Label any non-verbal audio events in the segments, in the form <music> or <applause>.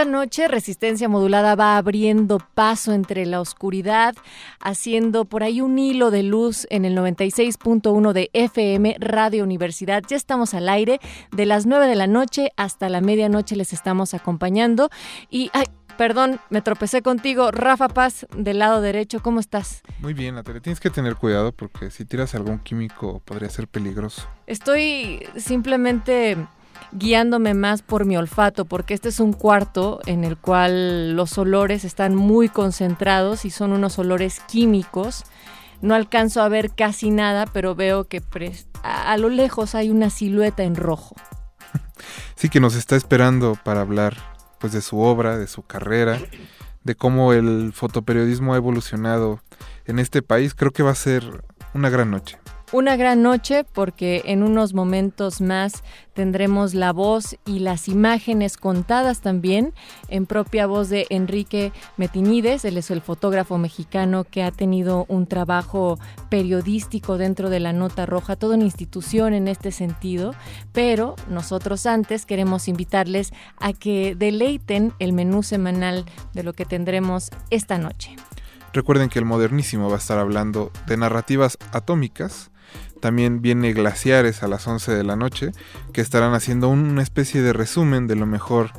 Esta noche Resistencia Modulada va abriendo paso entre la oscuridad, haciendo por ahí un hilo de luz en el 96.1 de FM Radio Universidad. Ya estamos al aire de las 9 de la noche hasta la medianoche les estamos acompañando y ay, Perdón, me tropecé contigo. Rafa Paz, del lado derecho, ¿cómo estás? Muy bien, Natalia. Tienes que tener cuidado porque si tiras algún químico podría ser peligroso. Estoy simplemente guiándome más por mi olfato, porque este es un cuarto en el cual los olores están muy concentrados y son unos olores químicos. No alcanzo a ver casi nada, pero veo que a, lo lejos hay una silueta en rojo. <laughs> Sí, que nos está esperando para hablar pues de su obra, de su carrera, de cómo el fotoperiodismo ha evolucionado en este país. Creo que va a ser una gran noche una gran noche porque en unos momentos más tendremos la voz y las imágenes contadas también en propia voz de Enrique Metinides. Él es el fotógrafo mexicano que ha tenido un trabajo periodístico dentro de la Nota Roja, toda una institución en este sentido. Pero nosotros antes queremos invitarles a que deleiten el menú semanal de lo que tendremos esta noche. Recuerden que el modernísimo va a estar hablando de narrativas atómicas, también viene Glaciares a las 11 de la noche, que estarán haciendo una especie de resumen de lo mejor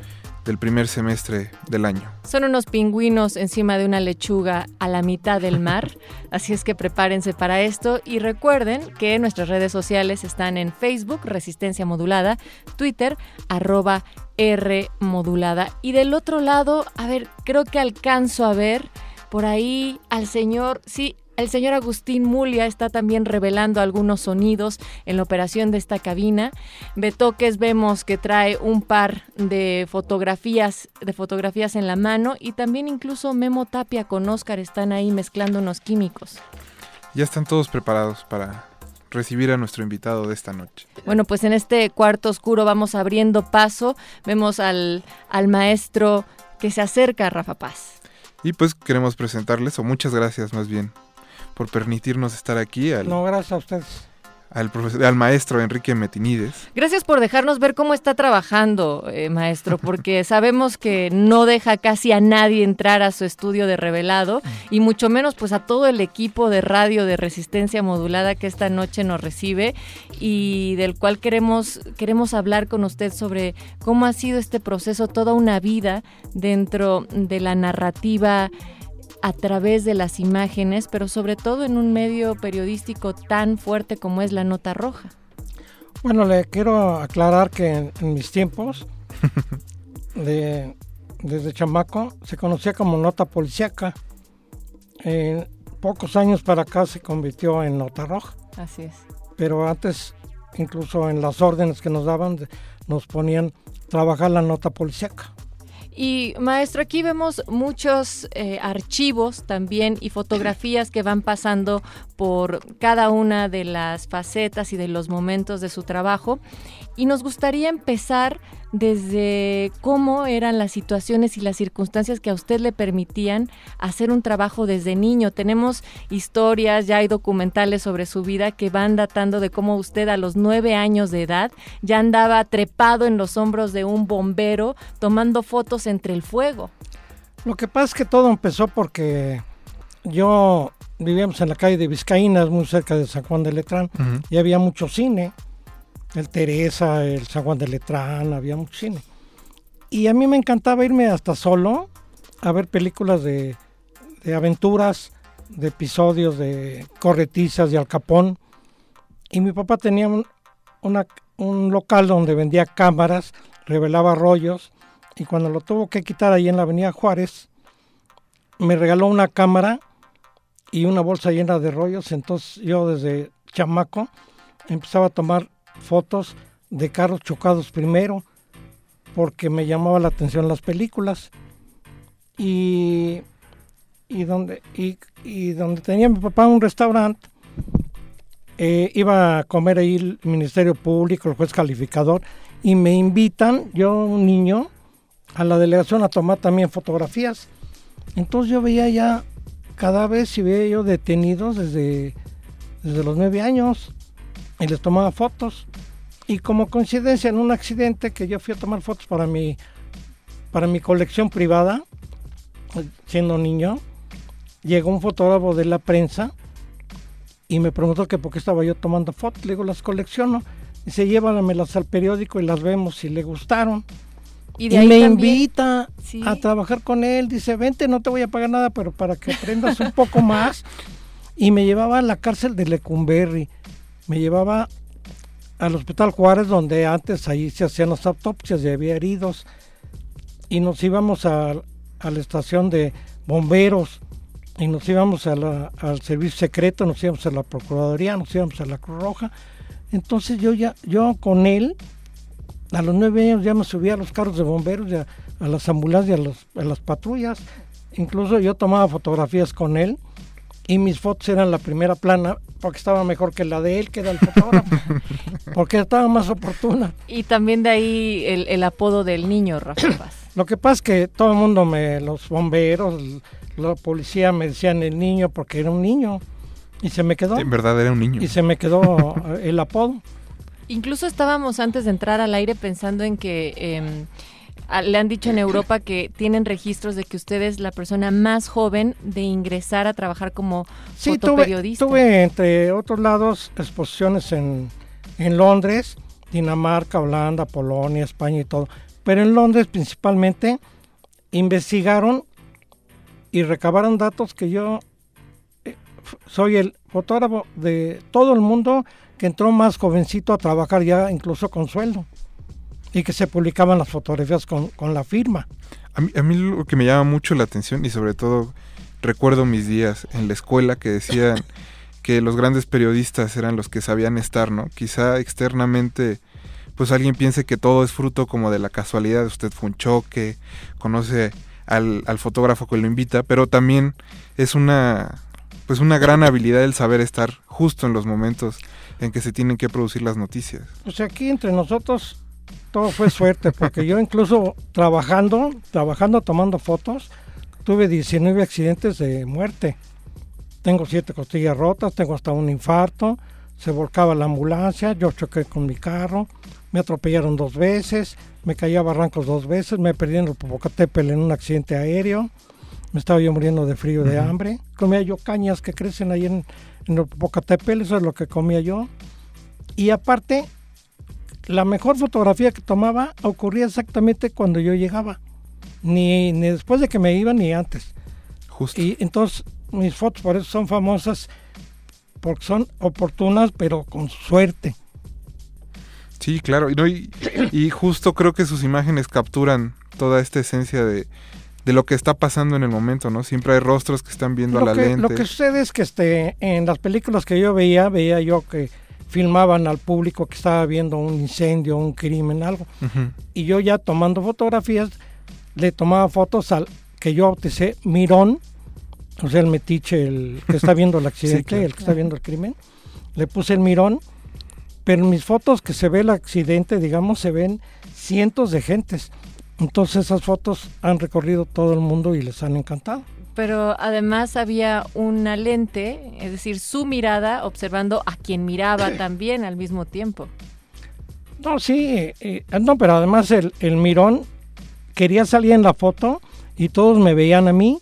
del primer semestre del año. Son unos pingüinos encima de una lechuga a la mitad del mar, <laughs> así es que prepárense para esto y recuerden que nuestras redes sociales están en Facebook, Resistencia Modulada, Twitter, arroba R Modulada. Y del otro lado, a ver, creo que alcanzo a ver por ahí al señor, sí, el señor Agustín Mulia está también revelando algunos sonidos en la operación de esta cabina. Betoques vemos que trae un par de fotografías, de fotografías en la mano y también incluso Memo Tapia con Oscar están ahí mezclando unos químicos. Ya están todos preparados para recibir a nuestro invitado de esta noche. Bueno, pues en este cuarto oscuro vamos abriendo paso. Vemos al, al maestro que se acerca a Rafa Paz. Y pues queremos presentarles, o muchas gracias más bien, por permitirnos estar aquí. Al, no, gracias a ustedes. Al, profesor, al maestro Enrique Metinides. Gracias por dejarnos ver cómo está trabajando, eh, maestro, porque <laughs> sabemos que no deja casi a nadie entrar a su estudio de revelado y mucho menos pues a todo el equipo de radio de resistencia modulada que esta noche nos recibe y del cual queremos, queremos hablar con usted sobre cómo ha sido este proceso, toda una vida dentro de la narrativa a través de las imágenes, pero sobre todo en un medio periodístico tan fuerte como es la nota roja. Bueno, le quiero aclarar que en, mis tiempos, <laughs> de, desde chamaco, se conocía como nota policíaca. En pocos años para acá se convirtió en nota roja. Así es. Pero antes, incluso en las órdenes que nos daban, nos ponían trabajar la nota policíaca. Y maestro, aquí vemos muchos eh, archivos también y fotografías que van pasando por cada una de las facetas y de los momentos de su trabajo. Y nos gustaría empezar desde cómo eran las situaciones y las circunstancias que a usted le permitían hacer un trabajo desde niño. Tenemos historias, ya hay documentales sobre su vida que van datando de cómo usted a los nueve años de edad ya andaba trepado en los hombros de un bombero tomando fotos entre el fuego. Lo que pasa es que todo empezó porque yo vivíamos en la calle de Vizcaínas, muy cerca de San Juan de Letrán, y había mucho cine el Teresa, el San Juan de Letrán, había mucho cine. Y a mí me encantaba irme hasta solo a ver películas de de aventuras, de episodios de corretizas de Alcapón. Y mi papá tenía un, un local donde vendía cámaras, revelaba rollos. Y cuando lo tuvo que quitar ahí en la Avenida Juárez, me regaló una cámara y una bolsa llena de rollos. Entonces yo desde chamaco empezaba a tomar fotos de carros chocados primero porque me llamaba la atención las películas. Y, y, donde, y, donde tenía mi papá un restaurante, eh, iba a comer ahí el Ministerio Público, el juez calificador, y me invitan, yo un niño, a la delegación a tomar también fotografías. Entonces yo veía ya cadáveres y veía yo detenidos desde, desde los nueve años y les tomaba fotos. Y como coincidencia en un accidente que yo fui a tomar fotos para mi, para mi colección privada, siendo niño, llegó un fotógrafo de la prensa y me preguntó que por qué estaba yo tomando fotos. Le digo, las colecciono. Dice, llévamelas al periódico y las vemos si le gustaron. Y Y, de ahí me también- invita Sí. a trabajar con él. Dice, vente, no te voy a pagar nada, pero para que aprendas un poco más. Y me llevaba a la cárcel de Lecumberri. Me llevaba al Hospital Juárez, donde antes ahí se hacían las autopsias y había heridos. Y nos íbamos a, a la estación de bomberos. Y nos íbamos a la- al servicio secreto, nos íbamos a la Procuraduría, nos íbamos a la Cruz Roja. Entonces yo ya, yo con él, a los nueve años ya me subía a los carros de bomberos, y a, a las ambulancias, a, los- a las patrullas. Incluso yo tomaba fotografías con él y mis fotos eran la primera plana porque estaba mejor que la de él, que era el fotógrafo, <laughs> porque estaba más oportuna. Y también de ahí el, el apodo del niño, Rafa <clears throat> Paz. Lo que pasa es que todo el mundo, me, los bomberos, la policía me decían el niño porque era un niño y se me quedó En verdad era un niño. y se me quedó <laughs> eh, el apodo. Incluso estábamos antes de entrar al aire pensando en que em, le han dicho en Europa que tienen registros de que usted es la persona más joven de ingresar a trabajar como Sí, tuve, fotoperiodista. tuve, entre otros lados, exposiciones en, en Londres, Dinamarca, Holanda, Polonia, España y todo. Pero en Londres principalmente investigaron y recabaron datos que yo eh, soy el fotógrafo de todo el mundo que entró más jovencito a trabajar ya incluso con sueldo y que se publicaban las fotografías con, con la firma. A mí, a mí lo que me llama mucho la atención y sobre todo recuerdo mis días en la escuela que decían <laughs> que los grandes periodistas eran los que sabían estar, ¿no? Quizá externamente pues alguien piense que todo es fruto como de la casualidad, usted fue un choque, conoce al, al fotógrafo que lo invita, pero también es una pues una gran habilidad el saber estar justo en los momentos en que se tienen que producir las noticias. Pues aquí entre nosotros todo fue suerte, porque yo incluso trabajando, trabajando, tomando fotos, tuve 19 accidentes de muerte. Tengo siete costillas rotas, tengo hasta un infarto, se volcaba la ambulancia, yo choqué con mi carro, me atropellaron dos veces, me caí a barrancos dos veces, me perdí en el Popocatépetl en un accidente aéreo, me estaba yo muriendo de frío, de hambre, comía yo cañas que crecen ahí en, en el Popocatépetl, eso es lo que comía yo. Y aparte, la mejor fotografía que tomaba ocurría exactamente cuando yo llegaba. Ni, ni después de que me iba ni antes. Justo. Y entonces mis fotos por eso son famosas, porque son oportunas, pero con suerte. Sí, claro. Y, no, y, y justo creo que sus imágenes capturan toda esta esencia de, de lo que está pasando en el momento, ¿no? Siempre hay rostros que están viendo a la que, lente. lo que sucede es que este, en las películas que yo veía, veía yo que filmaban al público que estaba viendo un incendio, un crimen, algo. Y yo ya tomando fotografías le tomaba fotos al que yo bauticé Mirón, o sea, el metiche, el que está viendo el <laughs> accidente, claro. el que está viendo el crimen. Le puse el Mirón, pero en mis fotos que se ve el accidente, digamos, se ven cientos de gentes. Entonces esas fotos han recorrido todo el mundo y les han encantado. Pero además había una lente, es decir, su mirada observando a quien miraba también al mismo tiempo. No, sí, eh, eh, no, pero además el, el Mirón quería salir en la foto y todos me veían a mí.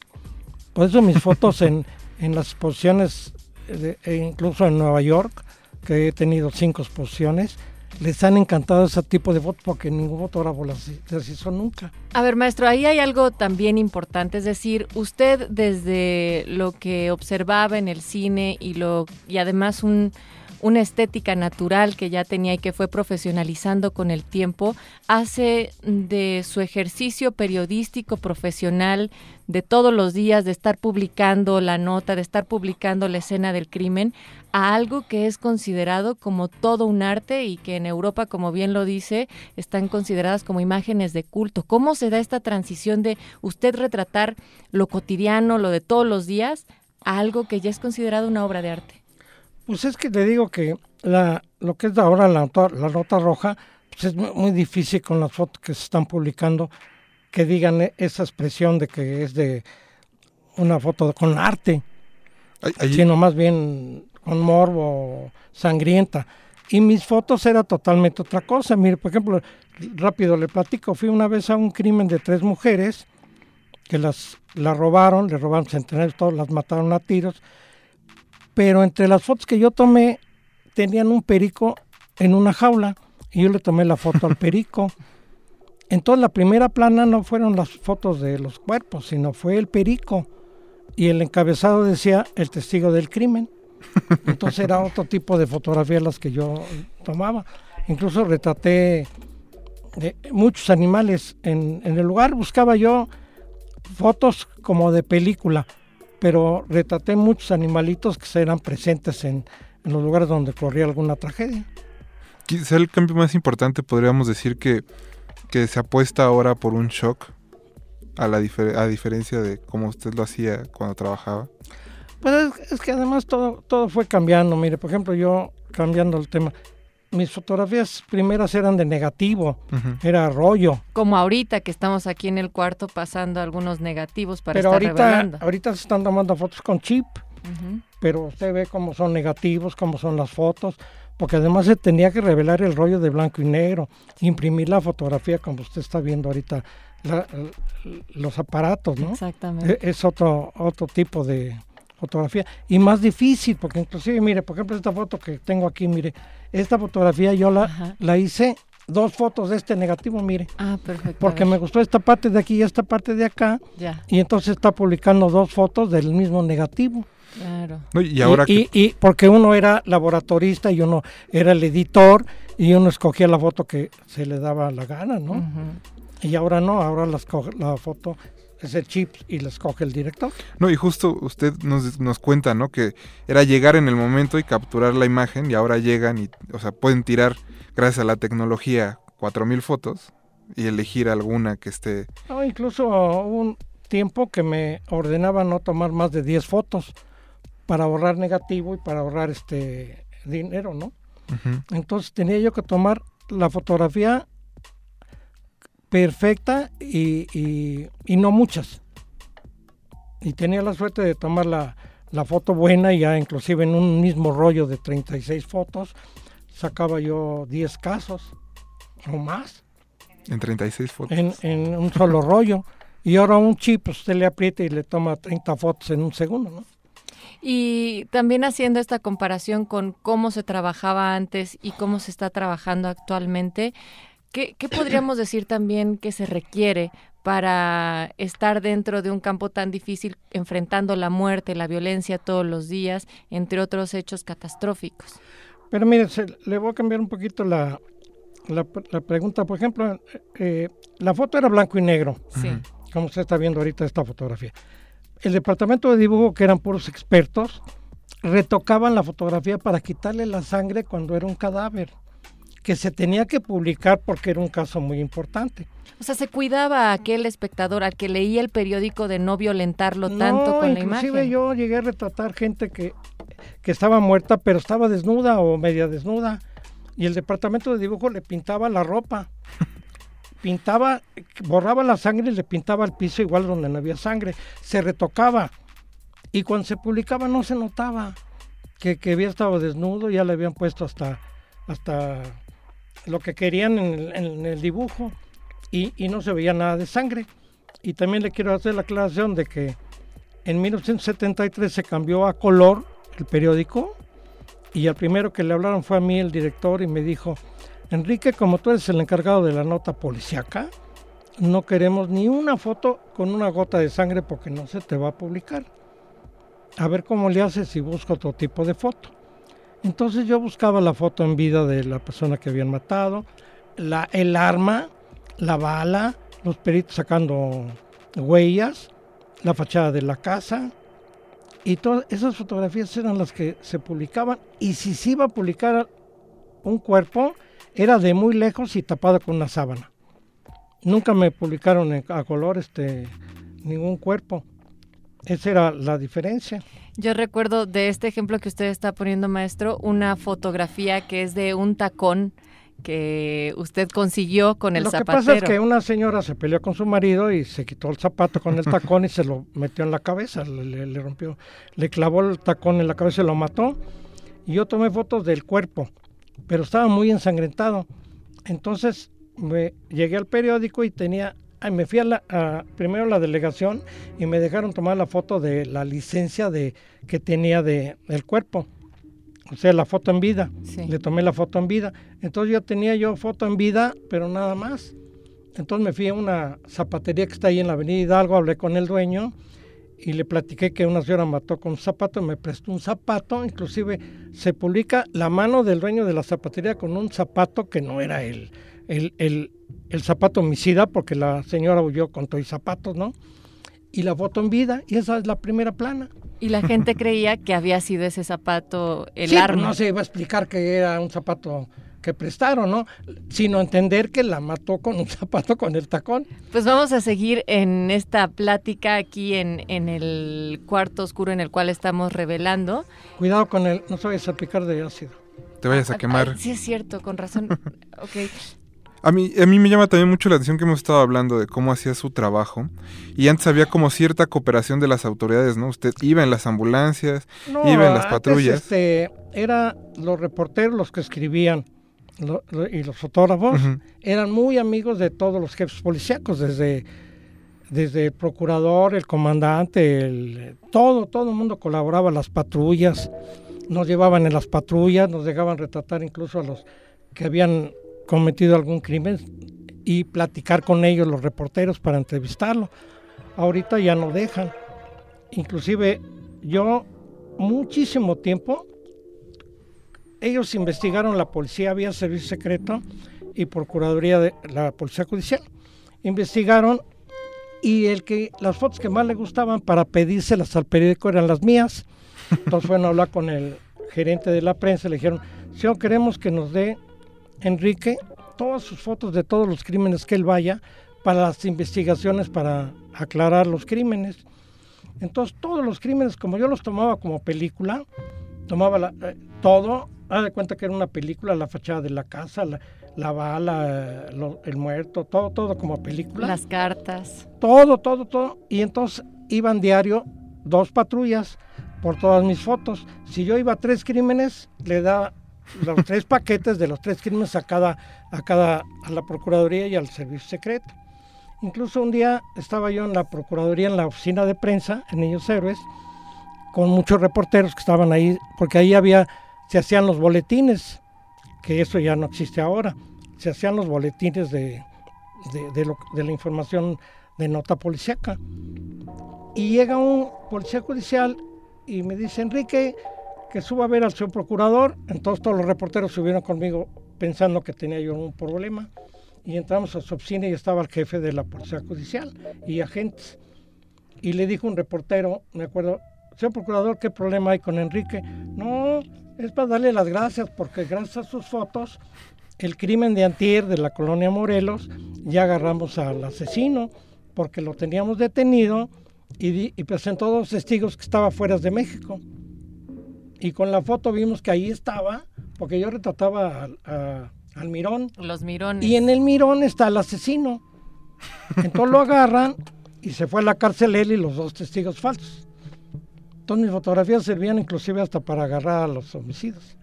Por eso mis fotos en, <laughs> en las exposiciones, de- e incluso en Nueva York, que he tenido cinco exposiciones, les han encantado ese tipo de fotos porque ningún fotógrafo las, las, hizo nunca. A ver, maestro, ahí hay algo también importante, es decir, usted desde lo que observaba en el cine y lo y además un una estética natural que ya tenía y que fue profesionalizando con el tiempo, hace de su ejercicio periodístico profesional de todos los días, de estar publicando la nota, de estar publicando la escena del crimen, a algo que es considerado como todo un arte y que en Europa, como bien lo dice, están consideradas como imágenes de culto. ¿Cómo se da esta transición de usted retratar lo cotidiano, lo de todos los días, a algo que ya es considerado una obra de arte? Pues es que te digo que la, lo que es ahora la, la nota roja, pues es muy difícil con las fotos que se están publicando que digan e, esa expresión de que es de una foto con arte, sino más bien con morbo, sangrienta. Y mis fotos era totalmente otra cosa. Mire, por ejemplo, rápido le platico, fui una vez a un crimen de tres mujeres que las la robaron, le robaron centenares, todos las mataron a tiros pero entre las fotos que yo tomé tenían un perico en una jaula y yo le tomé la foto al perico. <laughs> Entonces la primera plana no fueron las fotos de los cuerpos, sino fue el perico. Y el encabezado decía el testigo del crimen. <laughs> Entonces era otro tipo de fotografías las que yo tomaba. Incluso retraté de muchos animales. En, en el lugar buscaba yo fotos como de película pero retraté muchos animalitos que eran presentes en, los lugares donde corría alguna tragedia. Quizá el cambio más importante podríamos decir que, que se apuesta ahora por un shock, a, la a diferencia de cómo usted lo hacía cuando trabajaba. Pues es, que además todo, todo fue cambiando. Mire, por ejemplo, yo cambiando el tema, mis fotografías primeras eran de negativo, era rollo. Como ahorita que estamos aquí en el cuarto pasando algunos negativos para pero estar ahorita, ahorita se están tomando fotos con chip, pero usted ve cómo son negativos, cómo son las fotos, porque además se tenía que revelar el rollo de blanco y negro, imprimir la fotografía como usted está viendo ahorita, los aparatos, ¿no? Exactamente. E, es otro, otro tipo de, fotografía y más difícil porque inclusive mire por ejemplo esta foto que tengo aquí mire esta fotografía yo la, la hice dos fotos de este negativo mire ah perfecto porque me gustó esta parte de aquí y esta parte de acá ya. y entonces está publicando dos fotos del mismo negativo. Claro. Y ahora y, y, porque uno era laboratorista y uno era el editor y uno escogía la foto que se le daba la gana no y ahora no ahora la, la foto es el chip y les coge el director. No, y justo usted nos, nos cuenta, ¿no? Que era llegar en el momento y capturar la imagen y ahora llegan y, o sea, pueden tirar, gracias a la tecnología, 4.000 fotos y elegir alguna que esté... No, incluso un tiempo que me ordenaba no tomar más de 10 fotos para ahorrar negativo y para ahorrar este dinero, ¿no? Entonces tenía yo que tomar la fotografía perfecta y, y, no muchas. Y tenía la suerte de tomar la, la, foto buena y ya inclusive en un mismo rollo de 36 fotos sacaba yo 10 casos o más. En 36 fotos. En, en un solo rollo. Y ahora un chip pues, usted le aprieta y le toma 30 fotos en un segundo, ¿no? Y también haciendo esta comparación con cómo se trabajaba antes y cómo se está trabajando actualmente, ¿Qué, podríamos decir también que se requiere para estar dentro de un campo tan difícil, enfrentando la muerte, la violencia todos los días, entre otros hechos catastróficos? Pero mire, le voy a cambiar un poquito la, la, pregunta. Por ejemplo, eh, la foto era blanco y negro, sí. como usted está viendo ahorita esta fotografía. El departamento de dibujo, que eran puros expertos, retocaban la fotografía para quitarle la sangre cuando era un cadáver que se tenía que publicar porque era un caso muy importante. O sea, se cuidaba a aquel espectador al que leía el periódico de no violentarlo tanto con la imagen. Inclusive yo llegué a retratar gente que, que estaba muerta, pero estaba desnuda o media desnuda. Y el departamento de dibujo le pintaba la ropa. <laughs> Pintaba, borraba la sangre y le pintaba el piso igual donde no había sangre. Se retocaba. Y cuando se publicaba no se notaba que, que había estado desnudo, ya le habían puesto hasta, hasta lo que querían en el, dibujo y, no se veía nada de sangre. Y también le quiero hacer la aclaración de que en 1973 se cambió a color el periódico y al primero que le hablaron fue a mí el director y me dijo, Enrique, como tú eres el encargado de la nota policiaca, no queremos ni una foto con una gota de sangre porque no se te va a publicar. A ver cómo le haces si busco otro tipo de foto. Entonces yo buscaba la foto en vida de la persona que habían matado, el arma, la bala, los peritos sacando huellas, la fachada de la casa. Y todas esas fotografías eran las que se publicaban. Y si se iba a publicar un cuerpo, era de muy lejos y tapado con una sábana. Nunca me publicaron a color este, ningún cuerpo. Esa era la diferencia. Yo recuerdo de este ejemplo que usted está poniendo, maestro, una fotografía que es de un tacón que usted consiguió con el zapatero. Lo que pasa es que una señora se peleó con su marido y se quitó el zapato con el <laughs> tacón y se lo metió en la cabeza, le, le, rompió, le clavó el tacón en la cabeza y lo mató. Y yo tomé fotos del cuerpo, pero estaba muy ensangrentado. Entonces me llegué al periódico y tenía, me fui a la, primero a la delegación y me dejaron tomar la foto de la licencia de que tenía de el cuerpo o sea, la foto en vida. Le tomé la foto en vida. Entonces yo tenía yo foto en vida, pero nada más. Entonces me fui a una zapatería que está ahí en la avenida Hidalgo, hablé con el dueño y le platiqué que una señora mató con un zapato, me prestó un zapato, inclusive se publica la mano del dueño de la zapatería con un zapato que no era el, el, el, el zapato homicida, porque la señora huyó con todos los zapatos, ¿no? Y la foto en vida, y esa es la primera plana. Y la gente creía que había sido ese zapato el sí, arma. no se iba a explicar que era un zapato que prestaron, ¿no? Sino entender que la mató con un <laughs> zapato con el tacón. Pues vamos a seguir en esta plática aquí en, en el cuarto oscuro en el cual estamos revelando. Cuidado con el, no se vayas a picar de ácido. Te vayas a quemar. sí, es cierto, con razón. <laughs> ok. A mí, a mí me llama también mucho la atención que hemos estado hablando de cómo hacía su trabajo. Y antes había como cierta cooperación de las autoridades, ¿no? Usted iba en las ambulancias, iba en las patrullas. Este, era los reporteros los que escribían y los fotógrafos eran muy amigos de todos los jefes policíacos, desde, desde el procurador, el comandante, el, todo, todo el mundo colaboraba, las patrullas, nos llevaban en las patrullas, nos dejaban retratar incluso a los que habían cometido algún crimen y platicar con ellos los reporteros para entrevistarlo. Ahorita ya no dejan. Inclusive yo muchísimo tiempo ellos investigaron la policía, había servicio secreto y procuraduría de la policía judicial. Investigaron y el que las fotos que más le gustaban para pedírselas al periódico eran las mías. <laughs> Entonces fueron a hablar con el gerente de la prensa, le dijeron, si no queremos que nos dé Enrique todas sus fotos de todos los crímenes que él vaya para las investigaciones para aclarar los crímenes. Entonces todos los crímenes, como yo los tomaba como película, tomaba eh, todo, haz de cuenta que era una película, la fachada de la casa, la, bala, el muerto, todo, todo como película. Las cartas. Todo, todo, todo. Y entonces iban diario dos patrullas por todas mis fotos. Si yo iba a tres crímenes, le da los tres paquetes de los tres crímenes a cada, a cada, a la Procuraduría y al Servicio Secreto. Incluso un día estaba yo en la Procuraduría, en la oficina de prensa, en Niños Héroes, con muchos reporteros que estaban ahí, porque ahí había, se hacían los boletines, que eso ya no existe ahora, se hacían los boletines de, de, de la información de nota policíaca. Y llega un policía judicial y me dice, Enrique, que suba a ver al señor procurador. Entonces todos los reporteros subieron conmigo pensando que tenía yo un problema. Y entramos a su oficina y estaba el jefe de la Policía Judicial y agentes. Y le dijo un reportero, me acuerdo, señor procurador, ¿qué problema hay con Enrique? No, es para darle las gracias porque gracias a sus fotos, el crimen de Antier de la colonia Morelos, ya agarramos al asesino porque lo teníamos detenido y, y presentó dos testigos que estaba fuera de México y con la foto vimos que ahí estaba, porque yo retrataba al mirón. Los mirones. Y en el mirón está el asesino. Entonces lo agarran y se fue a la cárcel él y los dos testigos falsos. Entonces mis fotografías servían inclusive hasta para agarrar a los homicidios.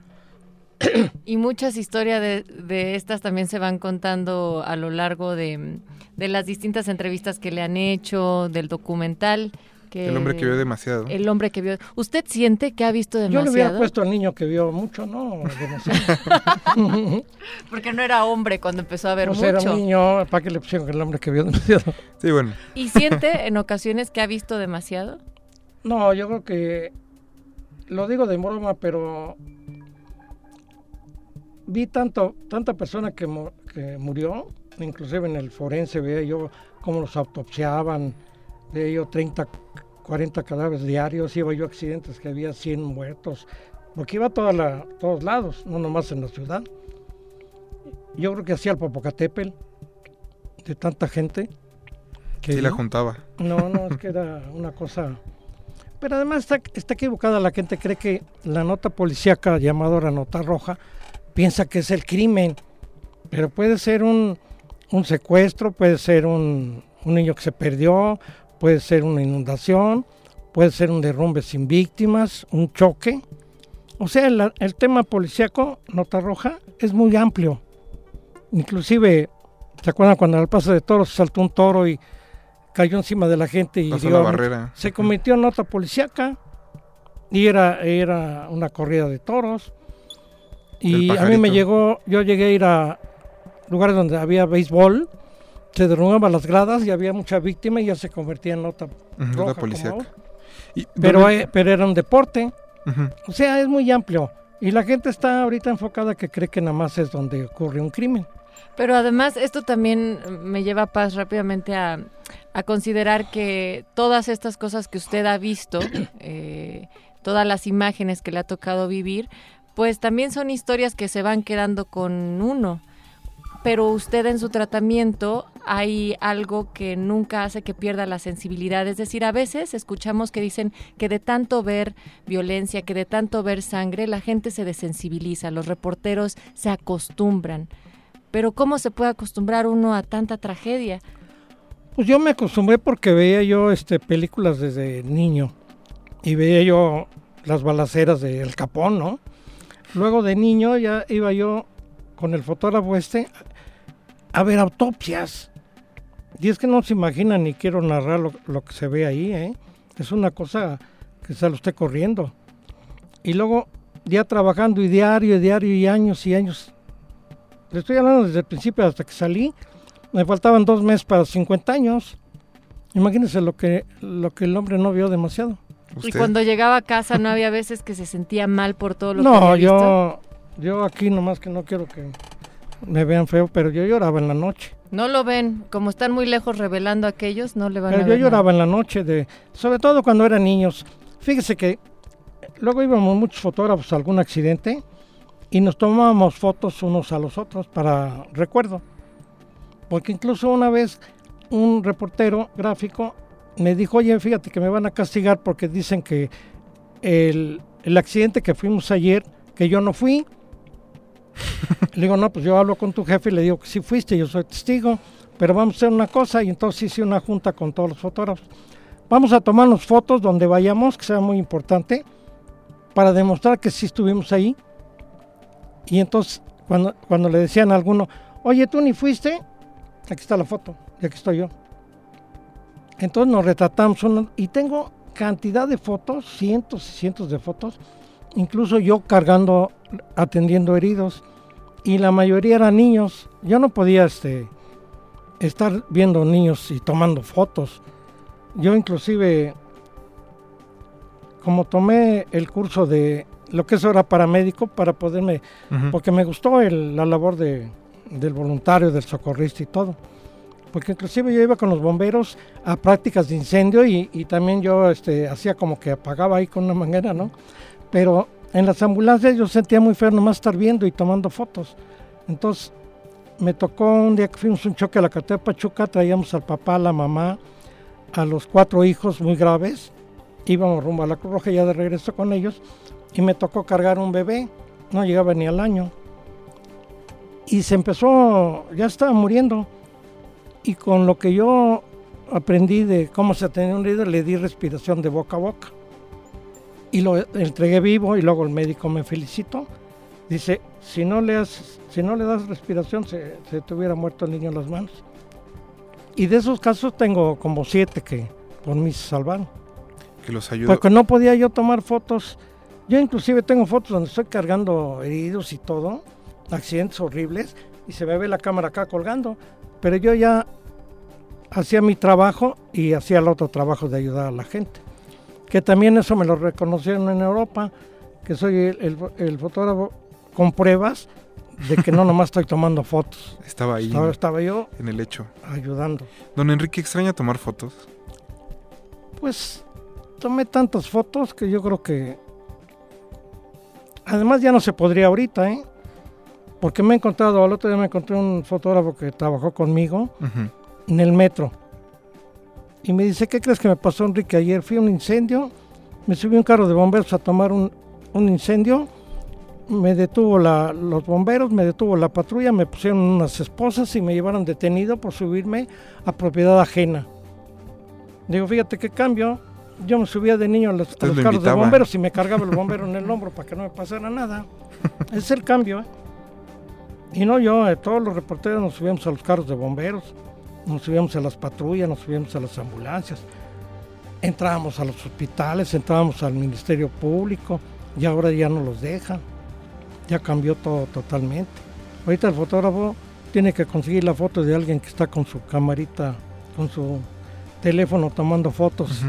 Y muchas historias de, de, estas también se van contando a lo largo de, de, las distintas entrevistas que le han hecho, del documental. Que El hombre que vio demasiado. el hombre que vio. ¿Usted siente que ha visto Yo le hubiera demasiado? puesto al niño que vio mucho, ¿no? <laughs> Demasiado. <laughs> Porque no era hombre cuando empezó a ver Pues era mucho. un niño, ¿para qué le pusieron el hombre que vio demasiado? Sí, bueno. ¿Y siente en ocasiones que ha visto demasiado? No, yo creo que lo digo de broma, pero vi tanto tanta persona que, mu- que murió, inclusive en el forense veía yo cómo los autopsiaban, veía yo 30, 40 cadáveres diarios, iba yo a accidentes que había 100 muertos, porque iba a toda la, todos lados, no nomás en la ciudad. Yo creo que hacía el Popocatépetl de tanta gente. que Sí la juntaba. No, no, es que era una cosa... Pero además está, está equivocada la gente, cree que la nota policíaca llamada ahora nota roja piensa que es el crimen, pero puede ser un, un secuestro, puede ser un, un niño que se perdió, puede ser una inundación, puede ser un derrumbe sin víctimas, un choque. O sea, el, el tema policíaco, nota roja, es muy amplio. Inclusive, ¿se acuerdan cuando al paso de toros saltó un toro y cayó encima de la gente y dio- la se en nota policíaca y era, era una corrida de toros. Y a mí me llegó, yo llegué a ir a lugares donde había béisbol, se derrumbaban las gradas y había mucha víctima y ya se convertía en nota roja. ahora. Y- pero, ¿dónde- eh, pero era un deporte, o sea, es muy amplio. Y la gente está ahorita enfocada que cree que nada más es donde ocurre un crimen. Pero además esto también me lleva a paz rápidamente a, a considerar que todas estas cosas que usted ha visto, <coughs> eh, todas las imágenes que le ha tocado vivir, pues también son historias que se van quedando con uno. Pero usted en su tratamiento hay algo que nunca hace que pierda la sensibilidad. Es decir, a veces escuchamos que dicen que de tanto ver violencia, que de tanto ver sangre, la gente se desensibiliza, los reporteros se acostumbran. Pero ¿cómo se puede acostumbrar uno a tanta tragedia? Pues yo me acostumbré porque veía yo este, películas desde niño y veía yo las balaceras de El Capón, ¿no? Luego de niño ya iba yo con el fotógrafo este a ver autopsias. Y es que no se imagina ni quiero narrar lo, lo que se ve ahí, ¿eh? Es una cosa que sale usted corriendo. Y luego ya trabajando y diario, y diario y años y años. Le estoy hablando desde el principio hasta que salí. Me faltaban dos meses para 50 años. Imagínense lo que, lo que el hombre no vio demasiado. Y cuando llegaba a casa no había veces que se sentía mal por todo lo que No, había visto. yo, yo aquí nomás que no quiero que me vean feo, pero yo lloraba en la noche. No lo ven, como están muy lejos revelando a aquellos, no le van Pero a yo ver lloraba en la noche, de, sobre todo cuando eran niños. Fíjese que luego íbamos muchos fotógrafos a algún accidente y nos tomábamos fotos unos a los otros para recuerdo. Porque incluso una vez un reportero gráfico me dijo, oye, fíjate que me van a castigar porque dicen que el, el accidente que fuimos ayer, que yo no fui. Le digo, no, pues yo hablo con tu jefe y le digo que sí fuiste, yo soy testigo, pero vamos a hacer una cosa y entonces hice una junta con todos los fotógrafos. Vamos a tomarnos fotos donde vayamos, que sea muy importante, para demostrar que sí estuvimos ahí. Y entonces, cuando, cuando le decían a alguno, oye, tú ni fuiste, aquí está la foto, y aquí estoy yo. Entonces nos retratamos uno, y tengo cantidad de fotos, cientos y cientos de fotos, incluso yo cargando, atendiendo heridos, y la mayoría eran niños. Yo no podía este, estar viendo niños y tomando fotos. Yo inclusive, como tomé el curso de lo que eso era paramédico, para poderme, porque me gustó el- la labor de, del voluntario, del socorrista y todo. Porque inclusive yo iba con los bomberos a prácticas de incendio y, y también yo este, hacía como que apagaba ahí con una manguera, ¿no? Pero en las ambulancias yo sentía muy feo nomás estar viendo y tomando fotos. Entonces me tocó un día que fuimos un choque a la carretera Pachuca, traíamos al papá, a la mamá, a los cuatro hijos muy graves. Íbamos rumbo a la Cruz Roja ya de regreso con ellos y me tocó cargar un bebé, no llegaba ni al año. Y se empezó, ya estaba muriendo. Y con lo que yo aprendí de cómo se tenía un líder, le di respiración de boca a boca. Y lo entregué vivo y luego el médico me felicitó. Dice, si no le, has- si no le das respiración, se, se te hubiera muerto el niño en las manos. Y de esos casos tengo como siete que por mí se salvaron. Que los ayudó. Porque no podía yo tomar fotos. Yo inclusive tengo fotos donde estoy cargando heridos y todo, accidentes horribles, y se me ve la cámara acá colgando. Pero yo ya hacía mi trabajo y hacía el otro trabajo de ayudar a la gente. Que también eso me lo reconocieron en Europa, que soy el, el- el fotógrafo con pruebas de que no <laughs> nomás estoy tomando fotos. Estaba ahí Estaba, yo en el hecho. ayudando. Don Enrique, ¿extraña tomar fotos? Pues tomé tantas fotos que yo creo que... Además ya no se podría ahorita, ¿eh? Porque me he encontrado, al otro día me encontré un fotógrafo que trabajó conmigo en el metro. Y me dice, ¿qué crees que me pasó, Enrique? Ayer fui a un incendio, me subí a un carro de bomberos a tomar un, un incendio, me detuvo la- los bomberos, me detuvo la patrulla, me pusieron unas esposas y me llevaron detenido por subirme a propiedad ajena. Digo, fíjate qué cambio. Yo me subía de niño a los, a carros de bomberos y me cargaba el bombero en el hombro para que no me pasara nada. <laughs> Es el cambio. ¿eh? Y no yo, eh, todos los reporteros nos subíamos a los carros de bomberos, nos subíamos a las patrullas, nos subíamos a las ambulancias, entrábamos a los hospitales, entrábamos al Ministerio Público y ahora ya no los dejan. Ya cambió todo totalmente. Ahorita el fotógrafo tiene que conseguir la foto de alguien que está con su camarita, con su teléfono tomando fotos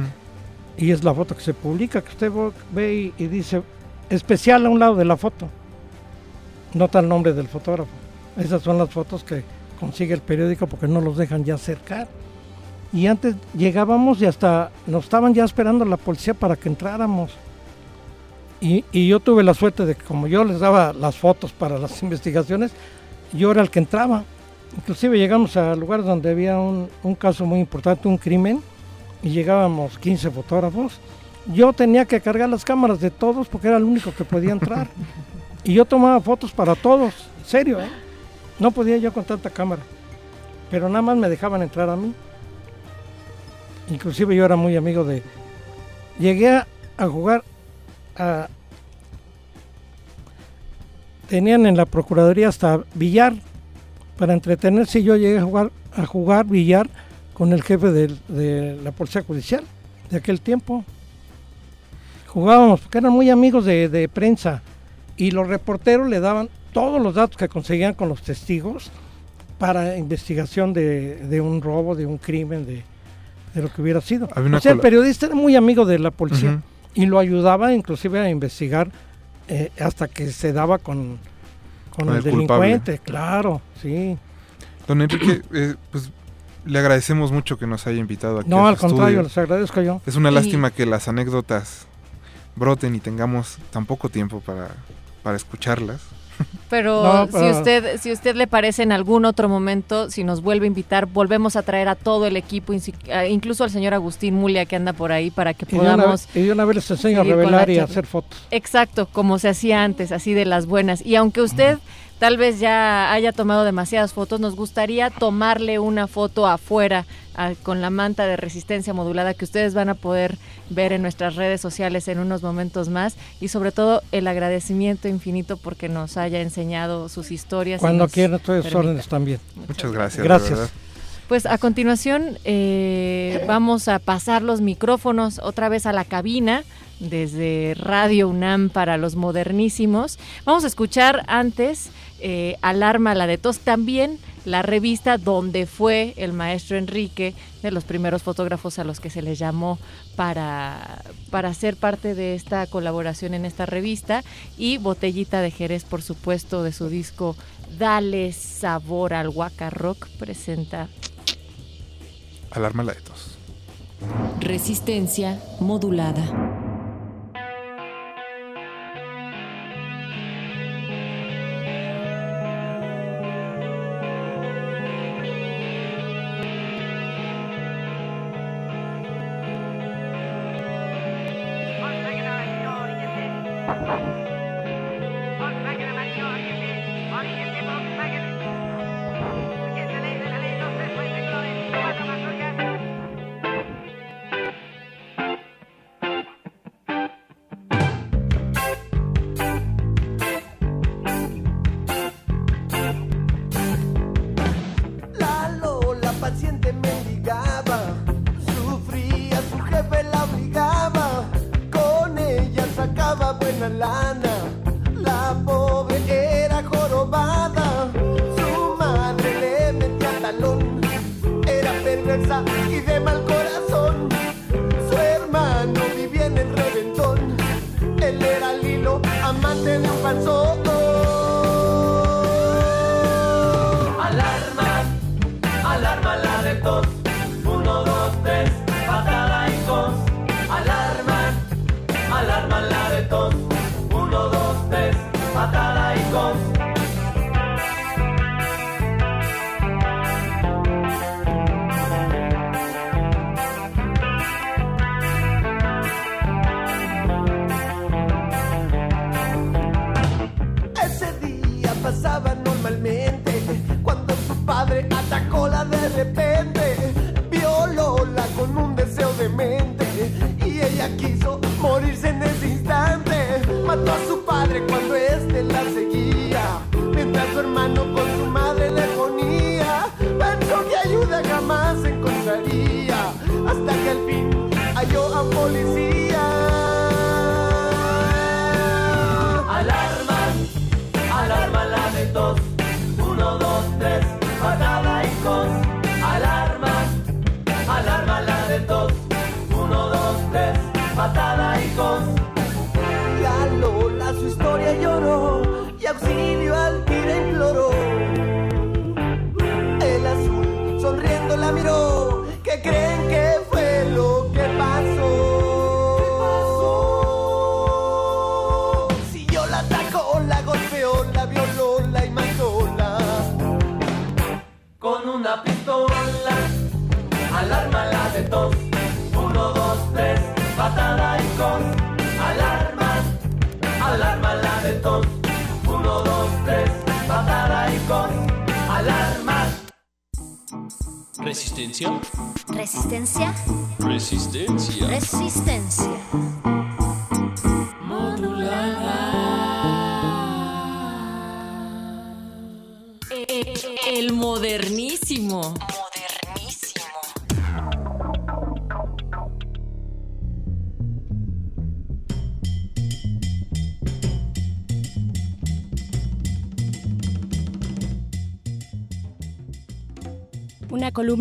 y es la foto que se publica, que usted ve y, y dice especial a un lado de la foto. Nota el nombre del fotógrafo. Esas son las fotos que consigue el periódico porque no los dejan ya acercar. Y antes llegábamos y hasta nos estaban ya esperando la policía para que entráramos. Y, y yo tuve la suerte de que como yo les daba las fotos para las <laughs> investigaciones, yo era el que entraba. Inclusive llegamos a lugares donde había un, un caso muy importante, un crimen, y llegábamos 15 fotógrafos. Yo tenía que cargar las cámaras de todos porque era el único que podía entrar. <laughs> y yo tomaba fotos para todos, en serio, ¿eh? No podía yo con tanta cámara. Pero nada más me dejaban entrar a mí. Inclusive yo era muy amigo de... Llegué a, jugar a... Tenían en la Procuraduría hasta billar para entretenerse yo llegué a jugar, a jugar billar con el jefe de, la Policía Judicial de aquel tiempo. Jugábamos porque eran muy amigos de prensa y los reporteros le daban todos los datos que conseguían con los testigos para investigación de, de un robo, de un crimen, de, de lo que hubiera sido. O sea, el periodista era muy amigo de la policía y lo ayudaba inclusive a investigar eh, hasta que se daba con, con Con el, el culpable. delincuente, claro, sí. Don Enrique, <clears throat> eh, pues le agradecemos mucho que nos haya invitado aquí. No, a al su contrario, estudio. les agradezco yo. Es una lástima que las anécdotas broten y tengamos tan poco tiempo para, para escucharlas. Pero, No, si usted si usted le parece en algún otro momento, si nos vuelve a invitar, volvemos a traer a todo el equipo, incluso al señor Agustín Mulia que anda por ahí para que podamos y de una vez les enseño a revelar la y a hacer fotos. Exacto, como se hacía antes, así de las buenas. Y aunque usted tal vez ya haya tomado demasiadas fotos, nos gustaría tomarle una foto afuera a- con la manta de resistencia modulada que ustedes van a poder ver en nuestras redes sociales en unos momentos más y sobre todo el agradecimiento infinito porque nos haya enseñado sus historias. y Cuando quieran, permita. órdenes también. Muchas gracias. Gracias. Pues a continuación eh, vamos a pasar los micrófonos otra vez a la cabina desde Radio UNAM para los modernísimos. Vamos a escuchar antes eh, Alarma la de tos, también la revista donde fue el maestro Enrique, de los primeros fotógrafos a los que se les llamó para, para ser parte de esta colaboración en esta revista, y Botellita de Jerez, por supuesto, de su disco Dale Sabor al Waka Rock, presenta Alarma la de tos. Resistencia modulada.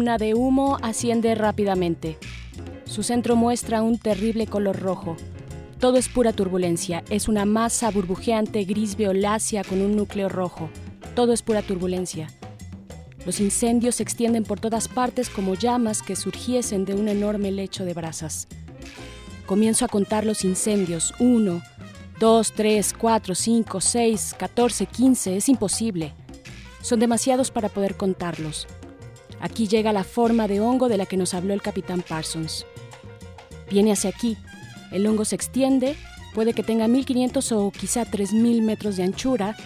Columna de humo asciende rápidamente. Su centro muestra un terrible color rojo. Todo es pura turbulencia. Es una masa burbujeante gris violácea con un núcleo rojo. Todo es pura turbulencia. Los incendios se extienden por todas partes como llamas que surgiesen de un enorme lecho de brasas. Comienzo a contar los incendios. Uno, dos, tres, cuatro, cinco, seis, catorce, quince. Es imposible. Son demasiados para poder contarlos. Aquí llega la forma de hongo de la que nos habló el capitán Parsons. Viene hacia aquí. El hongo se extiende, puede que tenga 1500 o quizá 3000 metros de anchura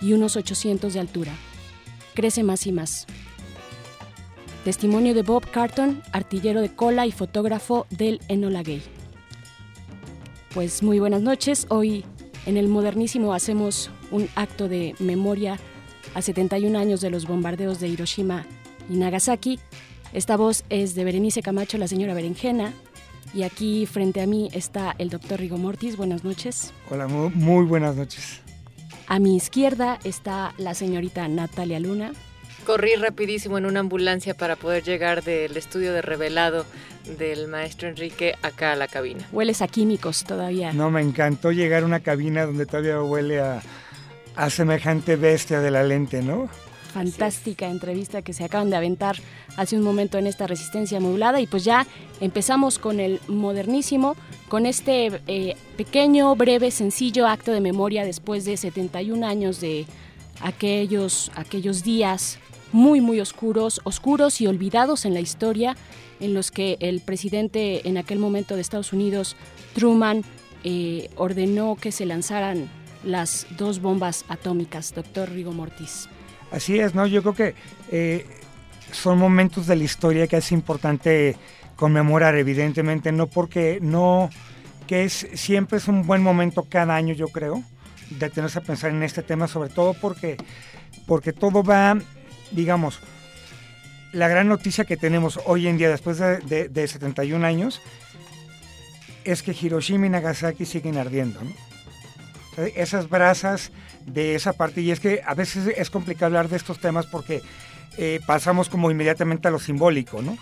y unos 800 de altura. Crece más y más. Testimonio de Bob Carton, artillero de cola y fotógrafo del Enola Gay. Pues muy buenas noches. Hoy en el Modernísimo hacemos un acto de memoria a 71 años de los bombardeos de Hiroshima y Nagasaki. Esta voz es de Berenice Camacho, la señora Berenjena. Y aquí frente a mí está el doctor Rigo Mortis. Buenas noches. Hola, muy, muy buenas noches. A mi izquierda está la señorita Natalia Luna. Corrí rapidísimo en una ambulancia para poder llegar del estudio de revelado del maestro Enrique acá a la cabina. Hueles a químicos todavía. No, me encantó llegar a una cabina donde todavía huele a, a semejante bestia de la lente, ¿no? Fantástica entrevista que se acaban de aventar hace un momento en esta resistencia modulada y pues ya empezamos con el modernísimo, con este eh, pequeño, breve, sencillo acto de memoria después de 71 años de aquellos, aquellos días muy, muy oscuros, oscuros y olvidados en la historia, en los que el presidente en aquel momento de Estados Unidos, Truman, eh, ordenó que se lanzaran las dos bombas atómicas, doctor Rigo Mortis. Así es, ¿no? Yo creo que eh, son momentos de la historia que es importante conmemorar, evidentemente, no porque no, que es siempre es un buen momento cada año, yo creo, de tenerse a pensar en este tema, sobre todo porque, porque todo va, digamos, la gran noticia que tenemos hoy en día, después de, de, de 71 años, es que Hiroshima y Nagasaki siguen ardiendo, ¿no? esas brasas de esa parte, y es que a veces es complicado hablar de estos temas porque eh, pasamos como inmediatamente a lo simbólico, ¿no?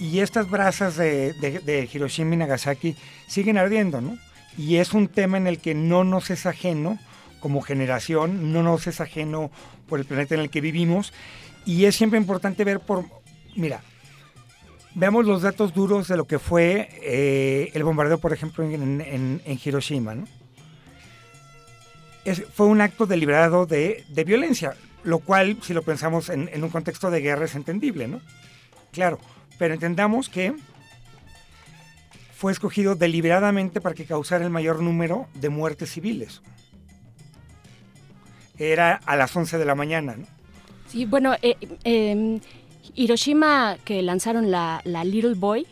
Y estas brasas de, Hiroshima y Nagasaki siguen ardiendo, ¿no? Y es un tema en el que no nos es ajeno como generación, no nos es ajeno por el planeta en el que vivimos y es siempre importante ver por, mira, veamos los datos duros de lo que fue eh, el bombardeo, por ejemplo, en- en Hiroshima, ¿no? Es- fue un acto deliberado de, de violencia, lo cual, si lo pensamos en, en un contexto de guerra, es entendible, ¿no? Claro, pero entendamos que fue escogido deliberadamente para que causara el mayor número de muertes civiles. Era a las 11 de la mañana, ¿no? Sí, bueno, eh, eh, Hiroshima, que lanzaron la, la Little Boy,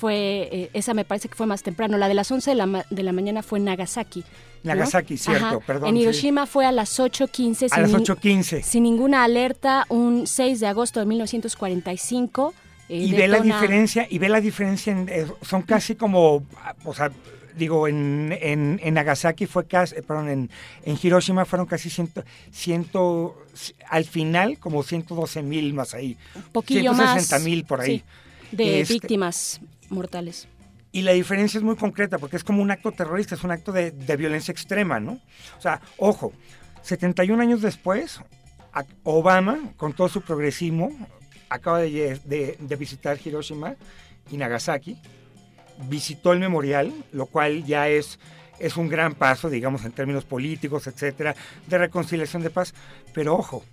fue, eh, esa me parece que fue más temprano. La de las 11 de la, ma- de la mañana fue en Nagasaki. ¿no? Nagasaki, cierto, Ajá. perdón, En sí. Hiroshima fue a las 8.15. A sin las nin- 8.15. Sin ninguna alerta, un 6 de agosto de 1945. eh, y ve la detona- diferencia y ve la diferencia en, eh, son casi como o sea digo en, en, en Nagasaki fue casi eh, perdón en, en Hiroshima fueron casi ciento, ciento al final como 112 mil más ahí poquillo más 160 mil por ahí sí, de Este, víctimas mortales. y la diferencia es muy concreta porque es como un acto terrorista, es un acto de, de violencia extrema, ¿no? O sea, ojo, 71 años después, Obama, con todo su progresismo, acaba de- de visitar Hiroshima y Nagasaki, visitó el memorial, lo cual ya es, es un gran paso, digamos, en términos políticos, etcétera, de reconciliación de paz. Pero ojo,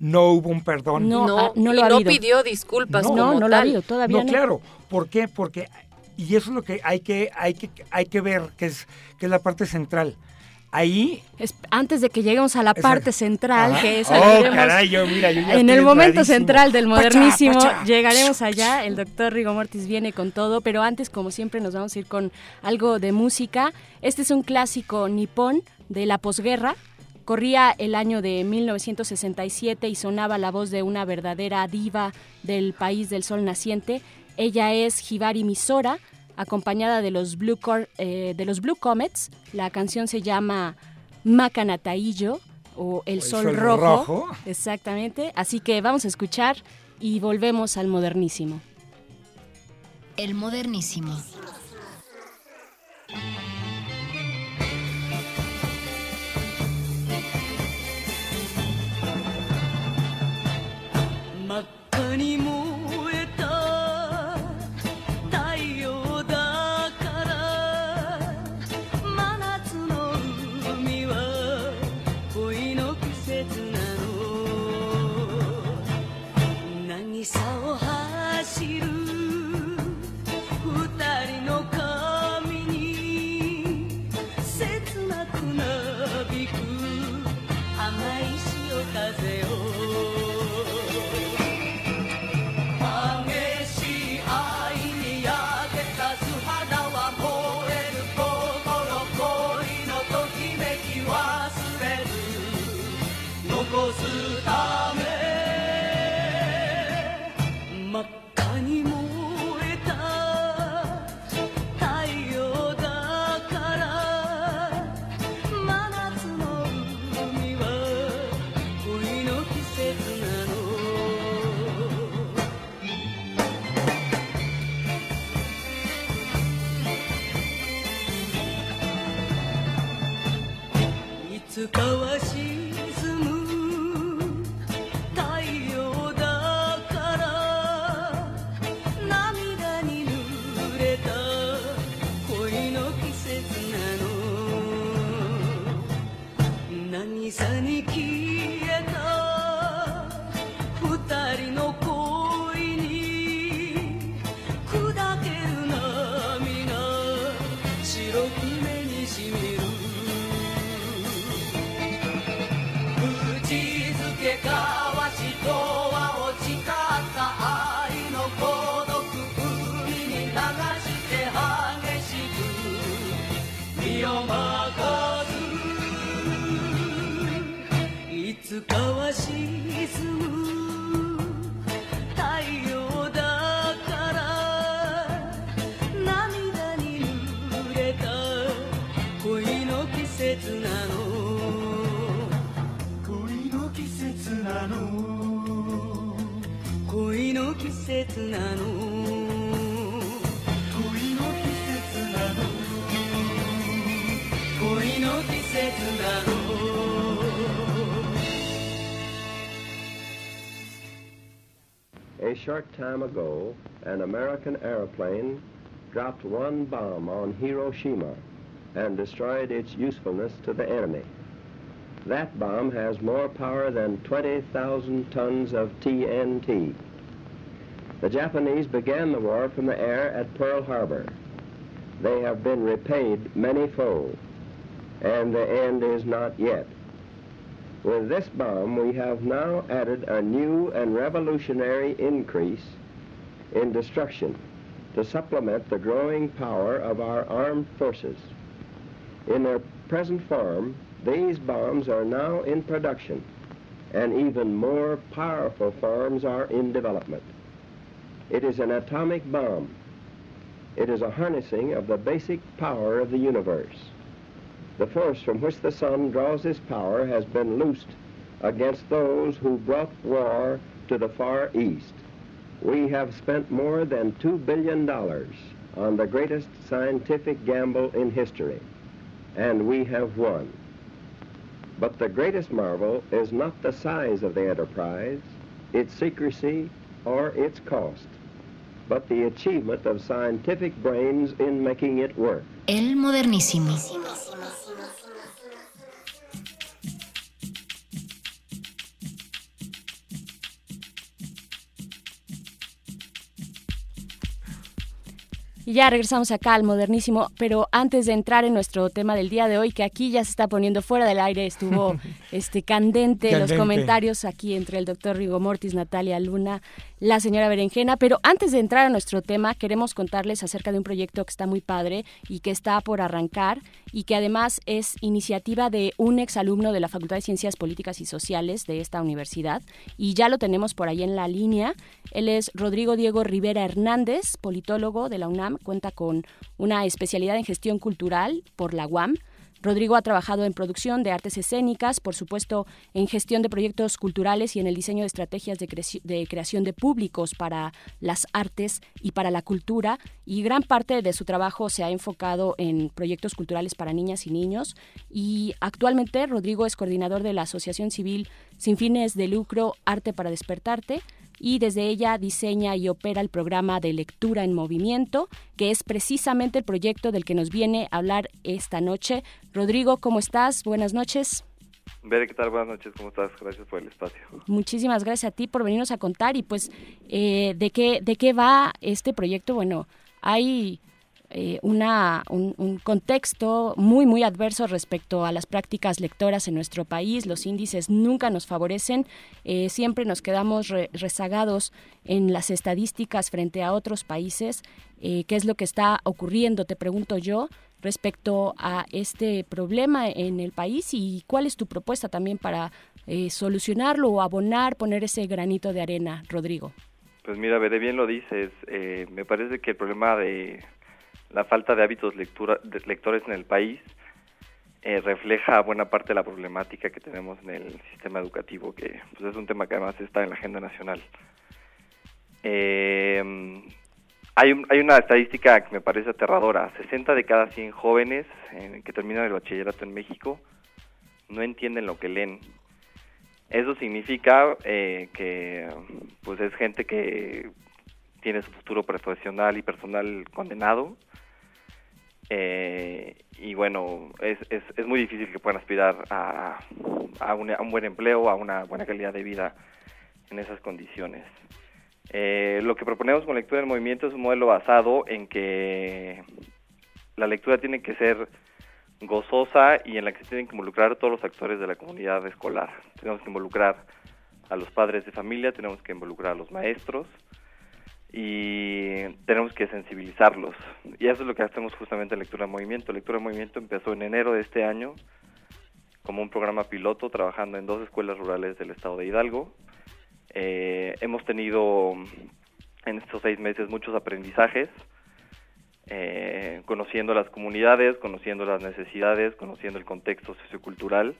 no hubo un perdón. No, No, ah, no y lo ha no pidió disculpas No, como no lo ha habido, todavía no, no. claro. ¿Por qué? Porque, y eso es lo que hay que, hay que, hay que ver, que es, que es la parte central. Ahí. Es- antes de que lleguemos a la parte central, Ajá. que es Oh, caray, yo, mira, yo ya en el momento central del Pacha, modernísimo, pacha. llegaremos allá. El doctor Rigo Mortis viene con todo, pero antes, como siempre, nos vamos a ir con algo de música. Este es un clásico nipón de la posguerra. Corría el año de 1967 y sonaba la voz de una verdadera diva del país del sol naciente. Ella es Hibari Misora, acompañada de los Blue, Cor- eh, de los Blue Comets. La canción se llama Macanataillo o El, Sol, Sol Rojo. Rojo. Exactamente. Así que vamos a escuchar y volvemos al modernísimo. El modernísimo. ânimo. ずいつかは沈む太陽だから涙に濡れた恋の季節なの。恋の季節なの。恋の季節なの。Short time ago, an American airplane dropped one bomb on Hiroshima and destroyed its usefulness to the enemy. That bomb has more power than 20,000 tons of TNT. The Japanese began the war from the air at Pearl Harbor. They have been repaid many-fold, and the end is not yet. With this bomb, we have now added a new and revolutionary increase in destruction to supplement the growing power of our armed forces. In their present form, these bombs are now in production, and even more powerful forms are in development. It is an atomic bomb. It is a harnessing of the basic power of the universe. The force from which the sun draws its power has been loosed against those who brought war to the Far East. We have spent more than $2 billion on the greatest scientific gamble in history, and we have won. But the greatest marvel is not the size of the enterprise, its secrecy, or its cost, but the achievement of scientific brains in making it work. El modernísimo. Y ya regresamos acá al modernísimo, pero antes de entrar en nuestro tema del día de hoy, que aquí ya se está poniendo fuera del aire, estuvo <laughs> este candente, los comentarios aquí entre el doctor Rigo Mortis, Natalia Luna, la señora Berenjena, pero antes de entrar a nuestro tema, queremos contarles acerca de un proyecto que está muy padre y que está por arrancar y que además es iniciativa de un exalumno de la Facultad de Ciencias Políticas y Sociales de esta universidad y ya lo tenemos por ahí en la línea. Él es Rodrigo Diego Rivera Hernández, politólogo de la UNAM, cuenta con una especialidad en gestión cultural por la UAM. Rodrigo ha trabajado en producción de artes escénicas, por supuesto en gestión de proyectos culturales y en el diseño de estrategias de, creación de públicos para las artes y para la cultura. Y gran parte de su trabajo se ha enfocado en proyectos culturales para niñas y niños. Y actualmente Rodrigo es coordinador de la Asociación Civil Sin Fines de Lucro Arte para Despertarte y desde ella diseña y opera el programa de lectura en movimiento, que es precisamente el proyecto del que nos viene a hablar esta noche. Rodrigo, ¿cómo estás? Buenas noches. Bere, ¿qué tal? Buenas noches, ¿cómo estás? Gracias por el espacio. Muchísimas gracias a ti por venirnos a contar y pues eh, de qué de qué va este proyecto. Bueno, hay eh, una, un, un contexto muy, muy adverso respecto a las prácticas lectoras en nuestro país. Los índices nunca nos favorecen, eh, siempre nos quedamos re- rezagados en las estadísticas frente a otros países. Eh, ¿Qué es lo que está ocurriendo? Te pregunto yo respecto a este problema en el país y cuál es tu propuesta también para eh, solucionarlo o abonar, poner ese granito de arena, Rodrigo. Pues mira, Bere, bien lo dices. eh, me parece que el problema de la falta de hábitos lectura, lectores en el país eh, refleja buena parte de la problemática que tenemos en el sistema educativo, que pues, es un tema que además está en la agenda nacional. Eh, hay, hay una estadística que me parece aterradora. 60 de cada 100 jóvenes que terminan el bachillerato en México no entienden lo que leen. Eso significa eh, que pues es gente que tiene su futuro profesional y personal condenado. Eh, y bueno, es, es, es muy difícil que puedan aspirar a, a, un, buen empleo, a una buena calidad de vida en esas condiciones. Eh, lo que proponemos con Lectura en Movimiento es un modelo basado en que la lectura tiene que ser gozosa y en la que se tienen que involucrar todos los actores de la comunidad escolar. Tenemos que involucrar a los padres de familia, tenemos que involucrar a los maestros y tenemos que sensibilizarlos. Y eso es lo que hacemos justamente en Lectura en Movimiento. Lectura en Movimiento empezó en enero de este año como un programa piloto trabajando en dos escuelas rurales del estado de Hidalgo. Eh, hemos tenido en estos seis meses muchos aprendizajes, eh, conociendo las comunidades, conociendo las necesidades, conociendo el contexto sociocultural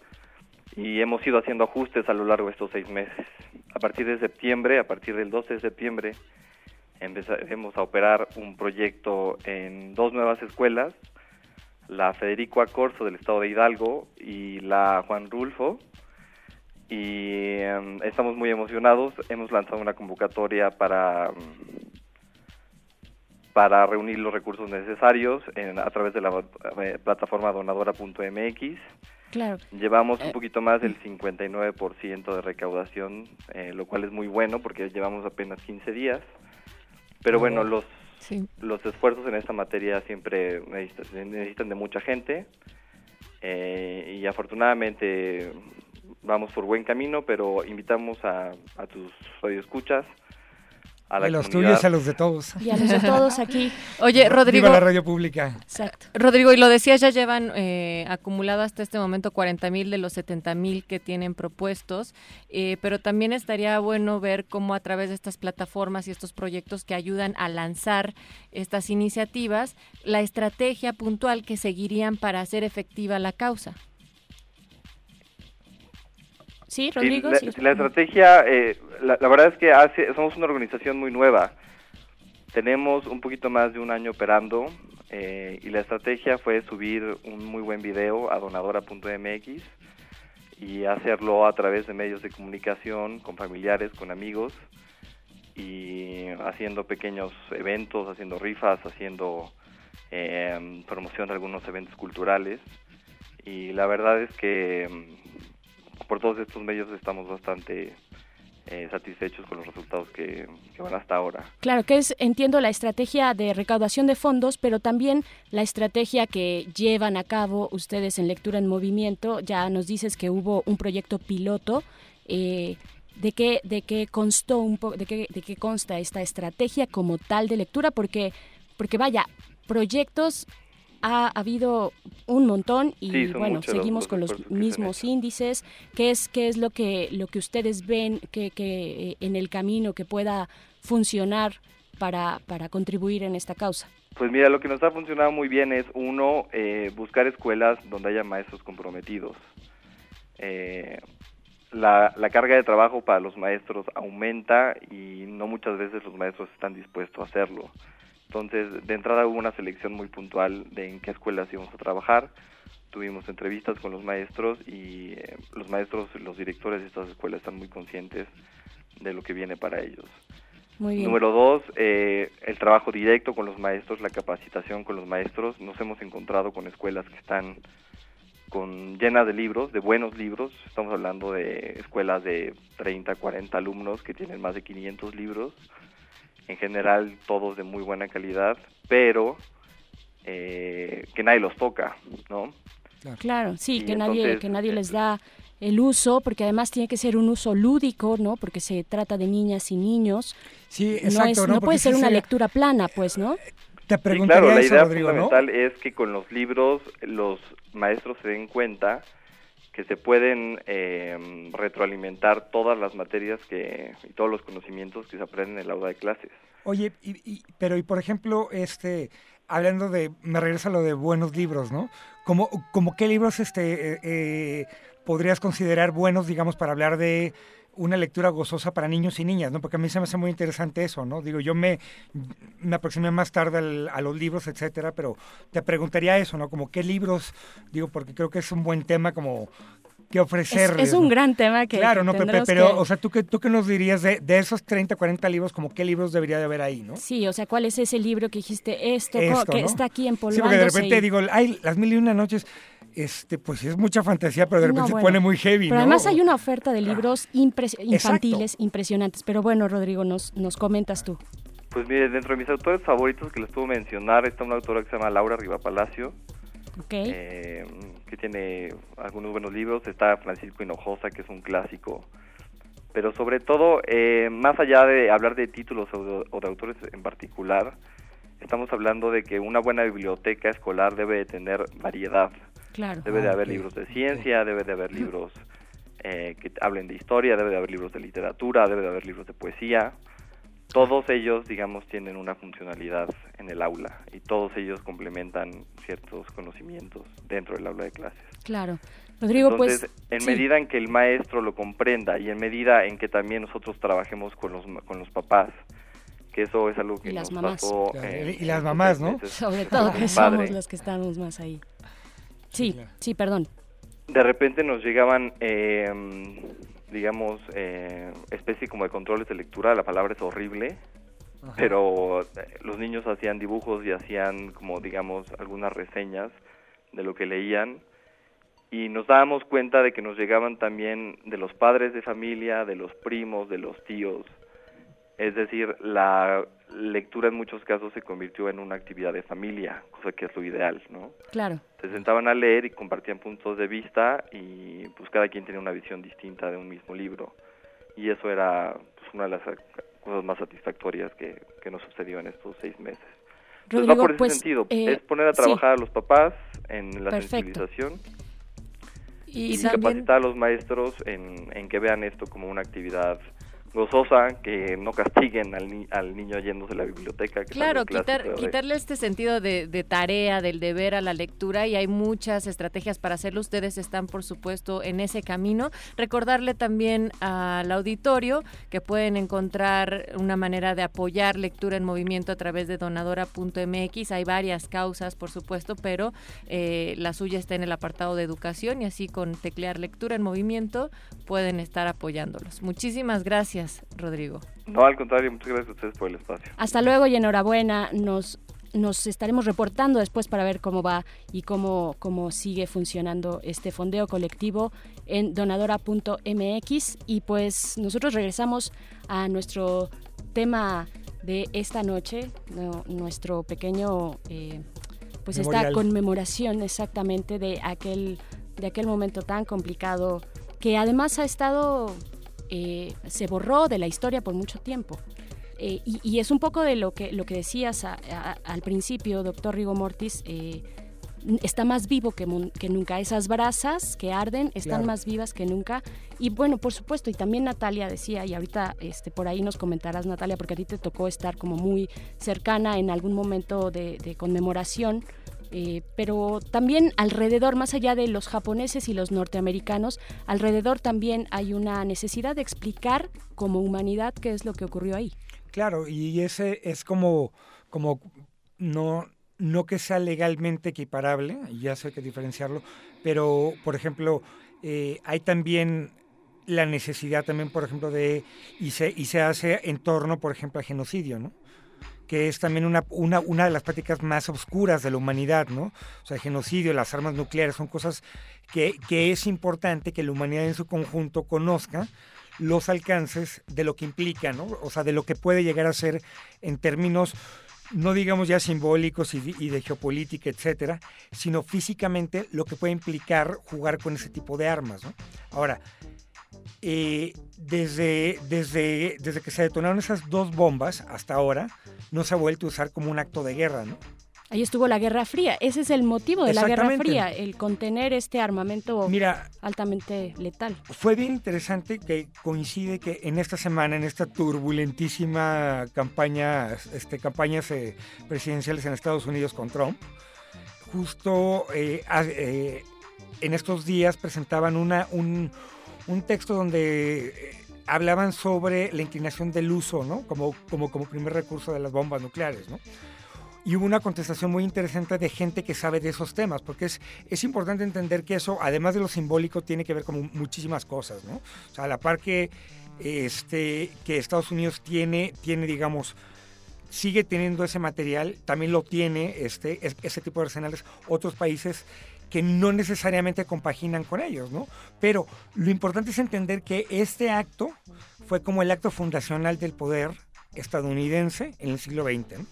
y hemos ido haciendo ajustes a lo largo de estos seis meses. A partir de septiembre, a partir del 12 de septiembre, empezaremos a operar un proyecto en dos nuevas escuelas, la Federico Acorso del estado de Hidalgo y la Juan Rulfo. Y em, estamos muy emocionados. Hemos lanzado una convocatoria para, para reunir los recursos necesarios en- a través de la eh, plataforma donadora.mx. Claro. Llevamos un poquito más del 59% de recaudación, eh, lo cual es muy bueno porque llevamos apenas 15 días. Pero bueno, los, los esfuerzos en esta materia siempre necesitan, necesitan de mucha gente eh, y afortunadamente vamos por buen camino, pero invitamos a, a tus radioescuchas, a la A los comunidad. tuyos, a los de todos. Y a los de todos aquí. <laughs> Oye, Rodrigo. Viva la radio pública. Exacto. Rodrigo, y lo decías, ya llevan eh, acumulado hasta este momento 40 mil de los 70 mil que tienen propuestos, eh, pero también estaría bueno ver cómo a través de estas plataformas y estos proyectos que ayudan a lanzar estas iniciativas, la estrategia puntual que seguirían para hacer efectiva la causa. Sí, Rodrigo. la, sí. la estrategia, eh, la, la verdad es que hace, somos una organización muy nueva. Tenemos un poquito más de un año operando eh, y la estrategia fue subir un muy buen video a donadora.mx y hacerlo a través de medios de comunicación, con familiares, con amigos y haciendo pequeños eventos, haciendo rifas, haciendo eh, promoción de algunos eventos culturales. Y la verdad es que por todos estos medios estamos bastante eh, satisfechos con los resultados que, van hasta ahora. Claro, que es, entiendo, la estrategia de recaudación de fondos, pero también la estrategia que llevan a cabo ustedes en Lectura en Movimiento. Ya nos dices que hubo un proyecto piloto. eh, ¿De qué, de qué constó un de qué, de qué consta esta estrategia como tal de lectura? Porque, porque vaya, proyectos ha habido un montón y Sí, bueno, muchos seguimos los con los mismos índices. ¿Qué es, qué es lo que, lo que ustedes ven que, que eh, en el camino que pueda funcionar para, para contribuir en esta causa? Pues mira, lo que nos ha funcionado muy bien es, uno, eh, buscar escuelas donde haya maestros comprometidos. Eh, la, la carga de trabajo para los maestros aumenta y no muchas veces los maestros están dispuestos a hacerlo. Entonces, de entrada hubo una selección muy puntual de en qué escuelas íbamos a trabajar. Tuvimos entrevistas con los maestros y eh, los maestros, los directores de estas escuelas están muy conscientes de lo que viene para ellos. Muy bien. Número dos, eh, el trabajo directo con los maestros, la capacitación con los maestros. Nos hemos encontrado con escuelas que están con llenas de libros, de buenos libros. Estamos hablando de escuelas de 30, 40 alumnos que tienen más de 500 libros. En general, todos de muy buena calidad, pero eh, que nadie los toca, ¿no? Claro, sí, Y que nadie, que nadie les da el uso, porque además tiene que ser un uso lúdico, ¿no? Porque se trata de niñas y niños. Sí, no, exacto, es, ¿no? no Porque puede ser una lectura plana, pues, ¿no? Te Sí, preguntaría claro, la eso, idea Rodrigo, ¿no? fundamental es que con los libros los maestros se den cuenta que se pueden eh, retroalimentar todas las materias que y todos los conocimientos que se aprenden en el aula de clases. Oye, y, y- pero y por ejemplo, este, hablando de, me regreso a lo de buenos libros, ¿no? Como, como qué libros, este, eh, eh, podrías considerar buenos, digamos, para hablar de una lectura gozosa para niños y niñas, ¿no? Porque a mí se me hace muy interesante eso, ¿no? Digo, yo me, me aproximé más tarde al- a los libros, etcétera, pero te preguntaría eso, ¿no? Como qué libros, digo, porque creo que es un buen tema como que Es, ofrecerles. es un ¿no? gran tema que Claro, que no, pe- pe- tendremos pero, que- o sea, ¿tú qué, ¿tú qué nos dirías de, de esos 30, 40 libros, como qué libros debería de haber ahí, no? Sí, o sea, ¿cuál es ese libro que dijiste esto, que ¿no? está aquí Sí, empolvándose? porque de repente y- digo, ay, las mil y una noches, este, pues es mucha fantasía, pero de No, repente bueno. se pone muy heavy, Pero ¿no? además hay una oferta de libros impres- Exacto. infantiles impresionantes. Pero bueno, Rodrigo, nos, nos comentas tú. Pues mire, dentro de mis autores favoritos que les puedo mencionar está una autora que se llama Laura Riva Palacio, Ok. eh, que tiene algunos buenos libros. Está Francisco Hinojosa, que es un clásico. Pero sobre todo, eh, más allá de hablar de títulos o de, o de autores en particular, estamos hablando de que una buena biblioteca escolar debe de tener variedad. Claro. Debe de Ah, haber ok, libros de ciencia, debe de haber libros eh, que hablen de historia, debe de haber libros de literatura, debe de haber libros de poesía. Todos ellos, digamos, tienen una funcionalidad en el aula y todos ellos complementan ciertos conocimientos dentro del aula de clases. Claro. Rodrigo, Entonces, pues... en sí. medida en que el maestro lo comprenda y en medida en que también nosotros trabajemos con los, con los papás, que eso es algo que Y las nos mamás. pasó Claro, en- y las mamás, ¿no? Sobre todo que somos los que estamos más ahí. Sí, sí, perdón. De repente nos llegaban, eh, digamos, eh, especie como de controles de lectura, la palabra es horrible, Ajá. pero eh, los niños hacían dibujos y hacían como, digamos, algunas reseñas de lo que leían y nos dábamos cuenta de que nos llegaban también de los padres de familia, de los primos, de los tíos. Es decir, la lectura en muchos casos se convirtió en una actividad de familia, cosa que es lo ideal, ¿no? Claro. Se sentaban a leer y compartían puntos de vista y pues cada quien tenía una visión distinta de un mismo libro. Y eso era pues, una de las cosas más satisfactorias que, que nos sucedió en estos seis meses. Entonces va por ese pues, sentido, eh, es poner a sí. trabajar a los papás en la Perfecto. sensibilización Y, y, también- capacitar a los maestros en, en que vean esto como una actividad gozosa, que no castiguen al, ni- al niño yéndose a la biblioteca. Que Claro, quitar, de- quitarle este sentido de, de tarea, del deber a la lectura y hay muchas estrategias para hacerlo. Ustedes están, por supuesto, en ese camino. Recordarle también al auditorio que pueden encontrar una manera de apoyar lectura en movimiento a través de donadora.mx. Hay varias causas, por supuesto, pero eh, la suya está en el apartado de educación y así con teclear lectura en movimiento pueden estar apoyándolos. Muchísimas gracias, Rodrigo. No, al contrario, muchas gracias a ustedes por el espacio. Hasta luego y enhorabuena. Nos, nos estaremos reportando después para ver cómo va y cómo, cómo sigue funcionando este fondeo colectivo en donadora.mx. Y pues nosotros regresamos a nuestro tema de esta noche, no- nuestro pequeño, eh, pues esta Memorial. conmemoración exactamente de aquel, de aquel momento tan complicado que además ha estado, eh, se borró de la historia por mucho tiempo. Eh, y, y es un poco de lo que, lo que decías a- a- al principio, doctor Rigo Mortis, eh, está más vivo que, nunca. Esas brasas que arden están Claro. más vivas que nunca. Y bueno, por supuesto, y también Natalia decía, y ahorita este, por ahí nos comentarás, Natalia, porque a ti te tocó estar como muy cercana en algún momento de, de conmemoración. Eh, pero también alrededor, más allá de los japoneses y los norteamericanos, alrededor también hay una necesidad de explicar como humanidad qué es lo que ocurrió ahí. Claro, y ese es como, como no, no que sea legalmente equiparable, ya sé que diferenciarlo, pero por ejemplo, eh, hay también la necesidad también, por ejemplo, de, y se, y se hace en torno, por ejemplo, al genocidio, ¿no? Que es también una, una, una de las prácticas más oscuras de la humanidad, ¿no? O sea, el genocidio, las armas nucleares son cosas que, que es importante que la humanidad en su conjunto conozca los alcances de lo que implica, ¿no? O sea, de lo que puede llegar a ser en términos, no digamos ya simbólicos y, de- geopolítica, etcétera, sino físicamente lo que puede implicar jugar con ese tipo de armas, ¿no? Ahora, eh, desde, desde, desde que se detonaron esas dos bombas hasta ahora, no se ha vuelto a usar como un acto de guerra, ¿no? Ahí estuvo la Guerra Fría. Ese es el motivo de la Guerra. Fría, el contener este armamento Mira, altamente letal. fue bien interesante que coincide que en esta semana, en esta turbulentísima campaña, este, campañas eh, presidenciales en Estados Unidos con Trump, justo eh, eh, en estos días presentaban una, un, un texto donde eh, hablaban sobre la inclinación del uso, ¿no? Como, como, como primer recurso de las bombas nucleares, ¿no? Y hubo una contestación muy interesante de gente que sabe de esos temas, porque es, es importante entender que eso, además de lo simbólico, tiene que ver con muchísimas cosas, ¿no? O sea, a la par que, este, que Estados Unidos tiene, tiene, digamos, sigue teniendo ese material, también lo tiene este, es- ese tipo de arsenales otros países que no necesariamente compaginan con ellos, ¿no? Pero lo importante es entender que este acto fue como el acto fundacional del poder estadounidense en el siglo XX, ¿no?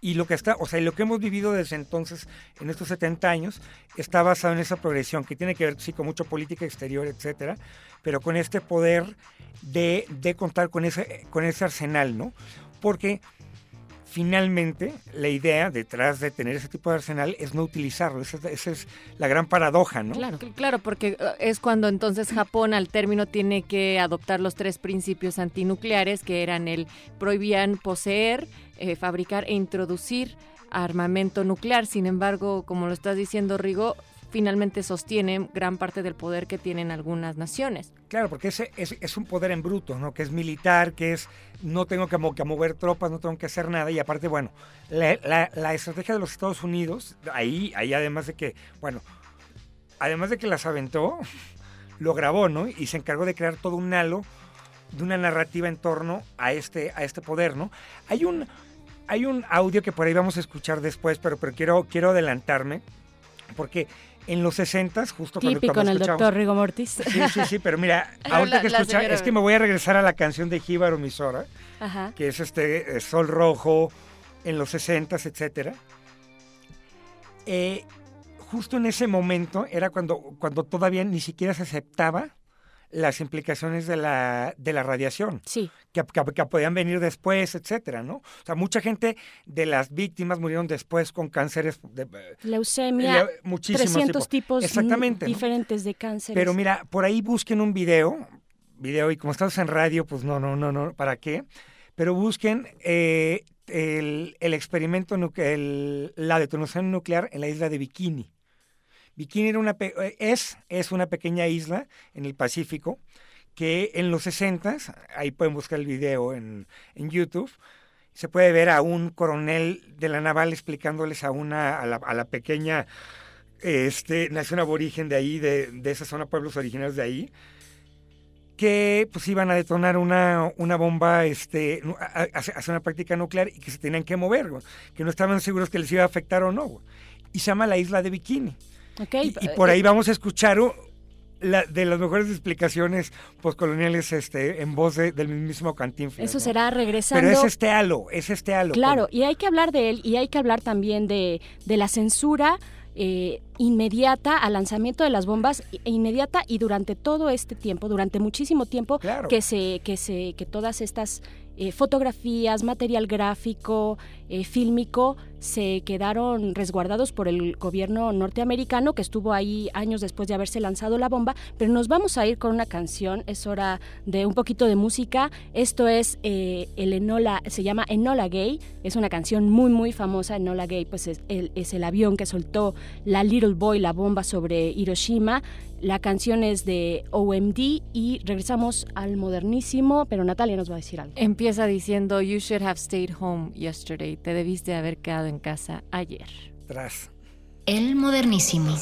Y lo que está, o sea, lo que hemos vivido desde entonces, en estos 70 años, está basado en esa progresión que tiene que ver, sí, con mucha política exterior, etcétera, pero con este poder de, de contar con ese, con ese arsenal, ¿no? Porque finalmente la idea detrás de tener ese tipo de arsenal es no utilizarlo. Esa, es- la gran paradoja, ¿no? Claro, claro, porque eh, es cuando entonces Japón al término tiene que adoptar los tres principios antinucleares que eran el prohibían poseer, eh, fabricar e introducir armamento nuclear. Sin embargo, como lo estás diciendo, Rigo, finalmente sostienen gran parte del poder que tienen algunas naciones. Claro, porque ese es, un poder en bruto, ¿no? Que es militar, que es no tengo que, que mover tropas, no tengo que hacer nada. Y aparte, bueno, la, la- la estrategia de los Estados Unidos, ahí, ahí además de que, bueno, además de que las aventó, <laughs> lo grabó, ¿no? Y se encargó de crear todo un halo de una narrativa en torno a este, a este poder, ¿no? Hay un, hay un audio que por ahí vamos a escuchar después, pero, pero quiero, quiero adelantarme, porque en los 60 justo cuando, Típico cuando en el doctor Rigo Mortis. Sí, sí, sí, pero mira, <laughs> Pero ahorita la- que escucha, es que me voy a regresar a la canción de Jíbaro Misora, Ajá. que es este eh, Sol Rojo en los 60 etcétera. Eh, justo en ese momento era cuando, cuando todavía ni siquiera se aceptaba las implicaciones de la, de la radiación. Sí. Que, que- que podían venir después, etcétera, ¿no? O sea, mucha gente de las víctimas murieron después con cánceres de, Leucemia, Le- muchísimos 300 tipos, Exactamente, ¿no? diferentes de cáncer. Pero mira, por ahí busquen un video, video, y como estamos en radio, pues no, no, no, no, ¿para qué? Pero busquen eh, el, el experimento, el- la detonación nuclear en la isla de Bikini. Bikini era una, eh, es, es una pequeña isla en el Pacífico que en los 60, ahí pueden buscar el video en, en YouTube, se puede ver a un coronel de la naval explicándoles a una a la, a la pequeña este, nación aborigen de ahí, de, de esa zona, pueblos originarios de ahí, que pues iban a detonar una, una bomba, este, nu- a- a- hacer hacer una práctica nuclear y que se tenían que mover, que no estaban seguros que les iba a afectar o no. Y se llama la isla de Bikini. Y, y por eh, ahí vamos a escuchar la, de las mejores explicaciones postcoloniales este, en voz de- del mismo Cantinflas. Eso ¿no? será regresando. Pero es este halo, es este halo. Claro, y hay que hablar de él y hay que hablar también de, de la censura eh, inmediata al lanzamiento de las bombas, e inmediata y durante todo este tiempo, durante muchísimo tiempo, que se, que se, que todas estas eh, fotografías, material gráfico, eh, fílmico, se quedaron resguardados por el gobierno norteamericano que estuvo ahí años después de haberse lanzado la bomba. Pero nos vamos a ir con una canción, es hora de un poquito de música. Esto es eh, el Enola, se llama Enola Gay, es una canción muy muy famosa. Enola Gay, pues es el, es el avión que soltó la Little Boy, la bomba sobre Hiroshima. La canción es de OMD y regresamos al modernísimo, pero Natalia nos va a decir algo. Empieza diciendo, You should have stayed home yesterday. Te debiste haber quedado en casa ayer. Tras. El modernísimo.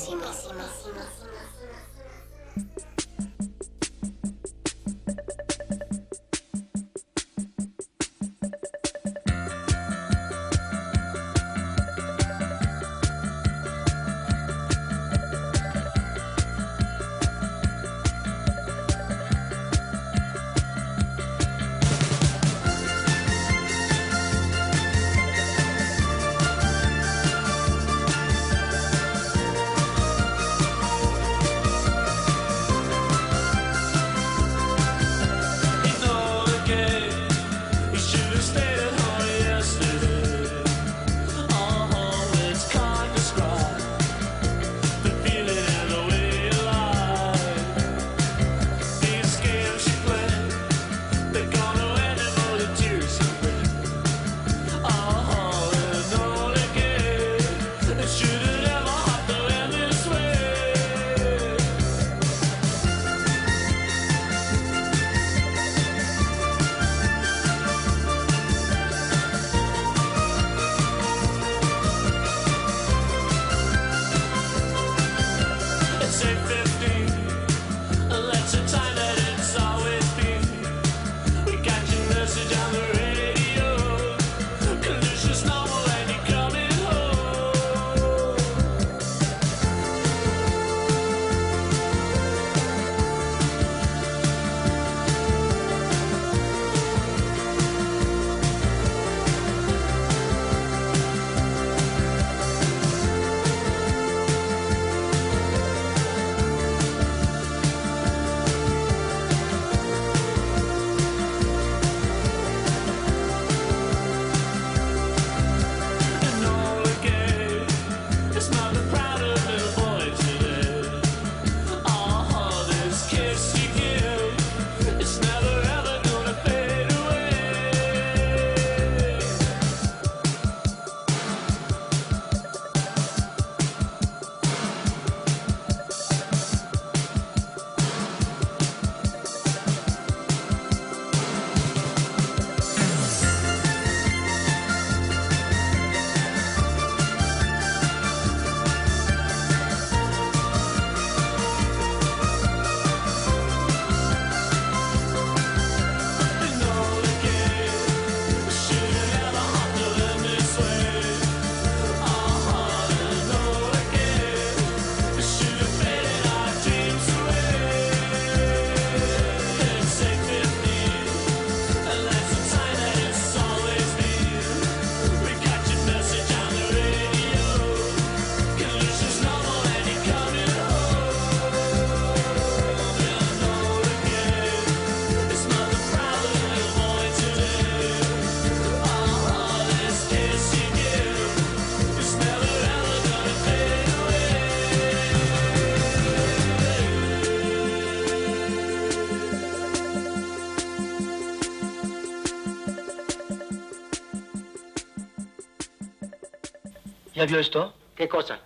¿Ya vio esto? ¿Qué cosa?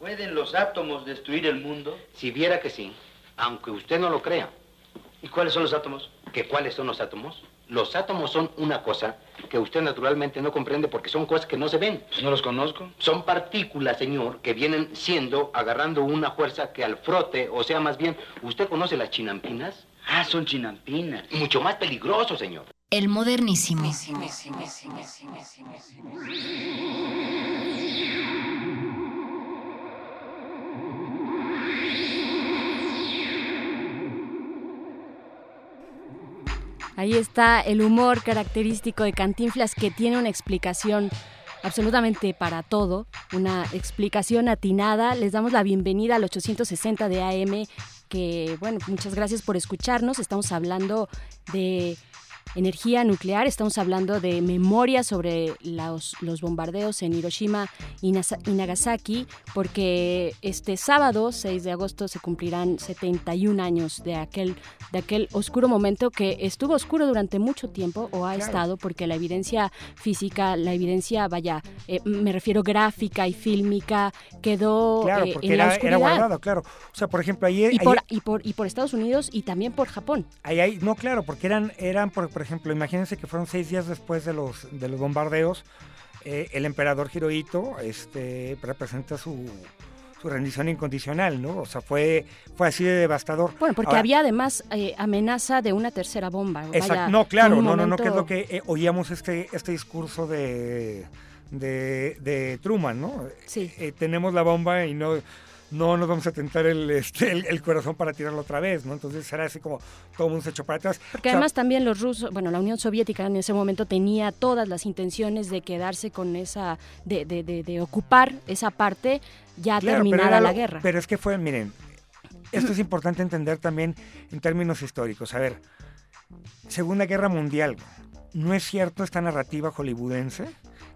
¿Pueden los átomos destruir el mundo? Si viera que sí, aunque usted no lo crea. ¿Y cuáles son los átomos? ¿Que cuáles son los átomos? Los átomos son una cosa que usted naturalmente no comprende porque son cosas que no se ven. Pues no los conozco. Son partículas, señor, que vienen siendo, agarrando una fuerza que al frote, o sea, más bien, ¿usted conoce las chinampinas? Ah, son chinampinas. Mucho más peligroso, señor. El modernísimo. Ahí está el humor característico de Cantinflas que tiene una explicación absolutamente para todo, una explicación atinada. Les damos la bienvenida al 860 de AM, que bueno, muchas gracias por escucharnos. Estamos hablando de energía nuclear, estamos hablando de memoria sobre los, los bombardeos en Hiroshima y, Nasa- y Nagasaki, porque este sábado, 6 de agosto, se cumplirán 71 años de aquel, de aquel oscuro momento que estuvo oscuro durante mucho tiempo, o ha Claro. estado, porque la evidencia física, la evidencia, vaya, eh, me refiero gráfica y fílmica, quedó Claro, eh, en la era oscuridad. guardado, claro. O sea, por ejemplo, ahí... Y ahí- por, y, por, y por Estados Unidos y también por Japón. Ahí hay, no, claro, porque eran, eran por, por ejemplo, imagínense que fueron seis días después de los, de los bombardeos, eh, el emperador Hirohito este, representa su, su rendición incondicional, ¿no? O sea, fue, fue así de devastador. Bueno, porque Ahora, había además eh, amenaza de una tercera bomba. exacto, Vaya, no, claro, no, no, no, que es lo que eh, oíamos este, este discurso de, de, de Truman, ¿no? Sí. Eh, tenemos la bomba y no, no nos vamos a tentar el, este, el, el corazón para tirarlo otra vez, ¿no? Entonces era así como todo el mundo se echó para atrás. Porque O sea, además también los rusos, bueno, la Unión Soviética en ese momento tenía todas las intenciones de quedarse con esa, de, de, de, de ocupar esa parte ya Claro, terminada la lo- guerra. Pero es que fue, miren, esto es importante entender también en términos históricos. A ver, Segunda Guerra Mundial, ¿no es cierto esta narrativa hollywoodense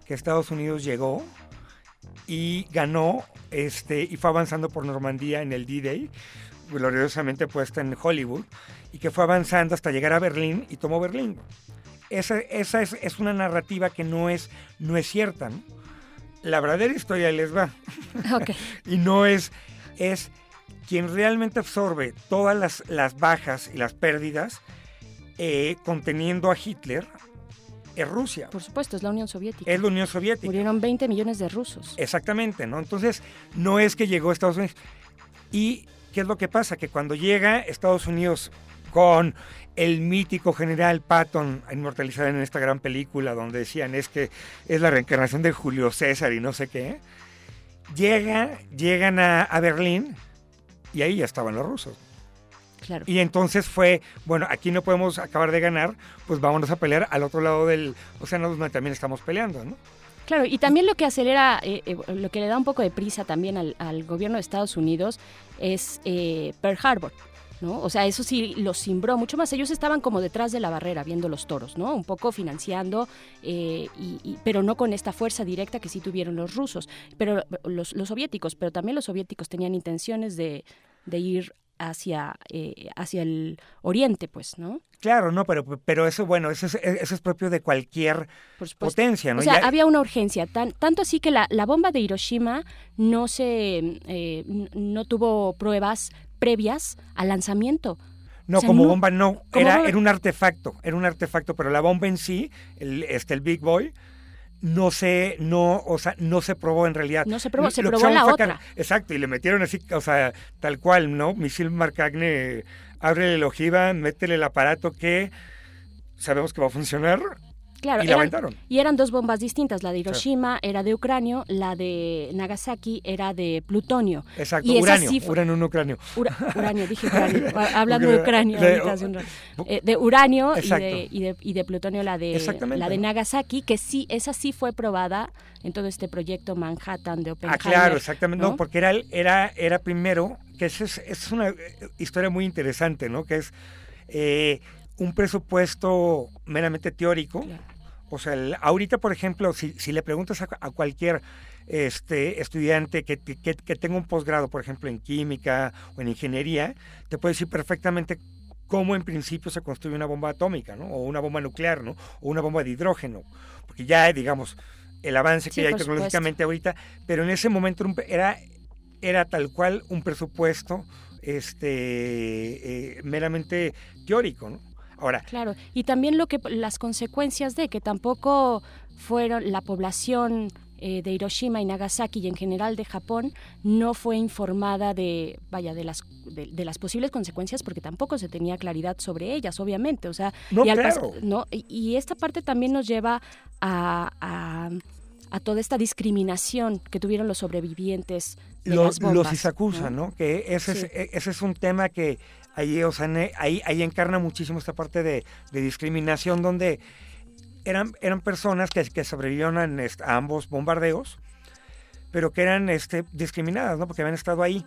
que Estados Unidos llegó y ganó este, y fue avanzando por Normandía en el D-Day, gloriosamente puesta en Hollywood, y que fue avanzando hasta llegar a Berlín y tomó Berlín? Esa, esa es, es una narrativa que no es, no es cierta, ¿no? La verdadera historia les va. <laughs> Ok. y no es, es quien realmente absorbe todas las, las bajas y las pérdidas eh, conteniendo a Hitler es Rusia. Por supuesto, es la Unión Soviética. Es la Unión Soviética. Murieron 20 millones de rusos. Exactamente, ¿no? Entonces, no es que llegó a Estados Unidos. ¿Y qué es lo que pasa? Que cuando llega Estados Unidos con el mítico general Patton, inmortalizado en esta gran película, donde decían es que es la reencarnación de Julio César y no sé qué, llega, llegan a, a Berlín y ahí ya estaban los rusos. Claro. Y entonces fue, bueno, aquí no podemos acabar de ganar, pues vámonos a pelear al otro lado del océano donde también estamos peleando, ¿no? Claro, y también lo que acelera, eh, eh, lo que le da un poco de prisa también al, al gobierno de Estados Unidos es eh, Pearl Harbor. ¿No? O sea, eso sí los cimbró mucho más. Ellos estaban como detrás de la barrera viendo los toros, ¿no? Un poco financiando, eh, y, y- pero no con esta fuerza directa que sí tuvieron los rusos, pero los, los soviéticos, pero también los soviéticos tenían intenciones de, de ir hacia, eh, hacia el oriente, pues, ¿no? Claro, no, pero, pero eso, bueno, eso es, eso es propio de cualquier potencia, ¿no? O sea, Ya- había una urgencia, tan, tanto así que la, la bomba de Hiroshima no se eh, no tuvo pruebas previas al lanzamiento. No, O sea, como no- bomba no, era, bomba- era un artefacto, era un artefacto, pero la bomba en sí, el, este, el Big Boy, no se, no, o sea, no se probó en realidad. No se probó, Lo- se probó la otra. Exacto, y le metieron así, o sea, tal cual, ¿no? Misil Marcagne, ábrele la ojiva, métele el aparato que sabemos que va a funcionar. Claro, y la eran, aventaron. y eran dos bombas distintas. La de Hiroshima era de ucranio, la de Nagasaki era de plutonio. Exacto, y uranio, sí fue- uranio, un ucranio. Ura- uranio, dije <laughs> uranio, a- hablando de Ucrania, ucranio. de- ahorita. Eh, de uranio y de, y, de, y de plutonio la de, la de Nagasaki, que sí, esa sí fue probada en todo este proyecto Manhattan de Ah, Oppenheimer. claro, exactamente. No, ¿no? porque era, era, era primero, que es, es una eh, historia muy interesante, ¿no? Que es eh, un presupuesto meramente teórico. O sea, el- ahorita, por ejemplo, si, si le preguntas a, a cualquier este, estudiante que, que, que tenga un posgrado, por ejemplo, en química o en ingeniería, te puede decir perfectamente cómo en principio se construye una bomba atómica, ¿no? O una bomba nuclear, ¿no? O una bomba de hidrógeno. Porque ya, digamos, el avance que Sí, hay tecnológicamente ahorita, pero en ese momento era, era tal cual un presupuesto este eh, meramente teórico, ¿no? Ahora, Claro, y también lo que las consecuencias de que tampoco fueron la población eh, de Hiroshima y Nagasaki y en general de Japón no fue informada de vaya de las de, de las posibles consecuencias porque tampoco se tenía claridad sobre ellas obviamente o sea No, y al claro. no y, y esta parte también nos lleva a, a a toda esta discriminación que tuvieron los sobrevivientes de los, las bombas, los Isakusa, ¿no? Que ese, Sí. es, ese es un tema que ahí, o sea, ne- ahí, ahí encarna muchísimo esta parte de, de discriminación donde eran, eran personas que, que sobrevivieron a, ambos bombardeos, pero que eran este, discriminadas, ¿no? Porque habían estado ahí.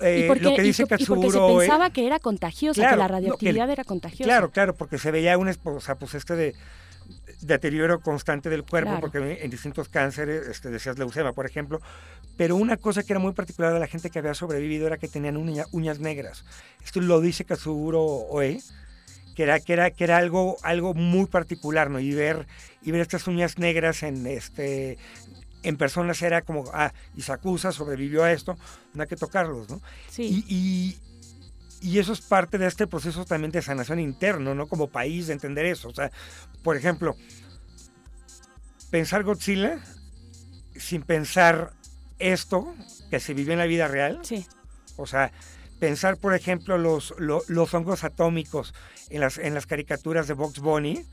Eh, y porque, lo que y dice po- y porque se Katsuro, eh, pensaba que era contagiosa, Claro, que la no, que- radioactividad era contagiosa. Claro, claro, porque se veía un, o sea, pues este de deterioro constante del cuerpo, Claro. porque en distintos cánceres, este, decías leucemia, por ejemplo, pero una cosa que era muy particular de la gente que había sobrevivido era que tenían uña- uñas negras. Esto lo dice Katsuguro Oe, que era, que era, que era algo, algo muy particular, ¿no? Y ver, y ver estas uñas negras en este en personas era como, ah, Isakusa sobrevivió a esto, no hay que tocarlos, ¿no? Sí. Y, y, eso es parte de este proceso también de sanación interno, ¿no? Como país, de entender eso. O sea, por ejemplo, pensar Godzilla sin pensar esto que se vivió en la vida real. Sí. O sea, pensar, por ejemplo, los, lo- los hongos atómicos en las, en las caricaturas de Box Bunny,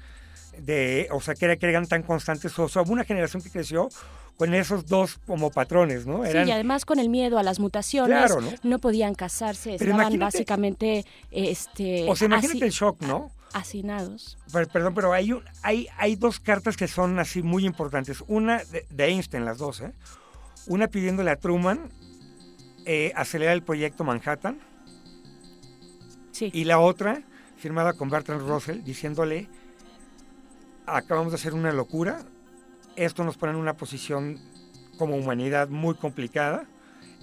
de, o sea, que, era- que eran tan constantes. O sea, hubo una generación que creció con esos dos como patrones, ¿no? Sí, y además con el miedo a las mutaciones, Claro, ¿no? podían casarse, Pero estaban básicamente este, O sea, imagínate hasi- el shock, ¿no? hacinados. Per- Perdón, pero hay, un- hay, hay dos cartas que son así muy importantes. Una de, de Einstein, las dos, ¿eh? Una pidiéndole a Truman eh, acelerar el proyecto Manhattan. Y la otra, firmada con Bertrand Russell, diciéndole, acabamos de hacer una locura, esto nos pone en una posición como humanidad muy complicada.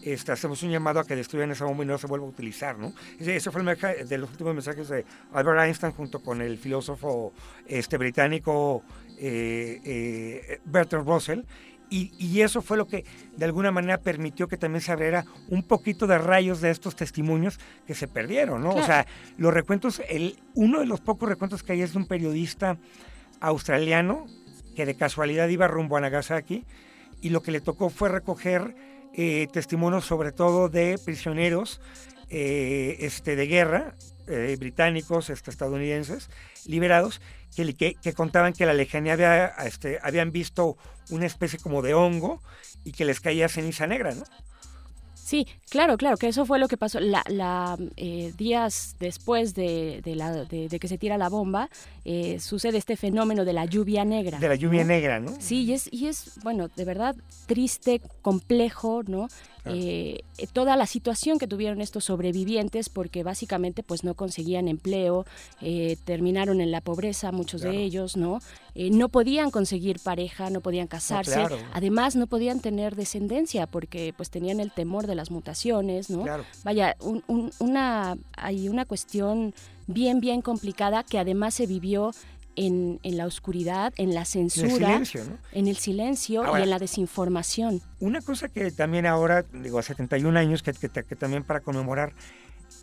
Este, hacemos un llamado a que destruyan esa bomba y no se vuelva a utilizar, ¿no? Ese, fue el mensaje de los últimos mensajes de Albert Einstein junto con el filósofo este, británico eh, eh, Bertrand Russell. Y, y eso fue lo que de alguna manera permitió que también se abriera un poquito de rayos de estos testimonios que se perdieron, ¿no? O sea, los recuentos, el, uno de los pocos recuentos que hay es de un periodista australiano que de casualidad iba rumbo a Nagasaki y lo que le tocó fue recoger eh, testimonios sobre todo de prisioneros eh, este, de guerra, eh, británicos, este, estadounidenses, liberados, que, que, contaban que la lejanía había, este, habían visto una especie como de hongo y que les caía ceniza negra. Sí, claro, claro, que eso fue lo que pasó. La, la, eh, días después de, de la, de, de que se tira la bomba, eh, sucede este fenómeno de la lluvia negra. De la lluvia ¿no? negra, ¿no? Sí, y es, y es, bueno, de verdad triste, complejo, ¿no? Eh, toda la situación que tuvieron estos sobrevivientes, porque básicamente pues no conseguían empleo, eh, terminaron en la pobreza, muchos de ellos, ¿no? Eh, no podían conseguir pareja, no podían casarse, claro. además no podían tener descendencia porque pues tenían el temor de las mutaciones, ¿no? Claro. Vaya, un- un- una, hay una cuestión bien, bien complicada que además se vivió en, en la oscuridad, en la censura, silencio, ¿no? en el silencio Ahora- y en la desinformación. Una cosa que también ahora, digo, a 71 años, que, que- que también para conmemorar,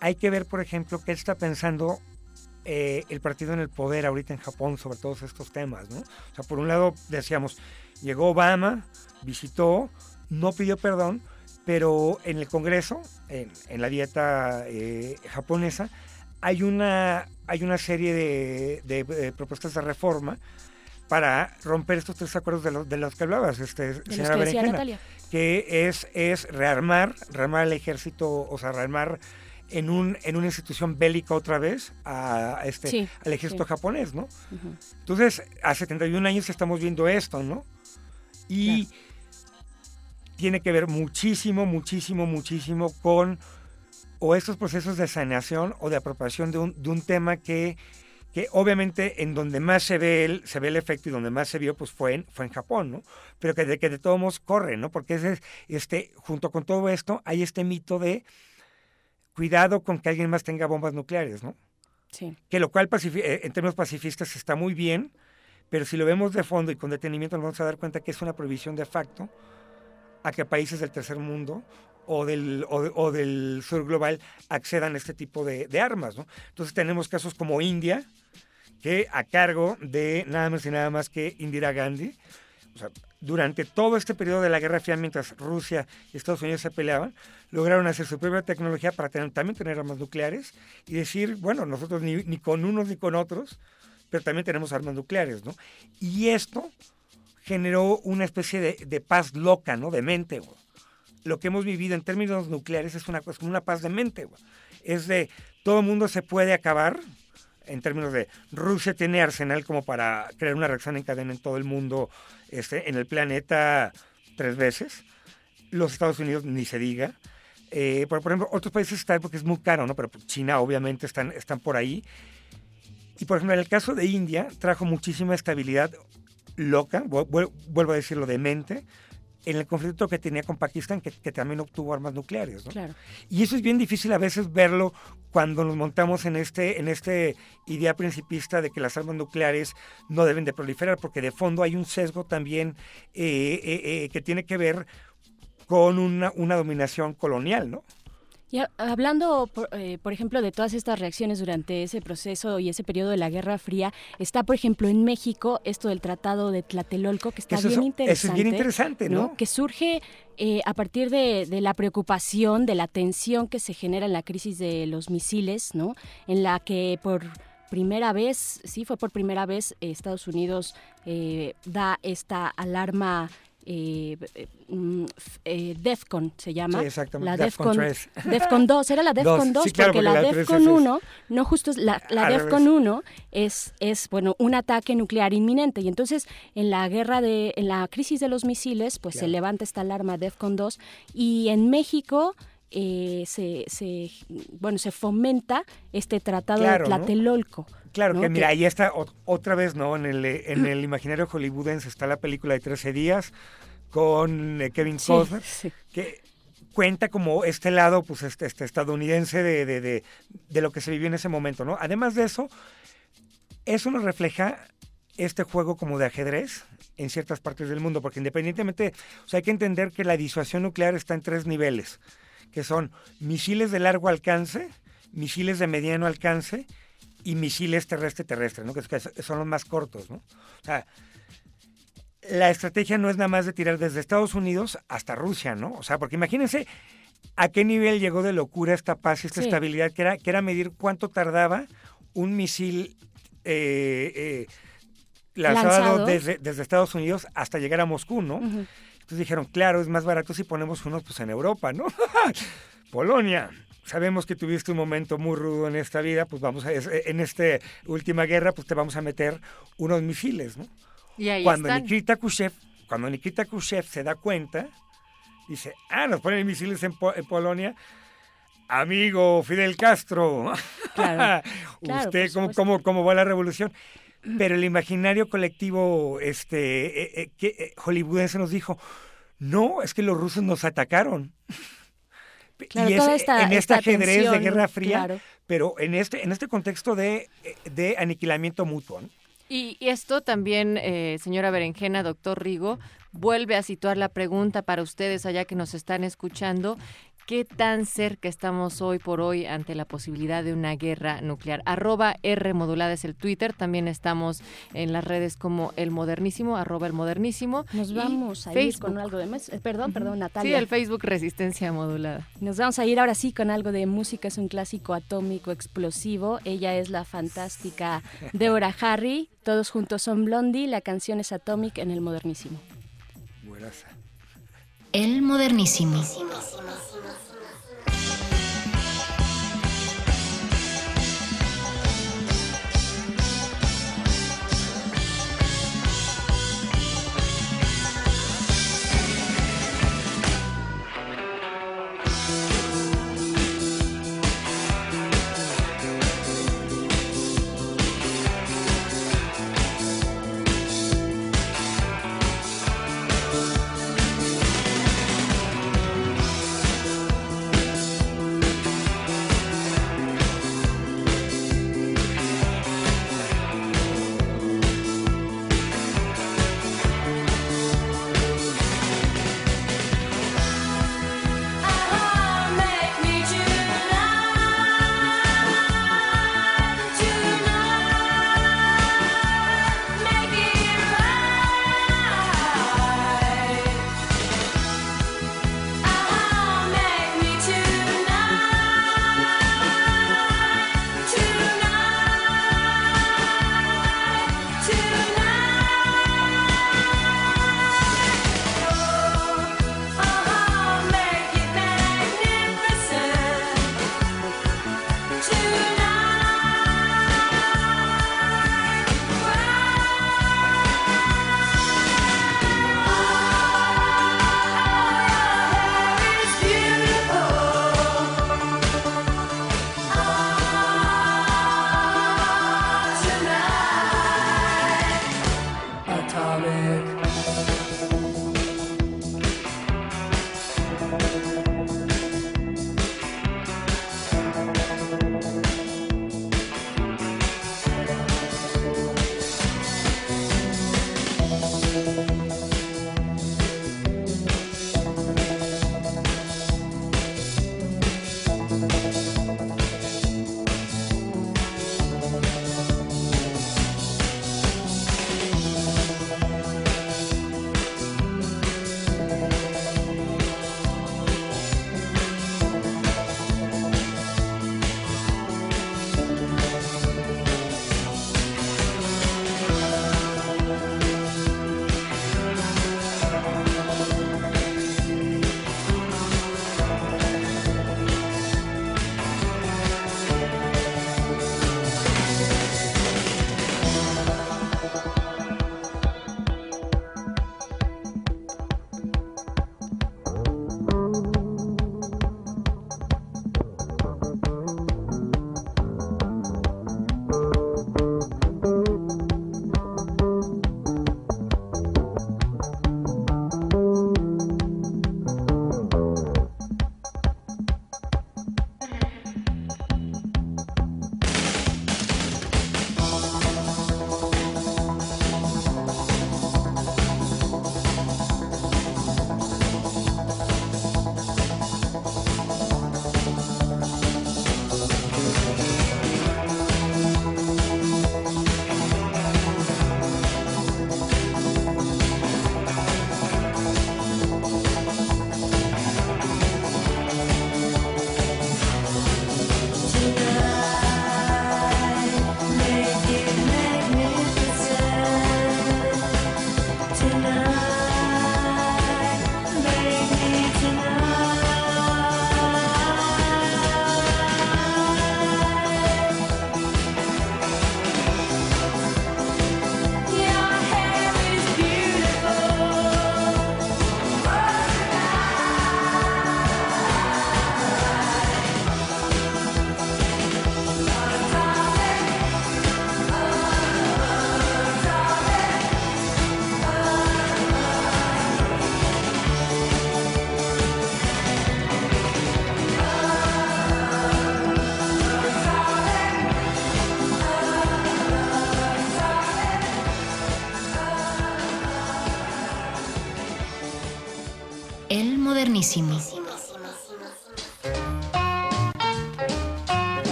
hay que ver, por ejemplo, qué está pensando eh, el partido en el poder ahorita en Japón sobre todos estos temas, ¿no? O sea, por un lado, decíamos, llegó Obama, visitó, no pidió perdón, pero en el Congreso, en, en la dieta eh, japonesa, hay una, hay una serie de, de, eh, propuestas de reforma para romper estos tres acuerdos de, los de los que hablabas, este, los señora que Berenjena, que es, es rearmar, rearmar el ejército, o sea, rearmar en, un, en una institución bélica otra vez a, a este, Sí, al ejército sí. japonés, ¿no? Ujú. Entonces, a 71 años estamos viendo esto, ¿no? Y tiene que ver muchísimo, muchísimo, muchísimo con o estos procesos de saneación o de apropiación de un, de un tema que, que obviamente en donde más se ve el, se ve el efecto y donde más se vio pues fue en, fue en Japón, ¿no? Pero que de, que de todos modos corre, ¿no? Porque ese es, este, junto con todo esto hay este mito de cuidado con que alguien más tenga bombas nucleares, ¿no? Sí. Que lo cual eh, en términos pacifistas está muy bien, pero si lo vemos de fondo y con detenimiento nos vamos a dar cuenta que es una prohibición de facto a que países del tercer mundo o del, o, del sur global accedan a este tipo de, armas. Entonces tenemos casos como India, que a cargo de nada más y nada más que Indira Gandhi, o sea, durante todo este periodo de la Guerra Fría, mientras Rusia y Estados Unidos se peleaban, lograron hacer su propia tecnología para también tener armas nucleares y decir, bueno, nosotros ni, ni con unos ni con otros, pero también tenemos armas nucleares, ¿no? Y esto generó una especie de, paz loca, ¿no? De mente. Lo que hemos vivido en términos nucleares es una, es como una paz de mente. Es de todo el mundo se puede acabar, en términos de Rusia tiene arsenal como para crear una reacción en cadena en todo el mundo, este, en el planeta tres veces. Los Estados Unidos ni se diga. Eh, por, ejemplo, otros países están porque es muy caro, ¿no? Pero China obviamente están, están por ahí. Y por ejemplo, en el caso de India, trajo muchísima estabilidad loca, vu- vu- vuelvo a decirlo, de mente, en el conflicto que tenía con Pakistán, que, que también obtuvo armas nucleares. ¿no? Claro. Y eso es bien difícil a veces verlo cuando nos montamos en este, en este idea principista de que las armas nucleares no deben de proliferar, porque de fondo hay un sesgo también eh, eh, eh, que tiene que ver con una, una dominación colonial, ¿no? Y ha- hablando, por, eh, por ejemplo, de todas estas reacciones durante ese proceso y ese periodo de la Guerra Fría, está, por ejemplo, en México esto del Tratado de Tlatelolco, que está Eso bien eso es interesante. bien interesante, ¿no? Que surge eh, a partir de, de la preocupación, de la tensión que se genera en la crisis de los misiles, ¿no? En la que por primera vez, sí, fue por primera vez, eh, Estados Unidos eh, da esta alarma. Eh, eh, mm, eh, DEFCON se llama. Sí, exactamente, La DEFCON DEFCON, 3. <laughs> DEFCON 2, era la Dos, DEFCON 2 sí, claro, porque, porque la, la DEFCON es- 1, no justo es la, la Al DEFCON revés. 1 es, es, bueno, un ataque nuclear inminente y entonces en la guerra de, en la crisis de los misiles, pues se levanta esta alarma DEFCON 2 y en México eh, se, se, bueno, se fomenta este tratado Claro, de ¿no? Claro, ¿no? que mira, ahí está ot- otra vez, ¿no? En el, eh, en el imaginario hollywoodense está la película de 13 días con eh, Kevin Sí, Costner, sí. que cuenta como este lado, pues, este, este estadounidense de, de, de, de lo que se vivió en ese momento, ¿no? Además de eso, eso nos refleja este juego como de ajedrez en ciertas partes del mundo, porque independientemente, o sea, hay que entender que la disuasión nuclear está en tres niveles, que son misiles de largo alcance, misiles de mediano alcance y misiles terrestre-terrestre, ¿no? Que, son los más cortos, ¿no? O sea, la estrategia no es nada más de tirar desde Estados Unidos hasta Rusia, ¿no? O sea, porque imagínense a qué nivel llegó de locura esta paz y esta Sí. estabilidad, que era, que era medir cuánto tardaba un misil eh, eh, lanzado, Lanzado. Desde, desde Estados Unidos hasta llegar a Moscú, ¿no? Entonces dijeron, claro, es más barato si ponemos unos pues en Europa, ¿no? <laughs> Polonia. Sabemos que tuviste un momento muy rudo en esta vida, pues vamos a, es- en esta última guerra, pues te vamos a meter unos misiles, ¿no? Y ahí cuando están. Nikita Khrushchev, cuando Nikita Khrushchev se da cuenta, dice, ah, nos ponen misiles en, Po- en Polonia. Amigo Fidel Castro, Claro, <laughs> claro, usted cómo, cómo, cómo va la revolución. Pero el imaginario colectivo este, eh, eh, que, eh, hollywoodense nos dijo, no, es que los rusos nos atacaron. <laughs> Claro, y es toda esta- en este esta ajedrez de Guerra Fría, claro. pero en este, en este contexto de, de aniquilamiento mutuo. ¿no? Y y esto también, eh, señora Berenjena, doctor Rigo, vuelve a situar la pregunta para ustedes allá que nos están escuchando. ¿Qué tan cerca estamos hoy por hoy ante la posibilidad de una guerra nuclear? Arroba R modulada es el Twitter. También estamos en las redes como El Modernísimo, arroba El Modernísimo. Nos vamos a ir Facebook. con algo de más. eh, Perdón, perdón, Sí, Natalia. el Facebook Resistencia Modulada. Nos vamos a ir ahora sí con algo de música, es un clásico atómico explosivo. Ella es la fantástica Deborah Harry. Todos juntos son Blondie. La canción es Atomic en el modernísimo. Buenas. El modernísimo.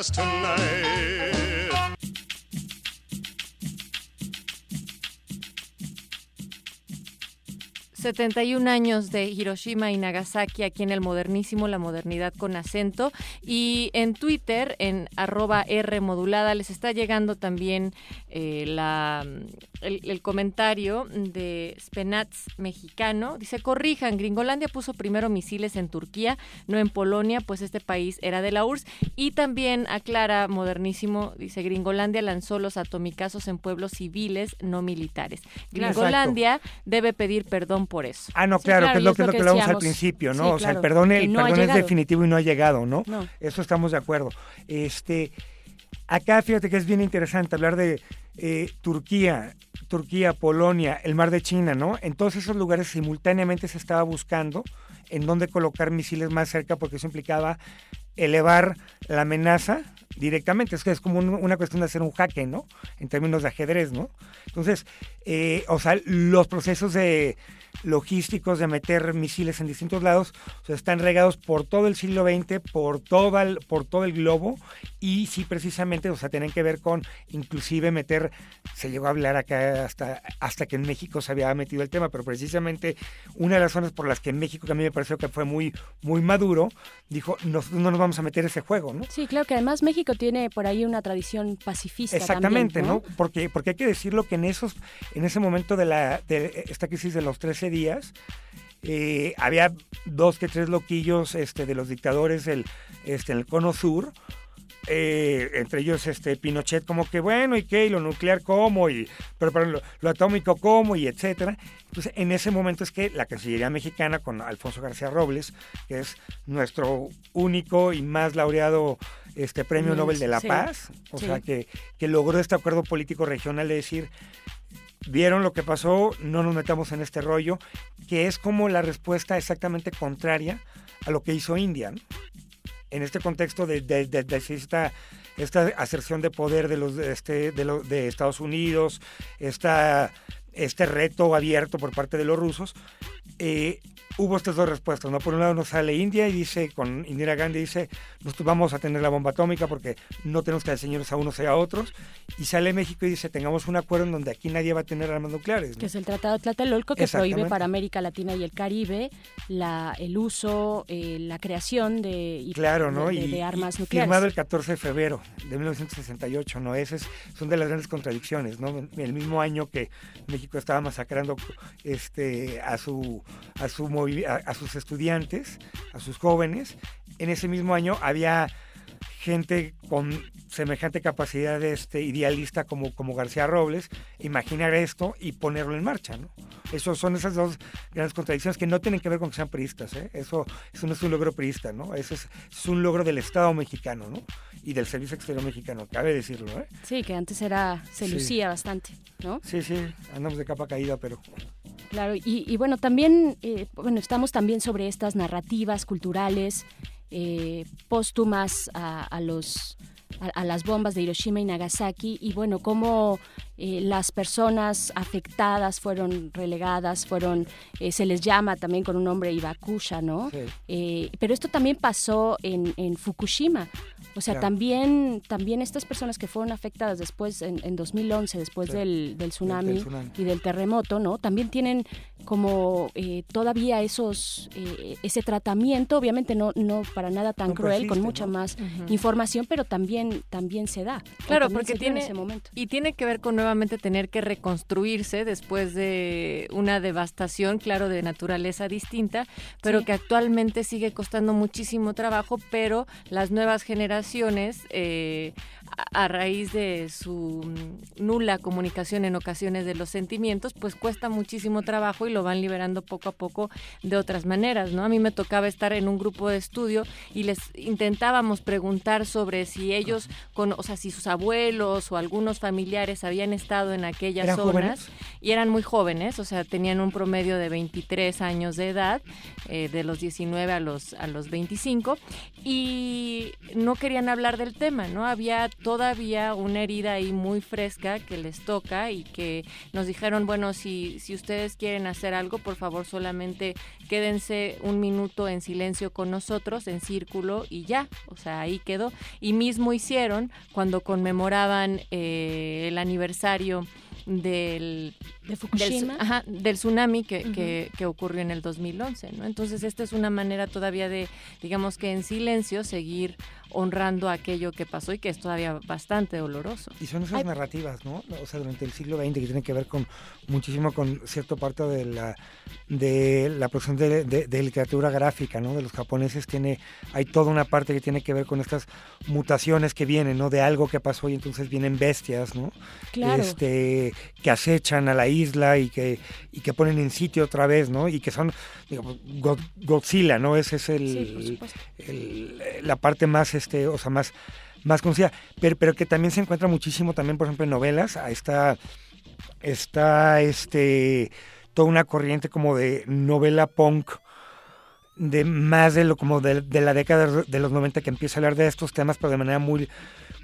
Mass tonight. 71 años de Hiroshima y Nagasaki aquí en el modernísimo, la modernidad con acento. Y en Twitter, en arroba R modulada, les está llegando también eh, la, el, el comentario de Spenats mexicano. Dice, corrijan, Gringolandia puso primero misiles en Turquía, no en Polonia, pues este país era de la URSS. Y también aclara modernísimo, dice, Gringolandia lanzó los atomicazos en pueblos civiles, no militares. Gringolandia debe pedir perdón por eso. Ah, no, Sí, claro, que es lo que, es lo que hablábamos al principio, ¿no? Sí, o sea, el perdón, el no perdón es definitivo y no ha llegado, ¿no? No. Eso estamos de acuerdo. Este, acá fíjate que es bien interesante hablar de eh, Turquía, Turquía, Polonia, el mar de China, ¿no? En todos esos lugares simultáneamente se estaba buscando en dónde colocar misiles más cerca porque eso implicaba elevar la amenaza directamente. Es que es como un- una cuestión de hacer un jaque, ¿no? En términos de ajedrez, ¿no? Entonces, eh, o sea, los procesos de logísticos de meter misiles en distintos lados. O sea, están regados por todo el siglo XX, por, toda el- por todo el globo y sí precisamente, o sea, tienen que ver con inclusive meter, se llegó a hablar acá hasta, hasta que en México se había metido el tema, pero precisamente una de las razones por las que en México, que a mí me pareció que fue muy, muy maduro, dijo, nosotros no nos vamos a meter ese juego, ¿no? Sí, claro que además México tiene por ahí una tradición pacifista. Exactamente, también, ¿no? Porque, porque hay que decirlo que en esos, en ese momento de la de esta crisis de los 13 días, eh, había dos que tres loquillos este, de los dictadores del, este, en el cono sur. Eh, entre ellos este Pinochet como que bueno y qué y lo nuclear cómo y pero, pero lo, lo atómico cómo y etcétera entonces en ese momento es que la Cancillería mexicana con Alfonso García Robles que es nuestro único y más laureado este premio Mm, Nobel de la sí, Paz o sí. sea que, que logró este acuerdo político regional de decir vieron lo que pasó, no nos metamos en este rollo, que es como la respuesta exactamente contraria a lo que hizo India. ¿no? En este contexto de, de- de- esta, esta aserción de poder de los este, de Estados Unidos, esta, este reto abierto por parte de los rusos, eh, hubo estas dos respuestas. ¿no? Por un lado nos sale India y dice, con Indira Gandhi dice, nosotros vamos a tener la bomba atómica porque no tenemos que señores a unos y a otros. Y sale México y dice, tengamos un acuerdo en donde aquí nadie va a tener armas nucleares. ¿no? Que es el Tratado de Tlatelolco que prohíbe para América Latina y el Caribe la, el uso, eh, la creación de, y- Claro, ¿no? de, y, de armas y nucleares. firmado el 14 de febrero de 1968, ¿no? Esas son de las grandes contradicciones, ¿no? El mismo año que México estaba masacrando este, a, su, a, su movi- a, sus estudiantes, a sus jóvenes, en ese mismo año había gente con semejante capacidad este, idealista como, como García Robles, imaginar esto y ponerlo en marcha, ¿no? Eso son esas dos grandes contradicciones que no tienen que ver con que sean priistas, ¿eh? Eso, eso no es un logro priista, ¿no? Eso es, es un logro del Estado mexicano, ¿no? Y del Servicio Exterior mexicano, cabe decirlo, ¿eh? Sí, que antes era, se Sí. lucía bastante, ¿no? Sí, sí, andamos de capa caída, pero... Claro, y, y bueno, también, eh, bueno, estamos también sobre estas narrativas culturales eh, póstumas a, a los a, a las bombas de Hiroshima y Nagasaki y bueno, cómo eh, las personas afectadas fueron relegadas, fueron, eh, se les llama también con un nombre Ibakusha, ¿no? Sí. Eh, pero esto también pasó en, en Fukushima. O sea, Claro. también, también estas personas que fueron afectadas después, en, en 2011, después Sí. del, del tsunami, Del tsunami. y del terremoto, ¿no? También tienen como eh, todavía esos, eh, ese tratamiento, obviamente no, no para nada tan No cruel, con mucha ¿no? más información, pero también, también se da. Claro, porque tiene ese momento. y tiene que ver con nuevamente tener que reconstruirse después de una devastación, claro, de naturaleza distinta, pero Sí. que actualmente sigue costando muchísimo trabajo, pero las nuevas generaciones eh, a raíz de su mm, nula comunicación en ocasiones de los sentimientos, pues cuesta muchísimo trabajo y lo van liberando poco a poco de otras maneras, ¿no? A mí me tocaba estar en un grupo de estudio y les intentábamos preguntar sobre si ellos, con, o sea, si sus abuelos o algunos familiares habían estado en aquellas ¿Eran zonas jóvenes? y eran muy jóvenes, o sea, tenían un promedio de 23 años de edad, eh, de los 19 a los, a los 25, y no querían hablar del tema, ¿no? Había todavía una herida ahí muy fresca que les toca y que nos dijeron, bueno, si, si ustedes quieren hacer algo, por favor solamente quédense un minuto en silencio con nosotros, en círculo, y ya, o sea, ahí quedó. Y mismo hicieron cuando conmemoraban eh, el aniversario del, ¿De Fukushima? del, ajá, del tsunami que, que, que ocurrió en el 2011, ¿no? Entonces esta es una manera todavía de, digamos que en silencio, seguir honrando aquello que pasó y que es todavía bastante doloroso. Y son esas narrativas, ¿no? O sea, durante el siglo XX que tienen que ver con muchísimo con cierta parte de la de la producción de, de- de literatura gráfica, ¿no? De los japoneses tiene hay toda una parte que tiene que ver con estas mutaciones que vienen, ¿no? De algo que pasó y entonces vienen bestias, ¿no? Claro. Este que acechan a la isla y que y que ponen en sitio otra vez, ¿no? Y que son digamos, God- Godzilla, ¿no? Ese es el, Sí, por supuesto. el- la parte más este o sea más más conocida pero, pero que también se encuentra muchísimo también por ejemplo en novelas a esta está este toda una corriente como de novela punk de más de lo como de, de la década de los 90 que empieza a hablar de estos temas pero de manera muy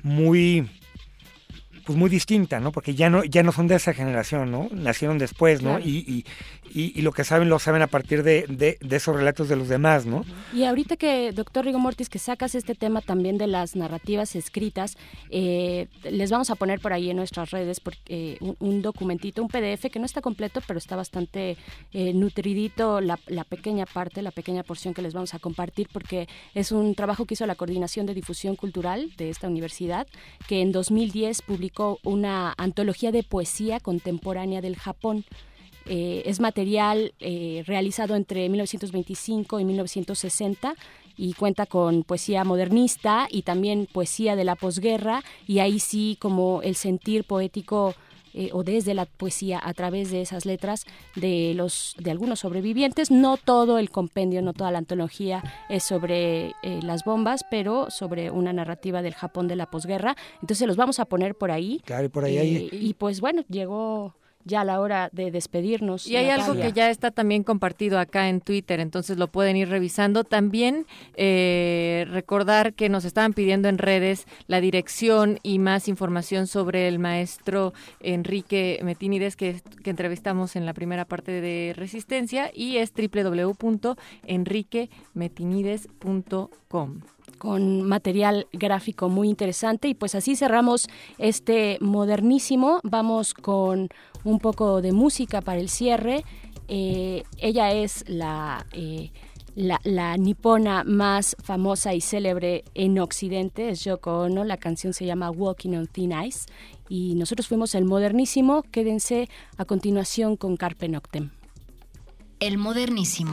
muy pues muy distinta, ¿no? Porque ya no, ya no son de esa generación, ¿no? Nacieron después, ¿no? Claro. Y, y, y, y lo que saben lo saben a partir de, de, de esos relatos de los demás, ¿no? Y ahorita que, doctor Rigo Mortis, que sacas este tema también de las narrativas escritas, eh, les vamos a poner por ahí en nuestras redes porque, eh, un, un documentito, un PDF que no está completo, pero está bastante eh, nutridito la, la pequeña parte, la pequeña porción que les vamos a compartir, porque es un trabajo que hizo la Coordinación de Difusión Cultural de esta universidad, que en 2010 publicó una antología de poesía contemporánea del Japón. Eh, es material eh, realizado entre 1925 y 1960 y cuenta con poesía modernista y también poesía de la posguerra y ahí sí como el sentir poético eh, o desde la poesía a través de esas letras de los de algunos sobrevivientes. No todo el compendio no toda la antología es sobre eh, las bombas pero sobre una narrativa del Japón de la posguerra. Entonces los vamos a poner por ahí. Claro, y por ahí Eh, y pues bueno llegó ya la hora de despedirnos Y hay algo que ya está también compartido acá en Twitter, entonces lo pueden ir revisando. También eh, recordar que nos estaban pidiendo en redes la dirección y más información sobre el maestro Enrique Metínides que, que entrevistamos en la primera parte de Resistencia y es www.enriquemetinides.com con material gráfico muy interesante y pues así cerramos este modernísimo. Vamos con un poco de música para el cierre. Eh, ella es la, eh, la, nipona más famosa y célebre en Occidente, es Yoko Ono. La canción se llama Walking on Thin Ice y nosotros fuimos el modernísimo. Quédense a continuación con Carpe Noctem. El modernísimo.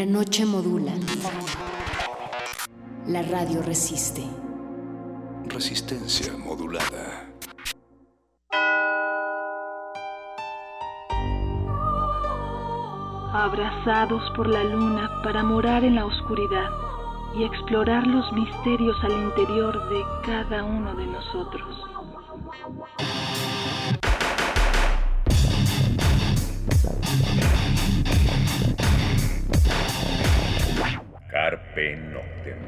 La noche modula. La radio resiste. Resistencia modulada. abrazados por la luna para morar en la oscuridad y explorar los misterios al interior de cada uno de nosotros. Carpe Noctem.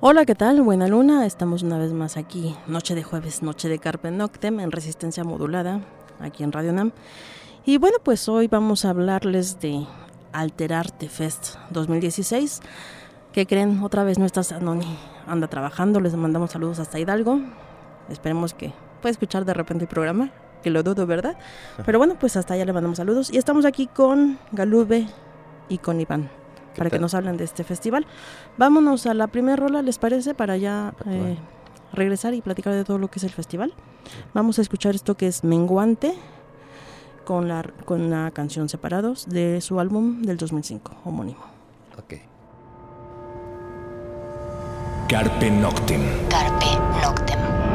Hola, ¿qué tal? Buena luna, estamos una vez más aquí, noche de jueves, noche de Carpe Noctem en resistencia modulada, aquí en Radio Nam. Y bueno, pues hoy vamos a hablarles de Alterarte Fest 2016. ¿Qué creen? Otra vez no está Sanoni, anda trabajando, les mandamos saludos hasta Hidalgo. Esperemos que pueda escuchar de repente el programa, que lo dudo, ¿verdad? Pero bueno, pues hasta allá le mandamos saludos. Y estamos aquí con Galube y con Iván para que tal? nos hablen de este festival. Vámonos a la primera rola, ¿les parece? Para ya eh, regresar y platicar de todo lo que es el festival. Vamos a escuchar esto que es Menguante con la, con la canción Separados de su álbum del 2005, homónimo. Ok. Carpe Noctem. Carpe Noctem.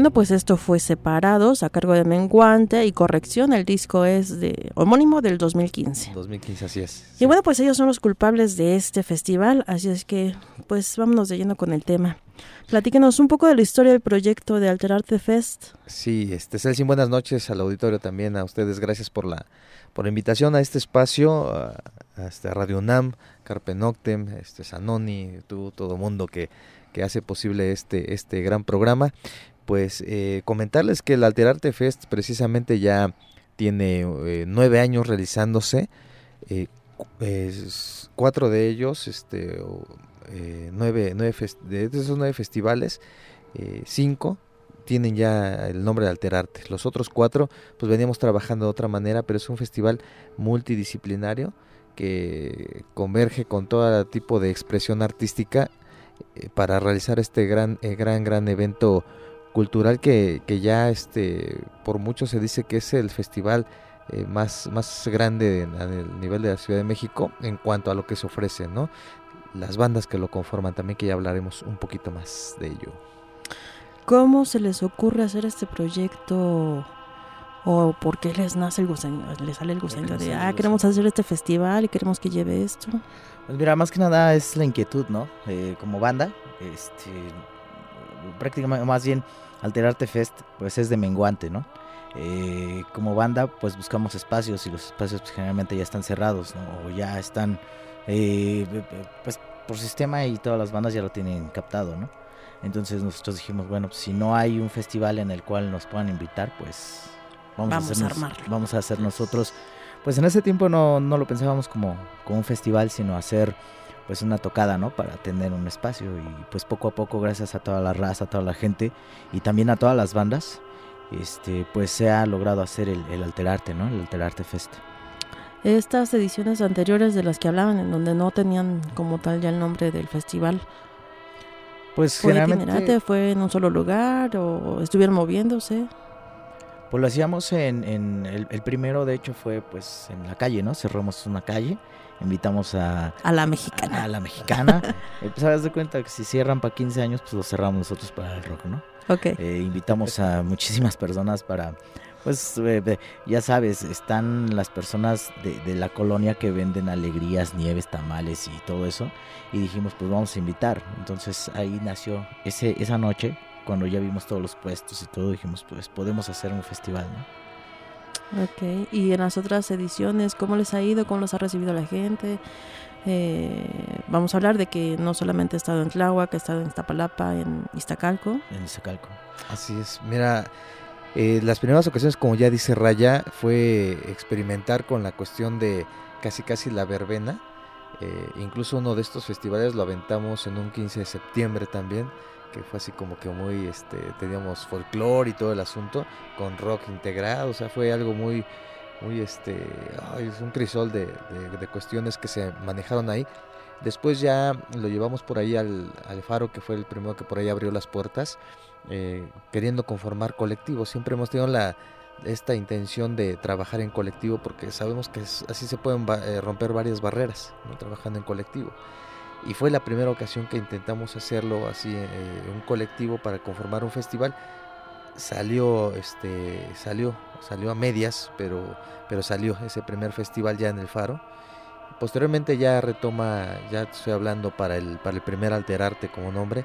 Bueno, pues esto fue Separados a cargo de Menguante y corrección, el disco es de homónimo del 2015. 2015, así es. Y bueno, pues ellos son los culpables de este festival, así es que pues vámonos de lleno con el tema. Platíquenos un poco de la historia del proyecto de Alterarte Fest. Sí, este Celsin, buenas noches al auditorio también, a ustedes, gracias por la por la invitación a este espacio, a, a este, Radio UNAM, Carpe Noctem, este Sanoni, tú, todo mundo que, que hace posible este, este gran programa. Pues eh, comentarles que el Alterarte Fest precisamente ya tiene eh, nueve años realizándose, eh, cuatro de ellos, este, eh, nueve, nueve de esos nueve festivales, eh, cinco tienen ya el nombre de Alterarte. Los otros cuatro, pues veníamos trabajando de otra manera, pero es un festival multidisciplinario que converge con todo tipo de expresión artística para realizar este gran, gran, gran evento cultural que, que ya este por mucho se dice que es el festival eh, más, más grande en- el nivel de la Ciudad de México en cuanto a lo que se ofrece, ¿no? Las bandas que lo conforman también, que ya hablaremos un poquito más de ello. ¿Cómo se les ocurre hacer este proyecto? ¿O por qué les nace el gusanito? Les sale el gusanito les de, ah, queremos hacer este festival y queremos que lleve esto. Pues mira, más que nada es la inquietud, ¿no? Eh, como banda, este, prácticamente, más bien, Alterarte Fest, pues es de menguante, ¿no? Eh, como banda, pues buscamos espacios y los espacios pues, generalmente ya están cerrados, ¿no? O ya están, eh, pues por sistema y todas las bandas ya lo tienen captado, ¿no? Entonces nosotros dijimos, bueno, pues, si no hay un festival en el cual nos puedan invitar, pues vamos, Vamos a a, hacernos- armarlo. vamos a hacer nosotros. Pues en ese tiempo no, no lo pensábamos como, como un festival, sino hacer pues una tocada, ¿no? Para tener un espacio y pues poco a poco, gracias a toda la raza, a toda la gente y también a todas las bandas, este, pues se ha logrado hacer el, el Alterarte, ¿no? El Alterarte Fest. Estas ediciones anteriores de las que hablaban, en donde no tenían como tal ya el nombre del festival, Pues ¿fue generalmente? ¿Fue en un solo lugar o estuvieron moviéndose? Pues lo hacíamos en, en el, el primero, de hecho, fue pues en la calle, ¿no? Cerramos una calle, invitamos a... A la mexicana. A, la mexicana. <laughs> Eh, pues de cuenta que si cierran para 15 años, pues lo cerramos nosotros para el rock, ¿no? Ok. Eh, invitamos a muchísimas personas para... Pues eh, ya sabes, están las personas de, de la colonia que venden alegrías, nieves, tamales y todo eso. Y dijimos, pues vamos a invitar. Entonces ahí nació ese, esa noche, cuando ya vimos todos los puestos y todo, dijimos, pues podemos hacer un festival, ¿no? Ok, y en las otras ediciones, ¿cómo les ha ido? ¿Cómo los ha recibido la gente? Eh, vamos a hablar de que no solamente ha estado en Tláhuac, ha estado en Iztapalapa, en Iztacalco. En Iztacalco. Así es, mira, eh, las primeras ocasiones, como ya dice Raya, fue experimentar con la cuestión de casi casi la verbena. Eh, incluso uno de estos festivales lo aventamos en un 15 de septiembre también, que fue así como que muy, este, teníamos folclore y todo el asunto, con rock integrado, o sea, fue algo muy, muy, este, es un crisol de, de- cuestiones que se manejaron ahí. Después ya lo llevamos por ahí al, faro, que fue el primero que por ahí abrió las puertas, eh, queriendo conformar colectivos. Siempre hemos tenido la, esta intención de trabajar en colectivo porque sabemos que así se pueden eh, romper varias barreras, ¿no? trabajando en colectivo. Y fue la primera ocasión que intentamos hacerlo así, eh, un colectivo para conformar un festival. Salió, este, salió, salió a medias, pero, pero salió ese primer festival ya en el Faro. Posteriormente ya retoma, ya estoy hablando para el, para el primer Alterarte como nombre.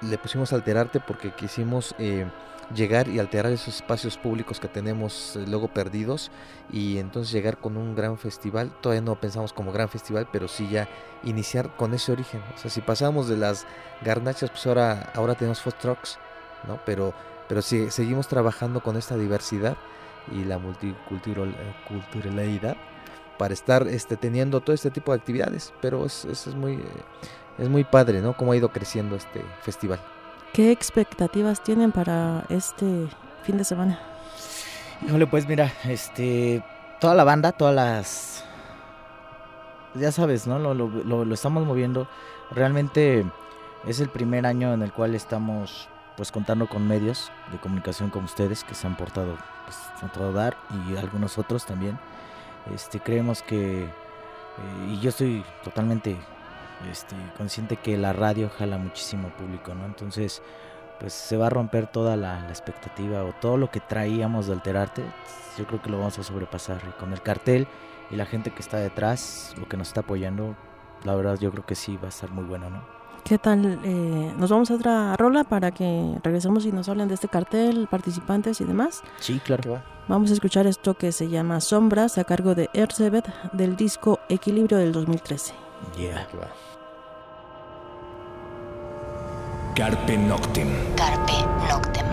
Le pusimos Alterarte porque quisimos eh, llegar y alterar esos espacios públicos que tenemos eh, luego perdidos y entonces llegar con un gran festival. Todavía no pensamos como gran festival, pero sí ya iniciar con ese origen. O sea, si pasamos de las garnachas, pues ahora, ahora tenemos food trucks, ¿no? Pero, pero sí, seguimos trabajando con esta diversidad y la multiculturalidad para estar este, teniendo todo este tipo de actividades. Pero es, es, es muy, eh, es muy padre, ¿no? Cómo ha ido creciendo este festival. ¿Qué expectativas tienen para este fin de semana? Híjole, pues mira, este, toda la banda, todas las, ya sabes, ¿no? Lo, estamos moviendo. Realmente es el primer año en el cual estamos, pues, contando con medios de comunicación como ustedes que se han portado, pues, a todo dar y algunos otros también. Este, creemos que, eh, y yo estoy totalmente, este, consciente que la radio jala muchísimo público, ¿no? Entonces, pues se va a romper toda la, la expectativa o todo lo que traíamos de Alterarte, yo creo que lo vamos a sobrepasar. Y con el cartel y la gente que está detrás, lo que nos está apoyando, la verdad yo creo que sí va a estar muy bueno, ¿no? ¿Qué tal? Eh, nos vamos a otra rola para que regresemos y nos hablen de este cartel, participantes y demás. Sí, claro. Vamos a escuchar esto que se llama Sombras a cargo de Erzebet del disco Equilibrio del 2013. Yeah. Carpe Noctem. Carpe Noctem.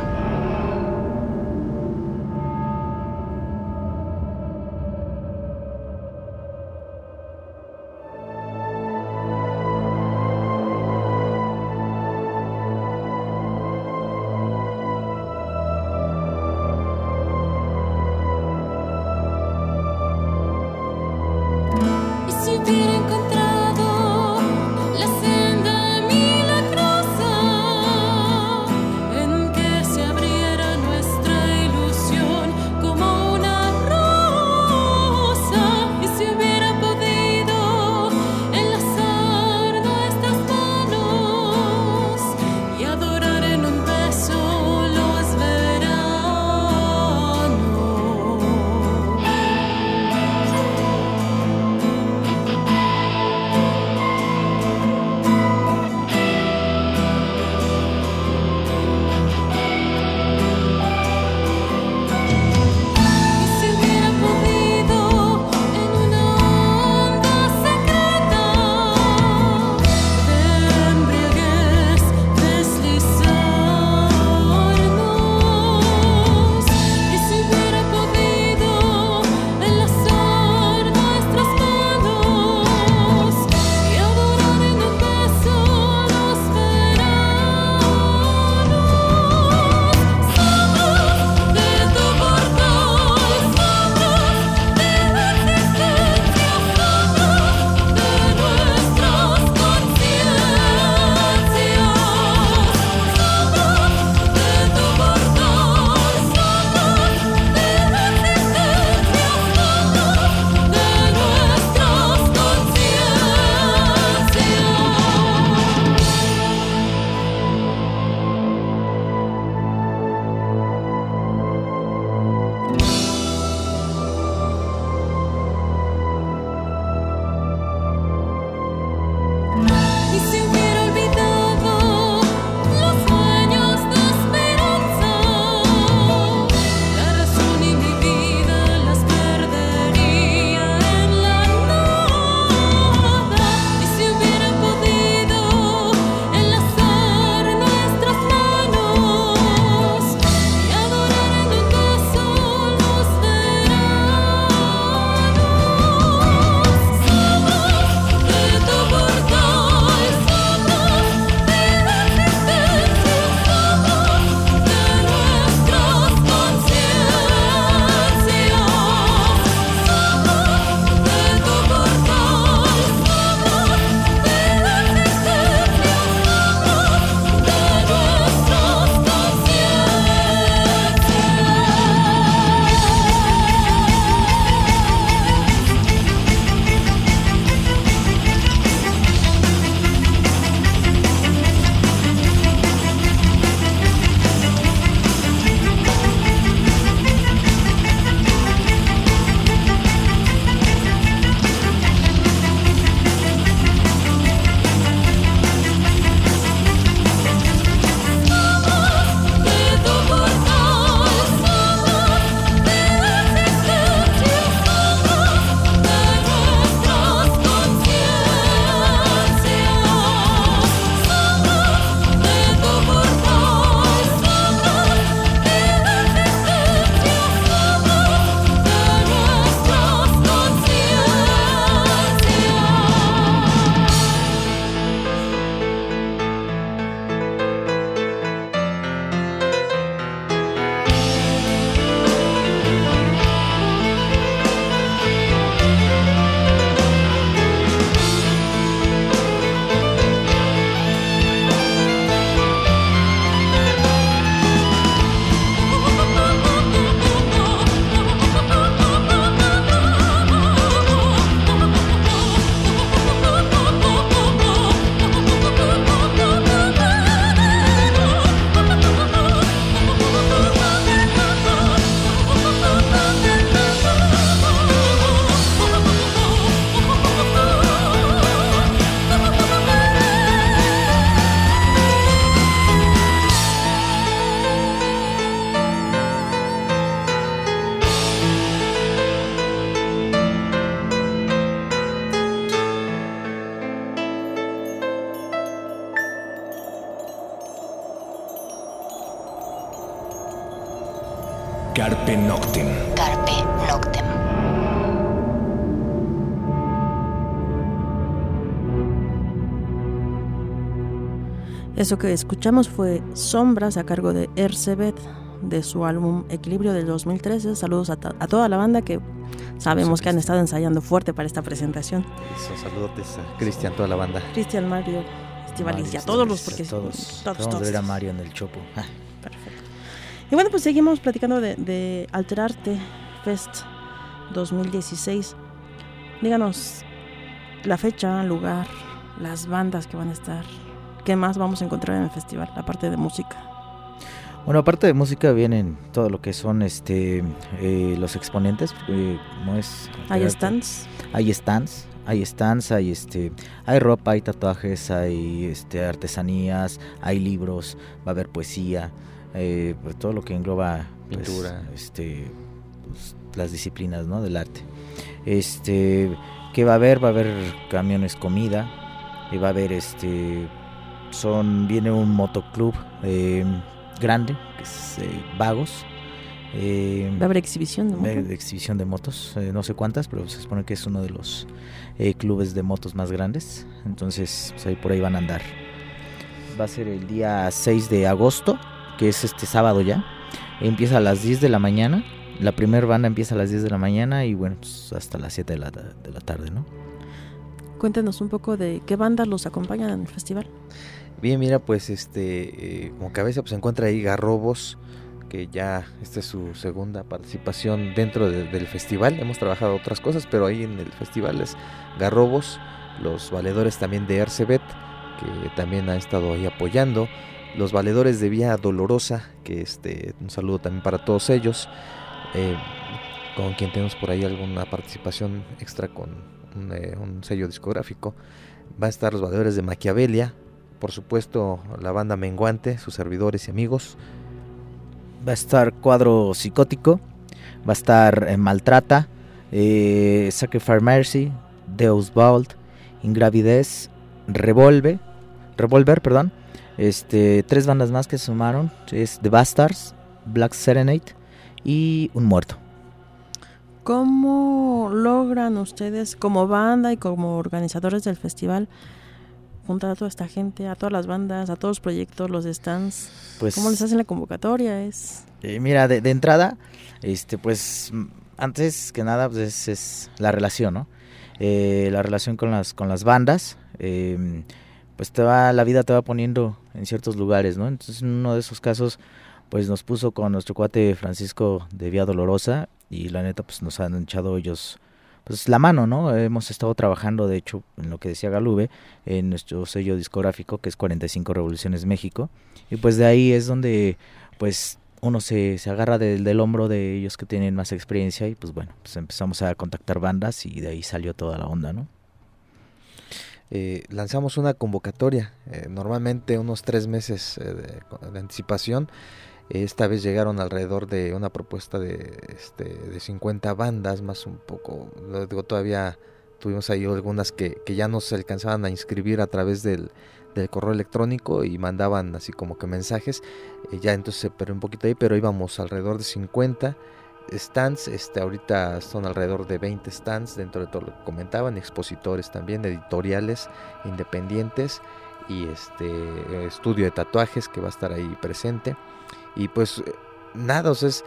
Eso que escuchamos fue Sombras a cargo de Ercebet de su álbum Equilibrio del 2013. Saludos a, a toda la banda que sabemos que han estado ensayando fuerte para esta presentación. Eso, saludotes a Cristian, toda la banda. Cristian, Mario, Estivalis y a todos los, porque todos. todos, Vamos a todos. ver a Mario en el Chopo. Ah, Y bueno, pues seguimos platicando de, de Alterarte Fest 2016. Díganos la fecha, lugar, las bandas que van a estar. ¿Qué más vamos a encontrar en el festival, aparte de música? Bueno, aparte de música vienen todo lo que son este eh, los exponentes, eh, ¿cómo es? ¿Hay stands? Hay stands, hay stands, hay este, hay ropa, hay tatuajes, hay este artesanías, hay libros, va a haber poesía, eh, pues, todo lo que engloba pues, Pintura. este, pues, las disciplinas, ¿no? Del arte. Este, ¿qué va a haber? Va a haber camiones comida, y va a haber este, son viene un motoclub eh, grande, que es eh, Vagos. Eh, ¿Va a haber exhibición de va a haber moto? exhibición de motos, no sé cuántas, pero se supone que es uno de los eh, clubes de motos más grandes. Entonces, pues, ahí por ahí van a andar. Va a ser el día 6 de agosto, que es este sábado ya. Empieza a las 10 de la mañana. La primera banda empieza a las 10 de la mañana y bueno, pues hasta las 7 de la, de la tarde, ¿no? Cuéntenos un poco de qué bandas los acompañan en el festival. Bien, mira, pues este, eh, como cabeza pues se encuentra ahí Garrobos, que ya esta es su segunda participación dentro de- del festival. Hemos trabajado otras cosas, pero ahí en el festival es Garrobos, los valedores también de Ercebet, que también ha estado ahí apoyando, los valedores de Vía Dolorosa, que este, un saludo también para todos ellos, eh, con quien tenemos por ahí alguna participación extra con un, eh, un sello discográfico. Va a estar los valedores de Maquiavelia, por supuesto la banda Menguante, sus servidores y amigos. Va a estar Cuadro Psicótico, va a estar eh, Maltrata, eh, Sacrifice Mercy, Deus Vault, Ingravidez, Revolve, Revolver, perdón. Este, tres bandas más que se sumaron, es The Bastards, Black Serenade y Un Muerto. ¿Cómo logran ustedes como banda y como organizadores del festival juntar a toda esta gente, a todas las bandas, a todos los proyectos, los stands? Pues- ¿Cómo les hacen la convocatoria? Es Eh, mira, de, de entrada, este, pues antes que nada pues, es, es la relación, ¿no? Eh, la relación con las con las bandas, eh, pues te va la vida te va poniendo en ciertos lugares, ¿no? Entonces en uno de esos casos, pues nos puso con nuestro cuate Francisco de Vía Dolorosa y la neta pues nos han echado ellos pues la mano, ¿no? Hemos estado trabajando, de hecho, en lo que decía Galube, en nuestro sello discográfico que es 45 Revoluciones México y pues de ahí es donde pues uno se, se agarra del, del hombro de ellos que tienen más experiencia y pues bueno, pues empezamos a contactar bandas y de ahí salió toda la onda, ¿no? eh, lanzamos una convocatoria, eh, normalmente unos tres meses eh, de, de anticipación. Esta vez llegaron alrededor de una propuesta de, este, de 50 bandas, más un poco, lo digo, todavía tuvimos ahí algunas que, que ya no se alcanzaban a inscribir a través del, del correo electrónico y mandaban así como que mensajes, eh, ya entonces se perdió un poquito ahí, pero íbamos alrededor de 50 stands, este ahorita son alrededor de 20 stands dentro de todo lo que comentaban, expositores también, editoriales independientes y este estudio de tatuajes que va a estar ahí presente y pues eh, nada, o sea, es,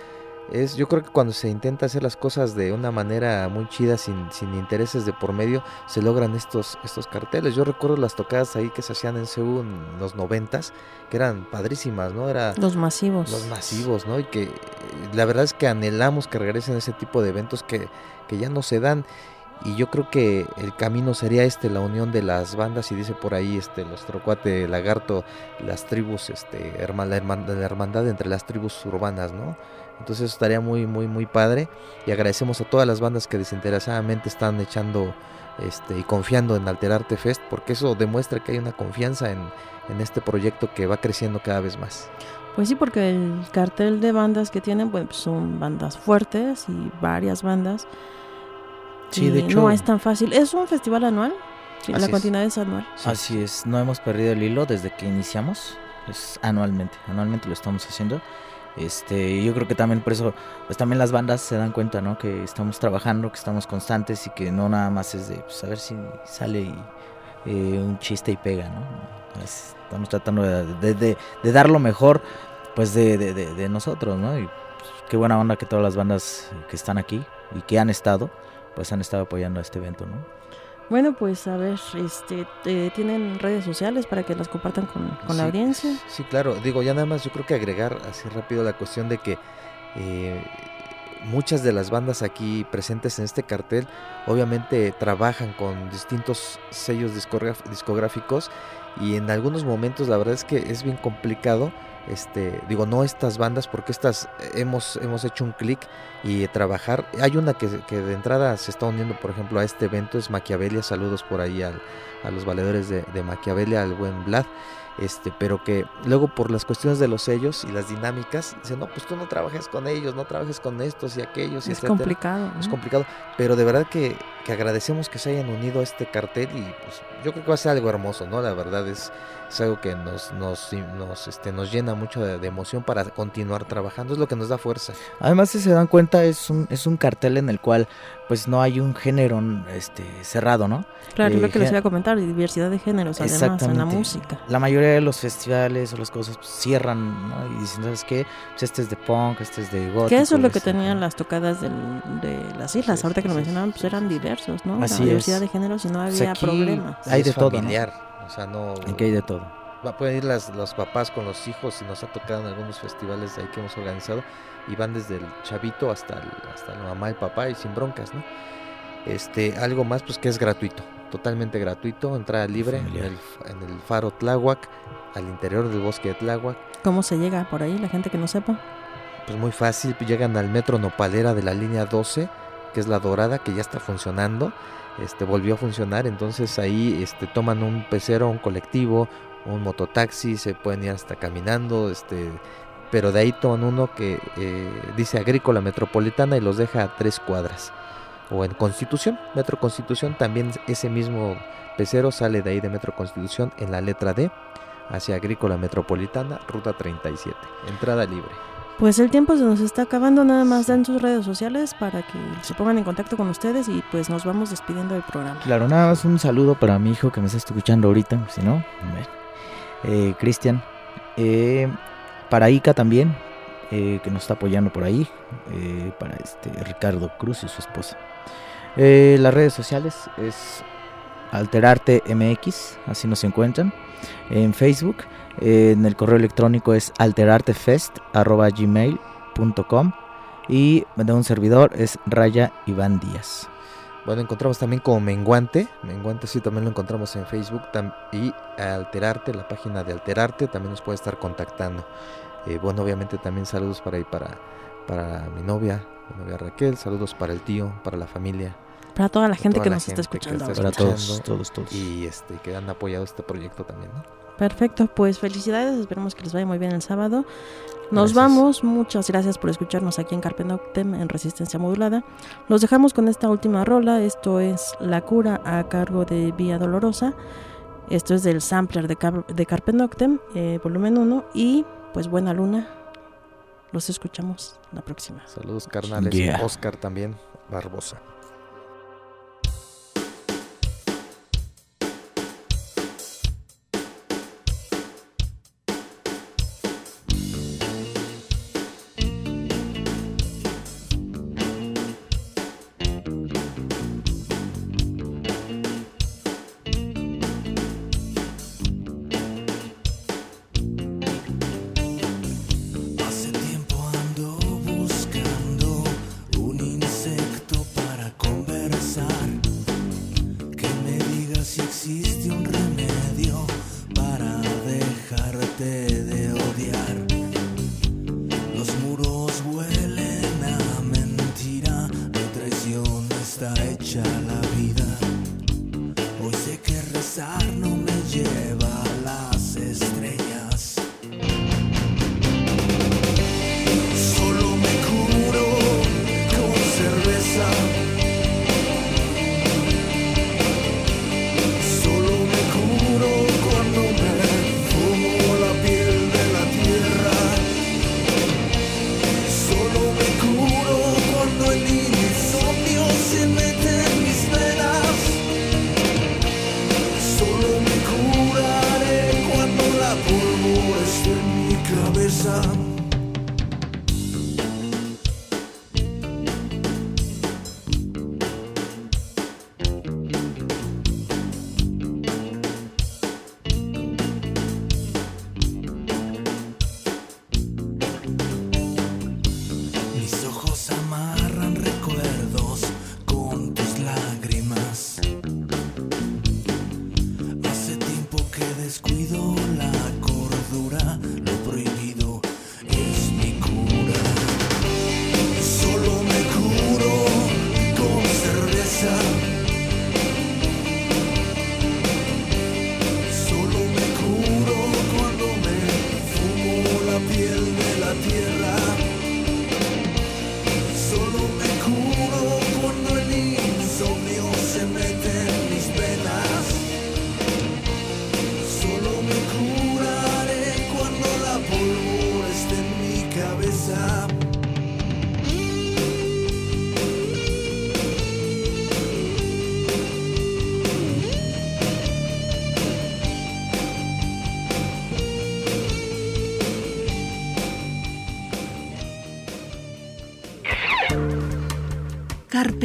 es yo creo que cuando se intenta hacer las cosas de una manera muy chida sin, sin intereses de por medio se logran estos estos carteles. Yo recuerdo las tocadas ahí que se hacían en Seúl en los noventas que eran padrísimas, ¿no? Era los masivos. los masivos, ¿no? Y que eh, la verdad es que anhelamos que regresen ese tipo de eventos que, que ya no se dan. Y yo creo que el camino sería este, la unión de las bandas, y dice por ahí este nuestro cuate lagarto, las tribus, este, herma- la, la hermandad entre las tribus urbanas, ¿no? Entonces eso estaría muy, muy, muy padre. Y agradecemos a todas las bandas que desinteresadamente están echando este, y confiando en Alterarte Fest, porque eso demuestra que hay una confianza en, en este proyecto que va creciendo cada vez más. Pues sí, porque el cartel de bandas que tienen pues son bandas fuertes y varias bandas. Sí, de Y hecho- No es tan fácil. ¿Es un festival anual? Sí, Así La es. continuidad es anual. Así es, no hemos perdido el hilo desde que iniciamos, es anualmente, anualmente lo estamos haciendo. Este, yo creo que también por eso, pues también las bandas se dan cuenta, ¿no? Que estamos trabajando, que estamos constantes y que no nada más es de, pues a ver si sale y, eh, un chiste y pega, ¿no? Es- estamos tratando de, de- de- de dar lo mejor, pues de, de- de- de nosotros, ¿no? Y pues, qué buena onda que todas las bandas que están aquí y que han estado, pues han estado apoyando a este evento, ¿no? Bueno, pues a ver, este, eh, ¿tienen redes sociales para que las compartan con, con la audiencia? Sí, claro. Digo, ya nada más yo creo que agregar así rápido la cuestión de que eh, muchas de las bandas aquí presentes en este cartel obviamente trabajan con distintos sellos discográficos y en algunos momentos la verdad es que es bien complicado. Este, digo, no estas bandas, porque estas eh, hemos, hemos hecho un clic y trabajar. Hay una que, que de entrada se está uniendo, por ejemplo, a este evento, es Maquiavelia. Saludos por ahí al- a los valedores de, de Maquiavelia, al buen Vlad este, pero que luego por las cuestiones de los sellos y las dinámicas, dicen, no, pues tú no trabajes con ellos, no trabajes con estos y aquellos, y Es etcétera". complicado, Es complicado, pero de verdad que, que agradecemos que se hayan unido a este cartel y pues yo creo que va a ser algo hermoso, ¿no? La verdad es, es algo que nos, nos, nos, este, nos llena mucho de, de emoción para continuar trabajando, es lo que nos da fuerza. Además, si se dan cuenta, es un, es un cartel en el cual pues no hay un género este, cerrado, ¿no? Claro, es Eh, lo que les iba a comentar, diversidad de géneros además en la música. La mayoría de los festivales o las cosas pues, cierran, ¿no? Y dicen, ¿sabes qué? Pues este es de punk, este es de gótico. Que eso es lo que este- tenían las tocadas del- de las islas. Ahorita que lo mencionaban, pues eran diversos, ¿no? Así la diversidad es. de géneros y no Pues había aquí problemas. Hay de todo, ¿no? O sea, no... Aquí hay de todo. Va, pueden ir las, los papás con los hijos y nos ha tocado en algunos festivales de ahí que hemos organizado y van desde el chavito hasta, el- hasta la mamá y papá y sin broncas, ¿no? Este, algo más pues que es gratuito, totalmente gratuito, entrada libre en el, en el faro Tláhuac, al interior del bosque de Tláhuac, ¿Cómo se llega por ahí? La gente que no sepa. pues muy fácil, llegan al metro Nopalera de la línea 12, que es la dorada, que ya está funcionando, este volvió a funcionar, entonces ahí este toman un pecero, un colectivo, un mototaxi, se pueden ir hasta caminando, este pero de ahí toman uno que eh, dice Agrícola Metropolitana y los deja a tres cuadras. O en Constitución, Metro Constitución, también ese mismo pecero sale de ahí de Metro Constitución en la letra D hacia Agrícola Metropolitana, ruta 37, entrada libre. Pues el tiempo se nos está acabando, nada más den sus redes sociales para que se pongan en contacto con ustedes y pues nos vamos despidiendo del programa. Claro, nada más un saludo para mi hijo que me está escuchando ahorita, si no, eh, Cristian, eh, para Ica también, eh, que nos está apoyando por ahí, eh, para este Ricardo Cruz y su esposa. Las redes sociales es Alterarte MX, así nos encuentran en Facebook. En el correo electrónico es alterartefest.gmail.com y de un servidor es Raya Iván Díaz. Bueno, encontramos también como Menguante. Menguante sí también lo encontramos en Facebook. tam- y Alterarte, la página de Alterarte, también nos puede estar contactando. Eh, bueno, obviamente también saludos para ahí para, para mi novia, mi novia Raquel. Saludos para el tío, para la familia. Para toda la gente toda que la nos está gente escuchando. está. Para todos, todos, todos. Y este, que han apoyado este proyecto también, ¿no? Perfecto, pues felicidades, esperemos que les vaya muy bien el sábado. Nos Gracias. vamos, muchas gracias por escucharnos aquí en Carpe Noctem en Resistencia Modulada. Los dejamos con esta última rola, esto es La Cura a cargo de Vía Dolorosa. Esto es del sampler de, Car- de Carpe Noctem, eh, volumen 1 y pues buena luna. Los escuchamos la próxima. Saludos carnales. Yeah. Oscar también, Barbosa.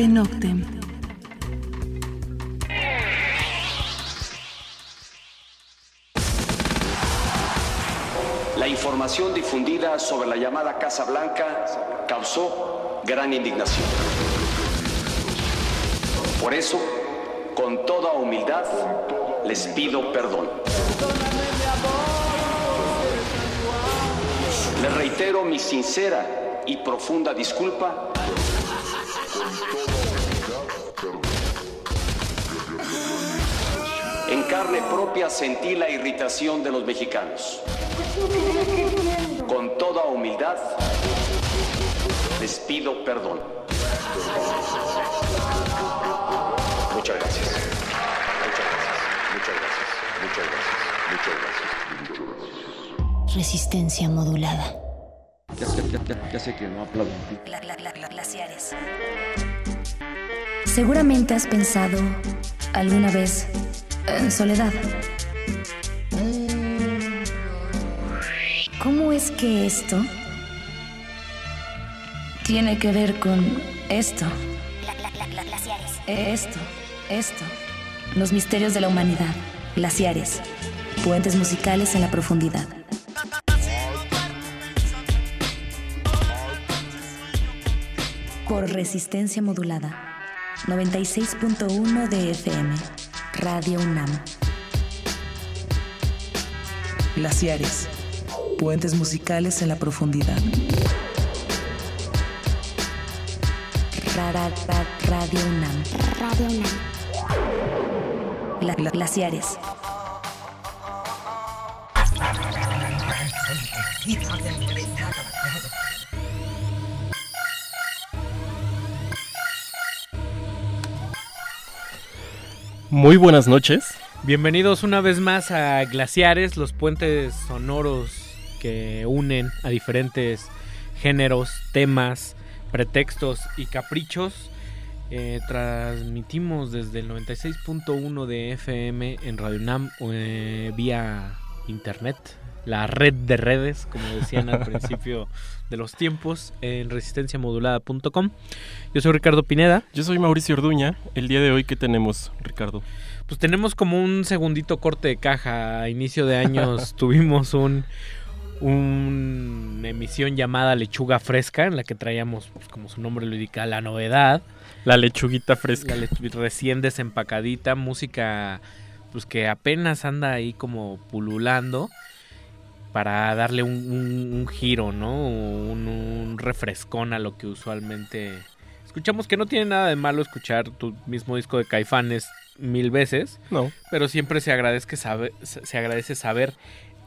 Noctem. La información difundida sobre la llamada Casa Blanca causó gran indignación. Por eso, con toda humildad, les pido perdón. Les reitero mi sincera y profunda disculpa carne propia sentí la irritación de los mexicanos. Con toda humildad, les pido perdón. Muchas gracias. Muchas gracias. Muchas gracias. Muchas gracias. Muchas gracias. Muchas gracias. Resistencia modulada. Ya sé, ya, ya- ya sé que no aplauden. Glaciares. Seguramente has pensado alguna vez en soledad. ¿Cómo es que esto tiene que ver con esto? Esto, esto. Los misterios de la humanidad. Glaciares. Puentes musicales en la profundidad. Por resistencia modulada. 96.1 de FM. Radio UNAM. Glaciares. Puentes musicales en la profundidad. Ra- ra- ra- Radio UNAM. Radio UNAM. glaciares. Muy buenas noches. Bienvenidos una vez más a Glaciares, los puentes sonoros que unen a diferentes géneros, temas, pretextos y caprichos. Eh, transmitimos desde el 96.1 de FM en Radio Nam eh, vía internet, la red de redes, como decían al principio de los tiempos, en resistenciamodulada.com. Yo soy Ricardo Pineda. Yo soy Mauricio Orduña. El día de hoy, ¿qué tenemos, Ricardo? Pues tenemos como un segundito corte de caja. A inicio de años <laughs> tuvimos un una emisión llamada Lechuga Fresca, en la que traíamos, pues, como su nombre lo indica, la novedad. La lechuguita fresca. La lechu- recién desempacadita, música pues que apenas anda ahí como pululando para darle un, un- un giro, ¿no? Un, un refrescón a lo que usualmente escuchamos, que no tiene nada de malo escuchar tu mismo disco de Caifanes mil veces. No. Pero siempre se agradece, saber, se agradece saber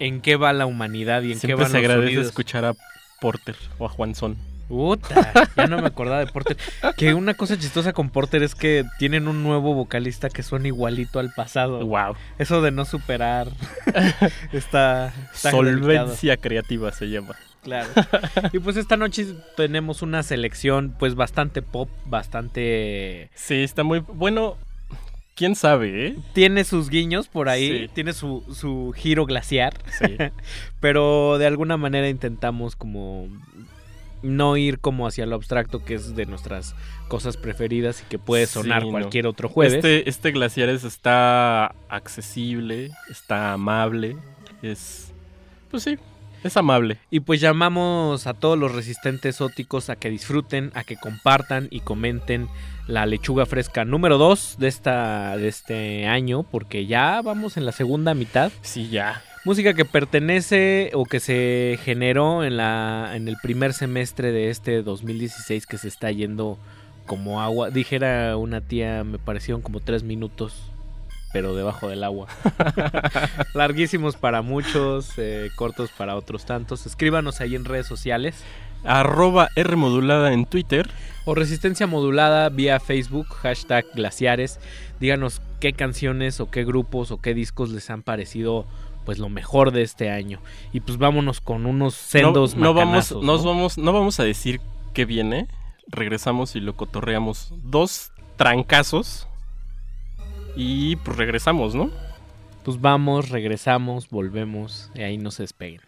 en qué va la humanidad y en qué Siempre van se los agradece sonidos. escuchar a Porter o a Juanzón. Puta, ya no me acordaba de Porter. Que una cosa chistosa con Porter es que tienen un nuevo vocalista que suena igualito al pasado. Wow. Eso de no superar <laughs> está, está delicado. Solvencia creativa se llama. Claro. Y pues esta noche tenemos una selección pues bastante pop, bastante... Sí, está muy... Bueno, quién sabe, ¿eh? Tiene sus guiños por ahí, Sí. tiene su, su giro glaciar. Sí. <laughs> Pero de alguna manera intentamos como no ir como hacia lo abstracto que es de nuestras cosas preferidas y que puede sonar Sí, no. cualquier otro jueves. Este, este Glaciares está accesible, está amable, es... Pues sí, es amable. Y pues llamamos a todos los resistentes óticos a que disfruten, a que compartan y comenten la lechuga fresca número 2 de, esta, de este año, porque ya vamos en la segunda mitad. Sí, ya. Música que pertenece o que se generó en, la, en el primer semestre de este 2016 que se está yendo como agua. Dijera una tía, me parecieron como tres minutos, pero debajo del agua. <laughs> Larguísimos para muchos, eh, cortos para otros tantos. Escríbanos ahí en redes sociales. Arroba R modulada en Twitter. O Resistencia Modulada vía Facebook, hashtag Glaciares. Díganos qué canciones o qué grupos o qué discos les han parecido pues lo mejor de este año. Y pues vámonos con unos sendos no, no vamos, macanazos, nos ¿no? vamos, no vamos a decir qué viene. Regresamos y lo cotorreamos. Dos trancazos. Y pues regresamos, ¿no? Pues vamos, regresamos, volvemos y ahí no se despeguen.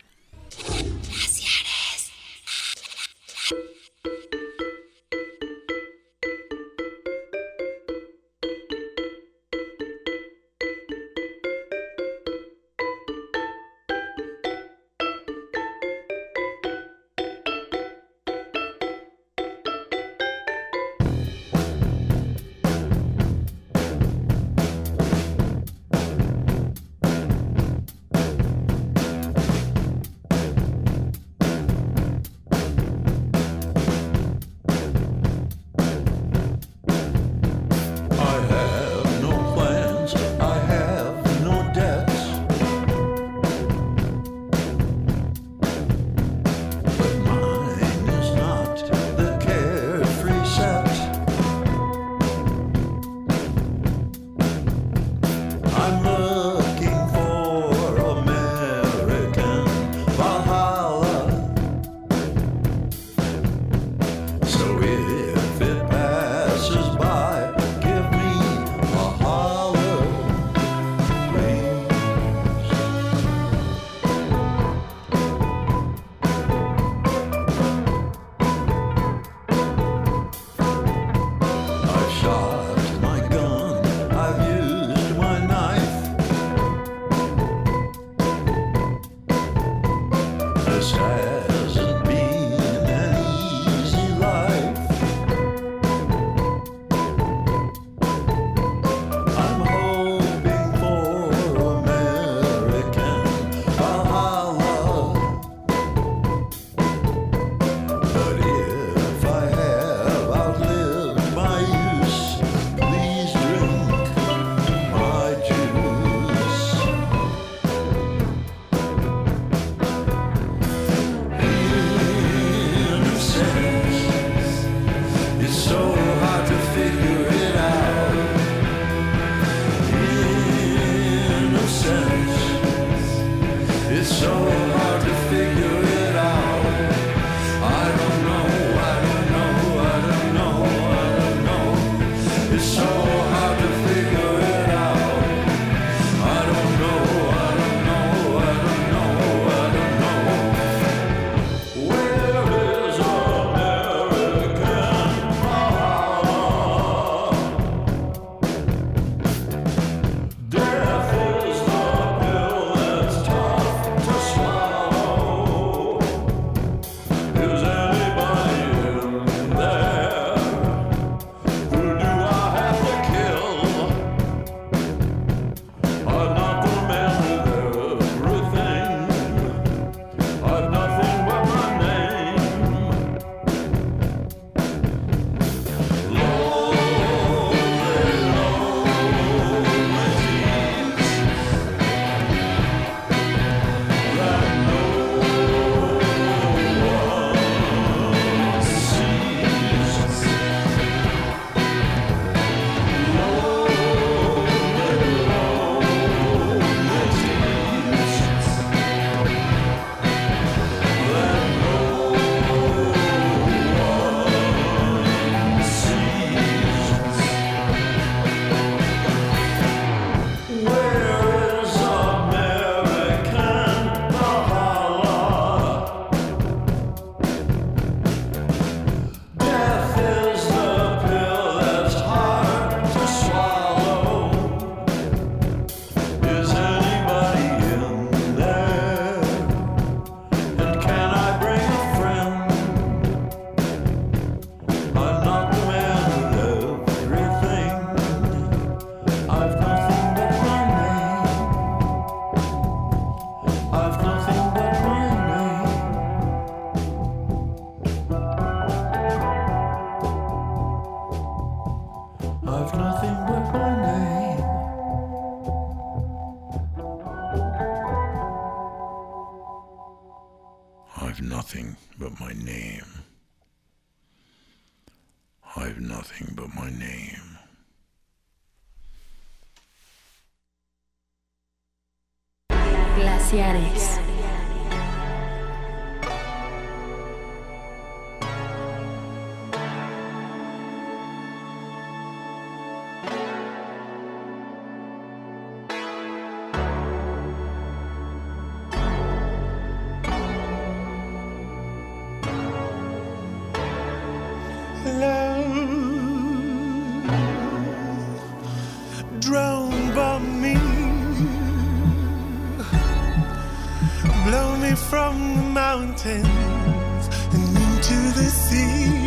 Mountains and into the sea.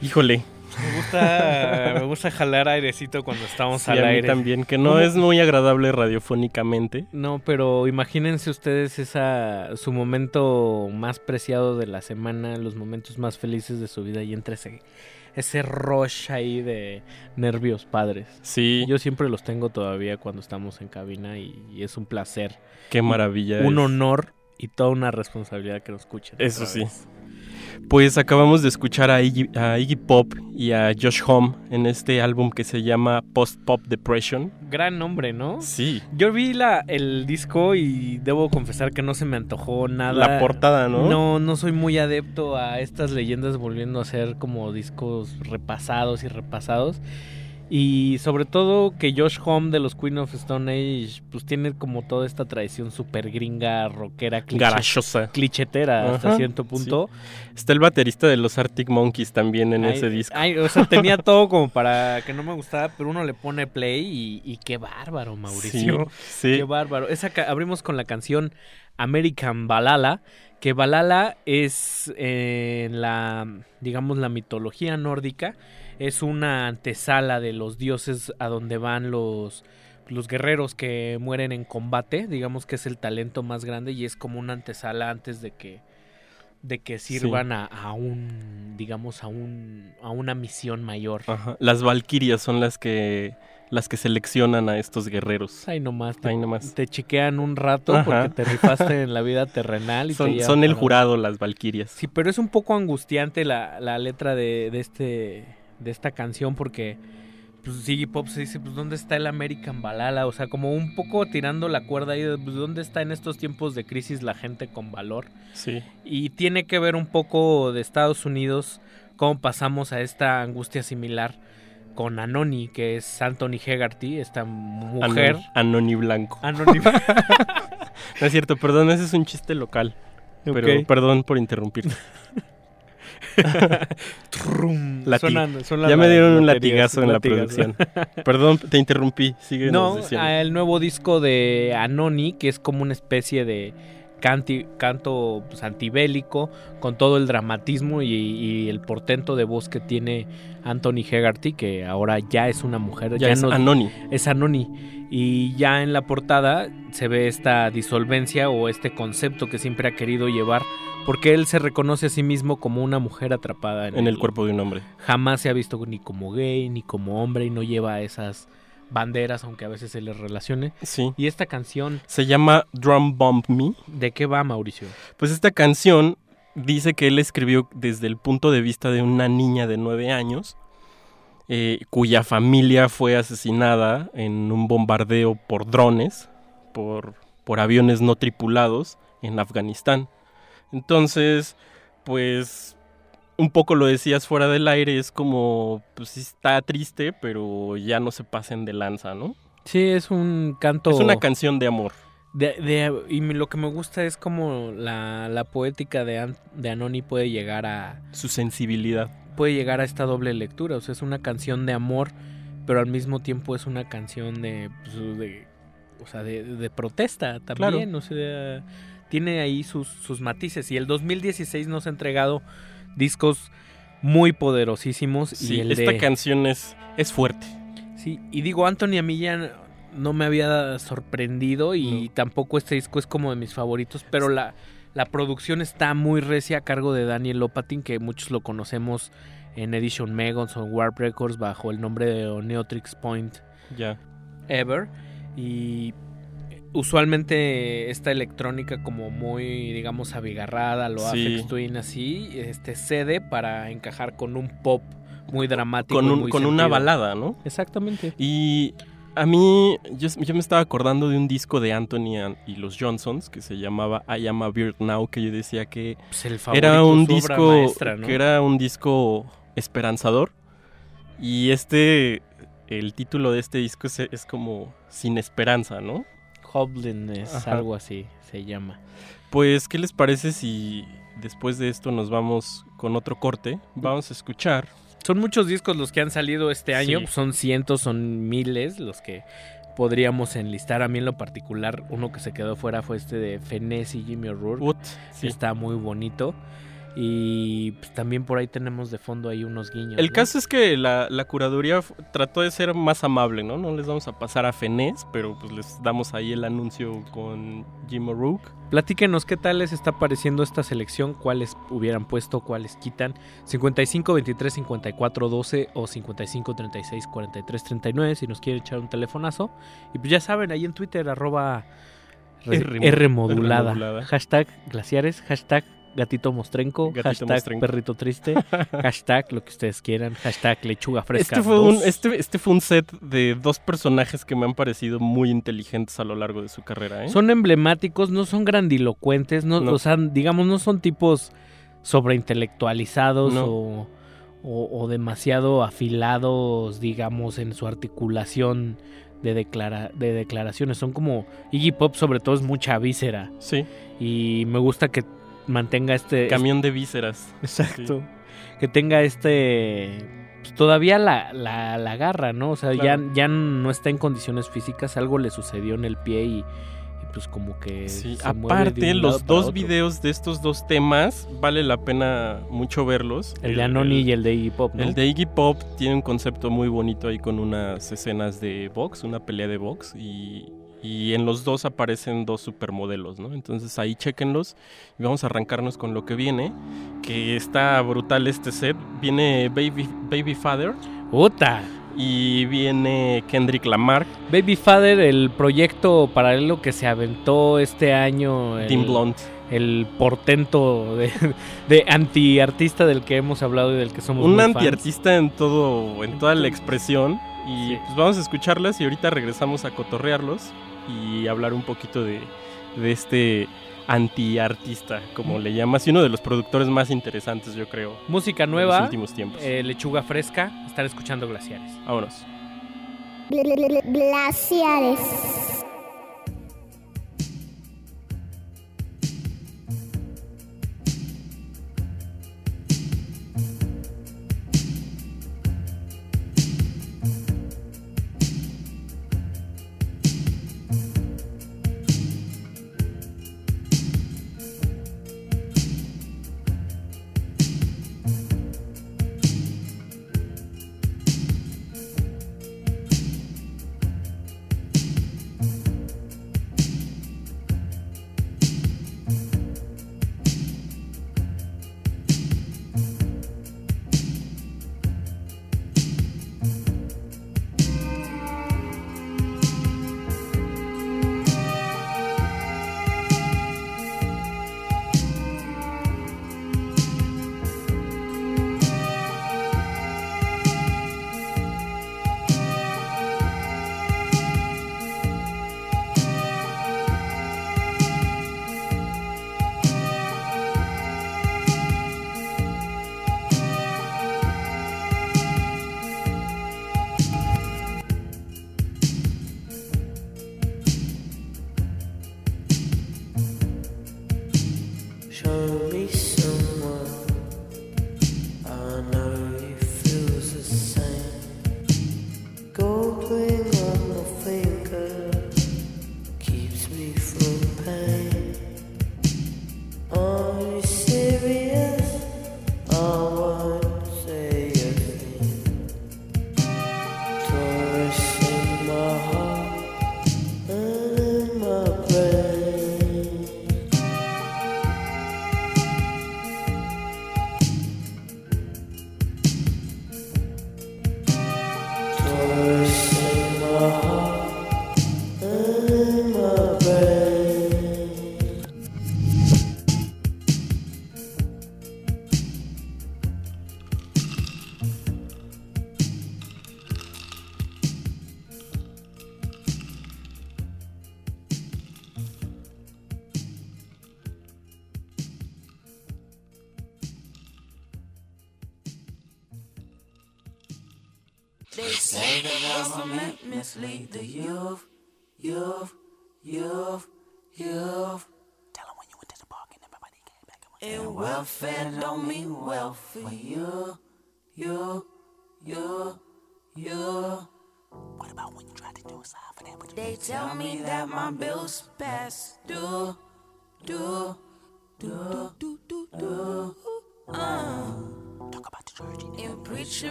Híjole. Me gusta, me gusta jalar airecito cuando estamos Sí, al a mí aire. también, que no ¿Cómo? es muy agradable radiofónicamente. No, pero imagínense ustedes esa su momento más preciado de la semana, los momentos más felices de su vida y entre ese rush ahí de nervios padres. Sí. Yo siempre los tengo todavía cuando estamos en cabina y, y es un placer. Qué maravilla Un es. honor y toda una responsabilidad que nos escuchen. Eso sí. vez. Pues acabamos de escuchar a Iggy, a Iggy Pop y a Josh Homme en este álbum que se llama Post Pop Depression. Gran nombre, ¿no? Sí. Yo vi la, el disco y debo confesar que no se me antojó nada. La portada, ¿no? No, no soy muy adepto a estas leyendas volviendo a ser como discos repasados y repasados. Y sobre todo que Josh Homme de los Queen of Stone Age pues tiene como toda esta tradición super gringa, rockera, cliché- Garachosa. clichetera hasta cierto punto. sí. Está el baterista de los Arctic Monkeys también en Ay, ese disco. ay, o sea, tenía <laughs> todo como para que no me gustara, pero uno le pone play y, y qué bárbaro, Mauricio. Sí, sí. Qué bárbaro. Esa abrimos con la canción American Balala, que Balala es eh, en la, digamos, la mitología nórdica, es una antesala de los dioses a donde van los los guerreros que mueren en combate, digamos que es el talento más grande y es como una antesala antes de que de que sirvan a, a un digamos a un a una misión mayor. Ajá. Las valquirias son las que las que seleccionan a estos guerreros. Ahí nomás te, Ahí nomás. te chiquean un rato Ajá. porque te rifaste en la vida <laughs> terrenal y Son, el jurado las valquirias. Sí, pero es un poco angustiante la, la letra de, de este de esta canción porque pues Iggy Pop se dice, pues ¿dónde está el American Balala? O sea, como un poco tirando la cuerda ahí de pues, ¿dónde está en estos tiempos de crisis la gente con valor? Sí. Y tiene que ver un poco de Estados Unidos cómo pasamos a esta angustia similar con Anoni, que es Anthony Hegarty, esta mujer. Anon- Anoni Blanco. Anoni- <laughs> no es cierto, perdón, ese es un chiste local. Pero perdón por interrumpirte. <laughs> <laughs> Ya me dieron un latigazo en la producción. <laughs> Perdón, te interrumpí. Sigue No, a el nuevo disco de Anoni, que es como una especie de canti- canto pues, antibélico, con todo el dramatismo y, y el portento de voz que tiene Anthony Hegarty, que ahora ya es una mujer. Ya es Anoni. Es Anoni. Y ya en la portada se ve esta disolvencia o este concepto que siempre ha querido llevar, porque él se reconoce a sí mismo como una mujer atrapada en, En el cuerpo de un hombre. Jamás se ha visto ni como gay ni como hombre y no lleva esas banderas, aunque a veces se les relacione. Sí. Y esta canción, Se llama Drum Bump Me. ¿de qué va, Mauricio? Pues esta canción dice que él escribió desde el punto de vista de una niña de nueve años, eh, cuya familia fue asesinada en un bombardeo por drones, por, por aviones no tripulados en Afganistán. Entonces, pues un poco lo decías fuera del aire, es como, pues sí está triste, pero ya no se pasen de lanza, ¿no? Sí, es un canto... Es una canción de amor. De, de- y lo que me gusta es como la, la poética de, An- de Anoni puede llegar a... Su sensibilidad. Puede llegar a esta doble lectura. O sea, es una canción de amor, pero al mismo tiempo es una canción de... pues, de o sea, de, de protesta también. O sea, tiene ahí sus, sus matices. Y el 2016 nos ha entregado discos muy poderosísimos. Sí, y el esta de- canción es, es fuerte. Sí, y digo, Anthony a mí ya no me había sorprendido y tampoco este disco es como de mis favoritos, pero la, la producción está muy recia a cargo de Daniel Lopatin, que muchos lo conocemos en Edition Megons o Warp Records bajo el nombre de Neotrix Point Ya. Ever. Y usualmente esta electrónica como muy, digamos, abigarrada, lo Sí. Aphex Twin así, este cede para encajar con un pop muy dramático. Con, y un- muy con una balada, ¿no? Exactamente. Y a mí, yo, yo me estaba acordando de un disco de Anthony y los Johnsons que se llamaba I Am a Bird Now, que yo decía que Pues el era un disco maestra, ¿no? que era un disco esperanzador. Y este, el título de este disco es, es como Sin Esperanza, ¿no? Ajá. algo así se llama. Pues, ¿qué les parece si después de esto nos vamos con otro corte? Vamos a escuchar. Son muchos discos los que han salido este año, Sí. son cientos, son miles los que podríamos enlistar. A mí en lo particular, uno que se quedó fuera fue este de Fenez y Jimmy O'Rourke. Sí. Está muy bonito. Y pues, también por ahí tenemos de fondo ahí unos guiños. El ¿no? caso es que la, la curaduría trató de ser más amable, ¿no? No les vamos a pasar a Fenés, pero pues les damos ahí el anuncio con Jim O'Rourke. Platíquenos qué tal les está pareciendo esta selección, cuáles hubieran puesto, cuáles quitan. 55 23 54 12 o 55 36 43 39 si nos quieren echar un telefonazo. Y pues ya saben, ahí en Twitter, arroba R, R- R modulada. R modulada. Hashtag glaciares, hashtag gatito mostrenco, Gatito hashtag mostrenco. perrito triste, <laughs> hashtag lo que ustedes quieran, hashtag lechuga fresca. Este fue, un, este, este fue un set de dos personajes que me han parecido muy inteligentes a lo largo de su carrera, ¿eh? Son emblemáticos, no son grandilocuentes, no, No. o sea, digamos, no son tipos sobreintelectualizados No. o, o- o demasiado afilados, digamos, en su articulación de, declara- de declaraciones. Son como Iggy Pop, sobre todo, es mucha víscera. Sí. Y me gusta que mantenga este. Camión de vísceras. Exacto. Que tenga este. pues, todavía la, la, la garra, ¿no? O sea, Claro. ya, ya no está en condiciones físicas. Algo le sucedió en el pie y, y pues como que. Sí, se mueve de aparte, los dos otro. videos de estos dos temas vale la pena mucho verlos. El de Anoni y el de Iggy Pop, ¿no? El de Iggy Pop tiene un concepto muy bonito ahí con unas escenas de box, una pelea de box y, y en los dos aparecen dos supermodelos, ¿no? Entonces ahí chequenlos y vamos a arrancarnos con lo que viene, que está brutal este set. Viene Baby, Baby Father. ¡Puta! Y viene Kendrick Lamar. Baby Father, el proyecto paralelo que se aventó este año. El, Tim Blunt. El portento de, de antiartista del que hemos hablado y del que somos Un antiartista en todo, en toda la expresión. Y pues vamos a escucharlas y ahorita regresamos a cotorrearlos y hablar un poquito de, de este antiartista, como le llamas, y uno de los productores más interesantes, yo creo. Música en nueva. los últimos tiempos. eh, lechuga fresca. Estar escuchando glaciares. Vámonos. Glaciares.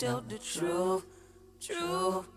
Tell the truth, truth.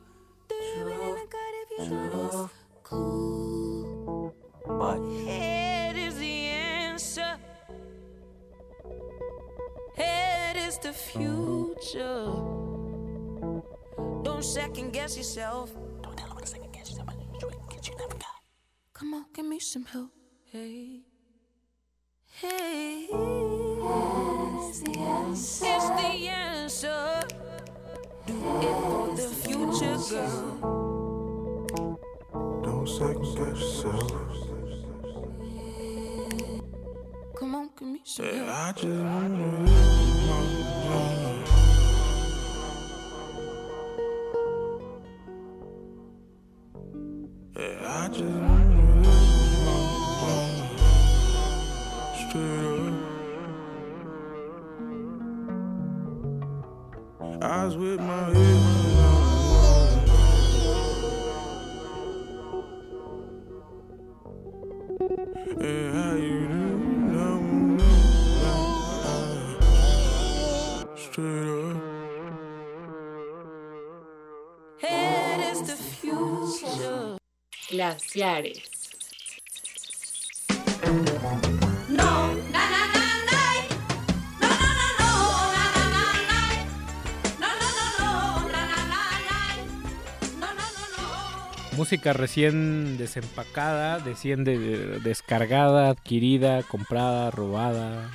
Head is the future. Glaciares. No, na na na na. No, no, no, no, na na na na. No, no, no, no, na na na na. No, no, no, no. Música recién desempacada, recién de- descargada, adquirida, comprada, robada.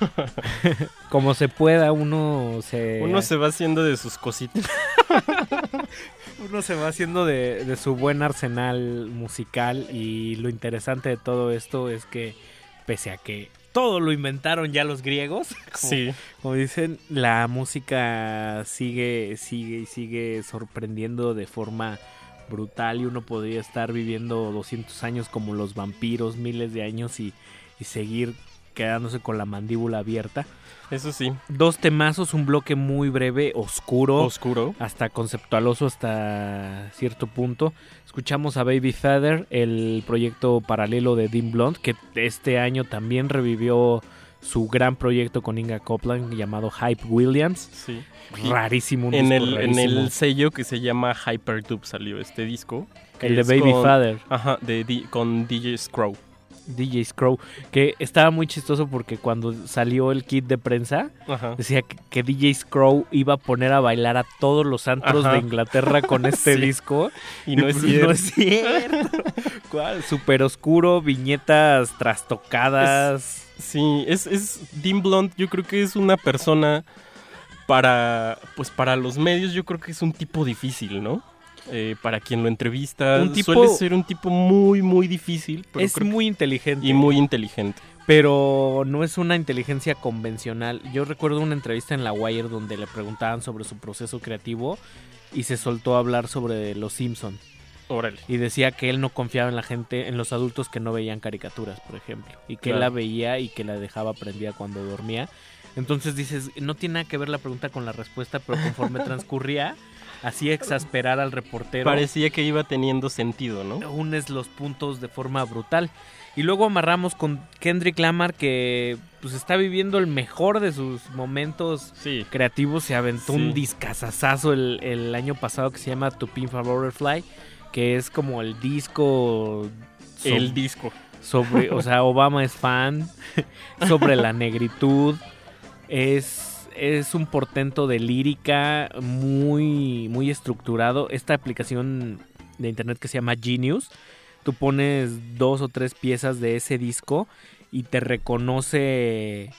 <laughs> Como se pueda, uno se... Uno se va haciendo de sus cositas. <laughs> Uno se va haciendo de, de su buen arsenal musical y lo interesante de todo esto es que pese a que todo lo inventaron ya los griegos, <laughs> como, Sí. como dicen, la música sigue, sigue y sigue sorprendiendo de forma brutal y uno podría estar viviendo 200 años como los vampiros, miles de años y, y seguir quedándose con la mandíbula abierta. Eso sí. Dos temazos, un bloque muy breve, oscuro. Oscuro. Hasta conceptualoso hasta cierto punto. Escuchamos a Baby Feather, el proyecto paralelo de Dean Blonde, que este año también revivió su gran proyecto con Inga Copland llamado Hype Williams. Sí. Rarísimo, un en disco el, en rarísimo. el sello que se llama Hyperdub salió este disco. El de Baby con- Father. Ajá, de, di- con DJ Scrow. DJ Scrow, que estaba muy chistoso porque cuando salió el kit de prensa, Ajá. decía que, que DJ Scrow iba a poner a bailar a todos los antros Ajá. de Inglaterra con <laughs> este Sí. disco. Y no es cierto. No es cierto. <laughs> ¿Cuál? Súper oscuro, viñetas trastocadas. Sí, es, es Dean Blunt, yo creo que es una persona para, pues para los medios, yo creo que es un tipo difícil, ¿no? Eh, para quien lo entrevista, Un tipo- suele ser un tipo muy, muy difícil. pero es muy inteligente. Y muy inteligente. Pero no es una inteligencia convencional. Yo recuerdo una entrevista en La Wire donde le preguntaban sobre su proceso creativo y se soltó a hablar sobre los Simpson. Órale. Y decía que él no confiaba en la gente, en los adultos que no veían caricaturas, por ejemplo. Y que él la veía y que la dejaba prendida cuando dormía. Entonces dices, no tiene nada que ver la pregunta con la respuesta, pero conforme <laughs> transcurría, hacía exasperar al reportero. Parecía que iba teniendo sentido, ¿no? Unes los puntos de forma brutal. Y luego amarramos con Kendrick Lamar que pues está viviendo el mejor de sus momentos creativos. Se aventó Sí. un discazazazo el, el año pasado que se llama To a Butterfly, que es como el disco... El disco. Sobre, o sea, Obama es fan, <laughs> sobre la negritud. Es, es un portento de lírica muy, muy estructurado. Esta aplicación de internet que se llama Genius, tú pones dos o tres piezas de ese disco y te reconoce.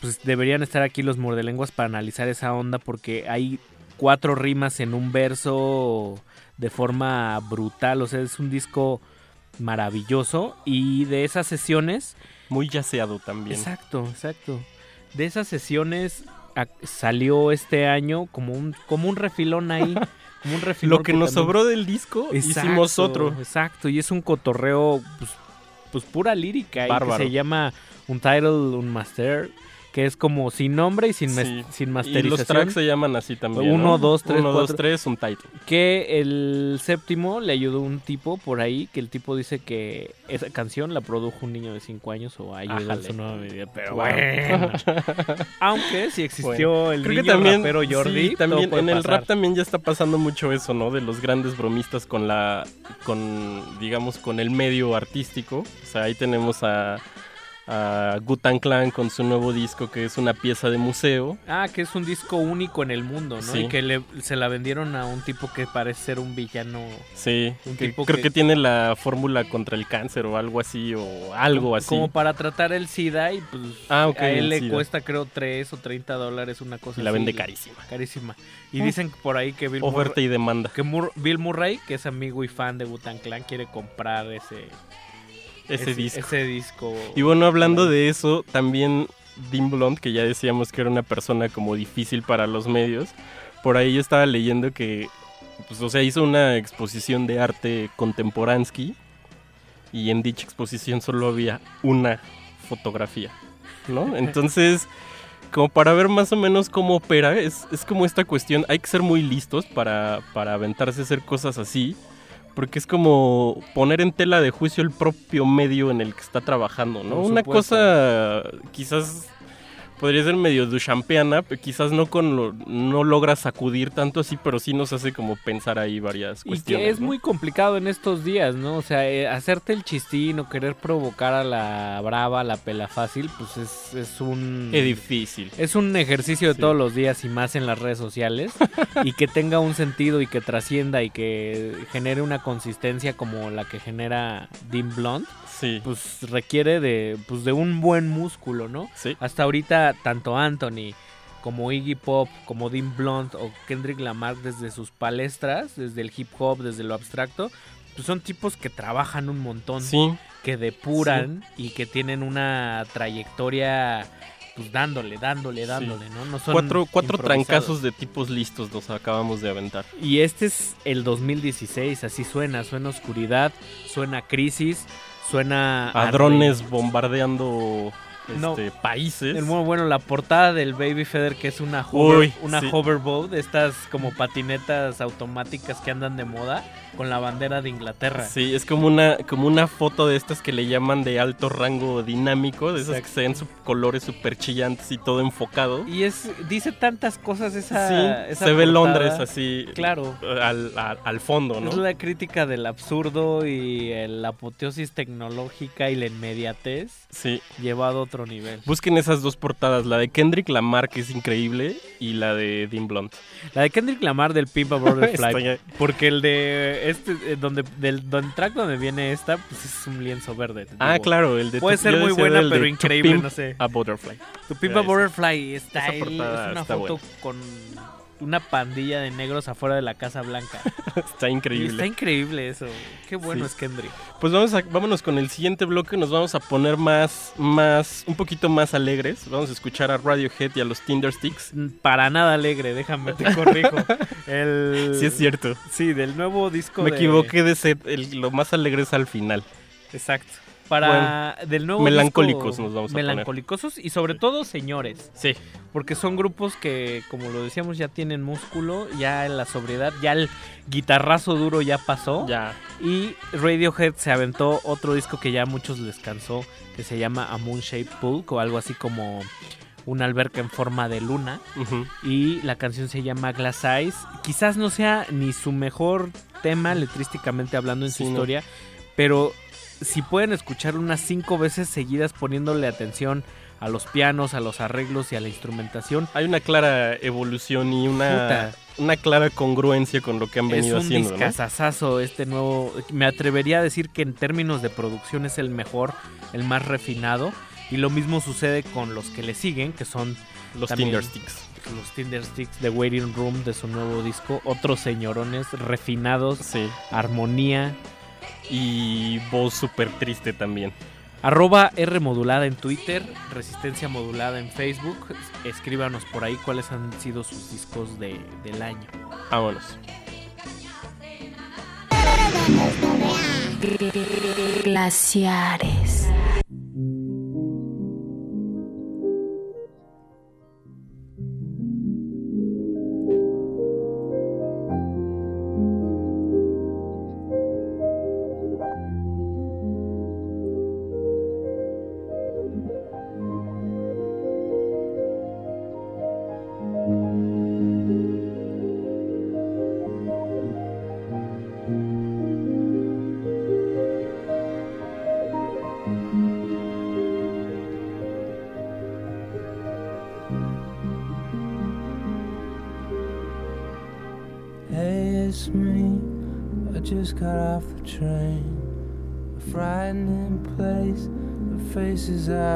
Pues deberían estar aquí los mordelenguas para analizar esa onda porque hay cuatro rimas en un verso de forma brutal. O sea, es un disco maravilloso y de esas sesiones... Muy yaceado también. Exacto, exacto. De esas sesiones a- salió este año como un, como un refilón ahí. <laughs> Como un refilón Lo que nos sobró del disco, hicimos otro. Exacto, y es un cotorreo, pues, pues pura lírica. y que se llama un title, un master, que es como sin nombre y sin, Sí. sin Y masterización. los tracks se llaman así también. Uno, ¿no? dos, tres, Uno, dos, tres, un title. Que el séptimo le ayudó un tipo por ahí, que el tipo dice que esa canción la produjo un niño de 5 años o en Ájale. su nueva medida. Pero bueno. <laughs> Aunque si existió Bueno, el creo niño que también, rapero Jordi, sí, también en el pasar. rap también ya está pasando mucho eso, ¿no? De los grandes bromistas con la, con, digamos, con el medio artístico. O sea, ahí tenemos a, a Gutan Clan con su nuevo disco que es una pieza de museo. Ah, que es un disco único en el mundo, ¿no? Sí. Y que le- se la vendieron a un tipo que parece ser un villano. Sí, Un que tipo creo que- que... tiene la fórmula contra el cáncer o algo así, o algo así. Como para tratar el SIDA y pues Ah, ok, a él le SIDA. cuesta creo 3 o 30 dólares una cosa Y la así. vende carísima. Carísima. Y Mm. dicen por ahí que Bill Oferta Murray, y demanda. que Mur- Bill Murray, que es amigo y fan de Butan Clan, quiere comprar ese, Ese disco. Ese disco. Y bueno, hablando de eso, también Dean Blond, que ya decíamos que era una persona como difícil para los medios, por ahí yo estaba leyendo que, pues, o sea, hizo una exposición de arte contemporansky y en dicha exposición solo había una fotografía, ¿no? <laughs> Entonces, como para ver más o menos cómo opera, es, es como esta cuestión, hay que ser muy listos para, para aventarse a hacer cosas así. Porque es como poner en tela de juicio el propio medio en el que está trabajando, ¿no? Una cosa quizás podría ser medio duchampiana, pero quizás no con lo- no logra sacudir tanto así, pero sí nos hace como pensar ahí varias Y cuestiones. que es ¿no? muy complicado en estos días, ¿no? O sea, eh, hacerte el chistín o querer provocar a la brava, a la pela fácil, pues es, es un... Es difícil. Es un ejercicio de Sí. todos los días y más en las redes sociales. y que tenga un sentido y que trascienda y que genere una consistencia como la que genera Dean Blonde. Sí. Pues requiere de, pues, de un buen músculo, ¿no? Sí. Hasta ahorita, tanto Anthony como Iggy Pop, como Dean Blunt o Kendrick Lamar desde sus palestras, desde el hip hop, desde lo abstracto, pues son tipos que trabajan un montón, Sí. que depuran y que tienen una trayectoria pues dándole, dándole, dándole, ¿no? No son cuatro cuatro trancazos de tipos listos los acabamos de aventar. Y este es el 2016, así suena, suena oscuridad, suena crisis, suena A drones bombardeando No. este, países. El muy bueno, la portada del Baby Feather, que es una, hover, Uy, una sí. hoverboat, de estas como patinetas automáticas que andan de moda, con la bandera de Inglaterra. Sí, es como una, como una foto de estas que le llaman de alto rango dinámico, de esas que se ven colores súper chillantes y todo enfocado. Y es dice tantas cosas esa, sí, esa se ve portada. Londres así Claro. al, al- al fondo, ¿no? Es la crítica del absurdo y la apoteosis tecnológica y la inmediatez Sí. llevado a otro nivel. Busquen esas dos portadas, la de Kendrick Lamar, que es increíble, y la de Dean Blunt. La de Kendrick Lamar del Pimp a Butterfly. <laughs> Porque el de este, eh, donde, del donde track donde viene esta, pues es un lienzo verde. Ah, digo. claro, el de Puede tu- ser muy buena, de pero increíble, no sé. A Butterfly. Tu Pimp a. Butterfly está portada es una foto buena. con una pandilla de negros afuera de la Casa Blanca. <laughs> Está Y increíble. está increíble eso. Qué bueno Sí. es Kendrick. Pues vamos a, vámonos con el siguiente bloque, nos vamos a poner más, más, un poquito más alegres. Vamos a escuchar a Radiohead y a los Tindersticks. Para nada alegre, déjame te corrijo. <laughs> El... Sí es cierto. Sí, del nuevo disco Me de- equivoqué de set, el- lo más alegre es al final. Exacto. Para del nuevo melancólicos disco, nos vamos a poner. melancólicos y sobre todo señores. Sí. Porque son grupos que, como lo decíamos, ya tienen músculo, ya en la sobriedad, ya el guitarrazo duro ya pasó. Ya. Y Radiohead se aventó otro disco que ya a muchos les cansó, que se llama A Moon Shaped Pool, o algo así como una alberca en forma de luna. Y la canción se llama Glass Eyes. Quizás no sea ni su mejor tema letrísticamente hablando en su no. historia, pero si pueden escuchar unas cinco veces seguidas poniéndole atención a los pianos, a los arreglos y a la instrumentación. Hay una clara evolución y una, una clara congruencia con lo que han Es venido un haciendo, ¿no? este nuevo. Me atrevería a decir que en términos de producción es el mejor, el más refinado. Y lo mismo sucede con los que le siguen, que son Los también Tindersticks. Los Tindersticks de Waiting Room de su nuevo disco. Otros señorones refinados, Sí. armonía y voz súper triste también. Arroba R en Twitter, Resistencia modulada en Facebook. Escríbanos por ahí cuáles han sido sus discos de, del año. Vámonos. Glaciares. desire.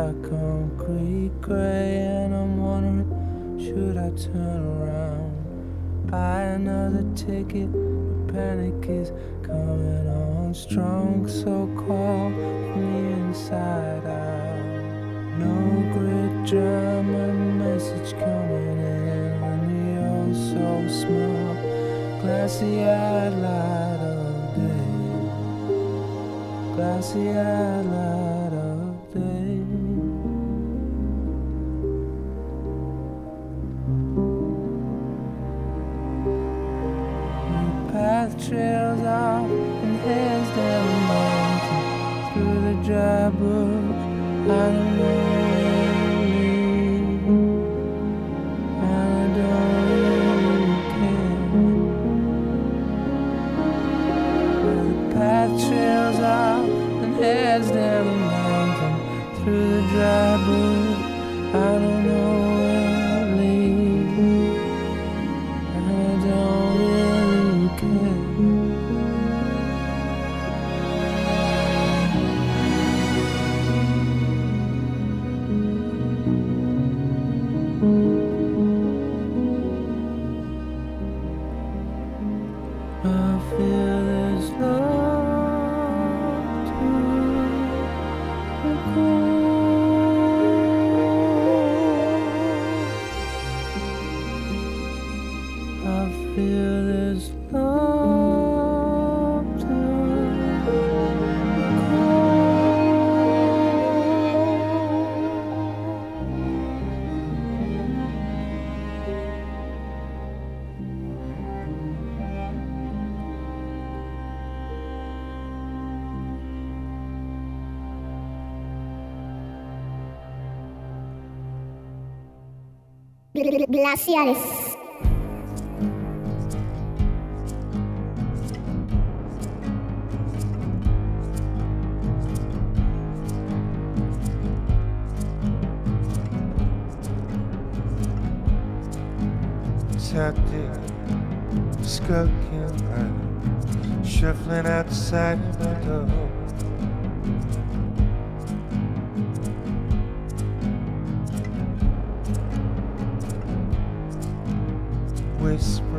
Glaciares. Tactic, skulking around, shuffling outside my door. lives.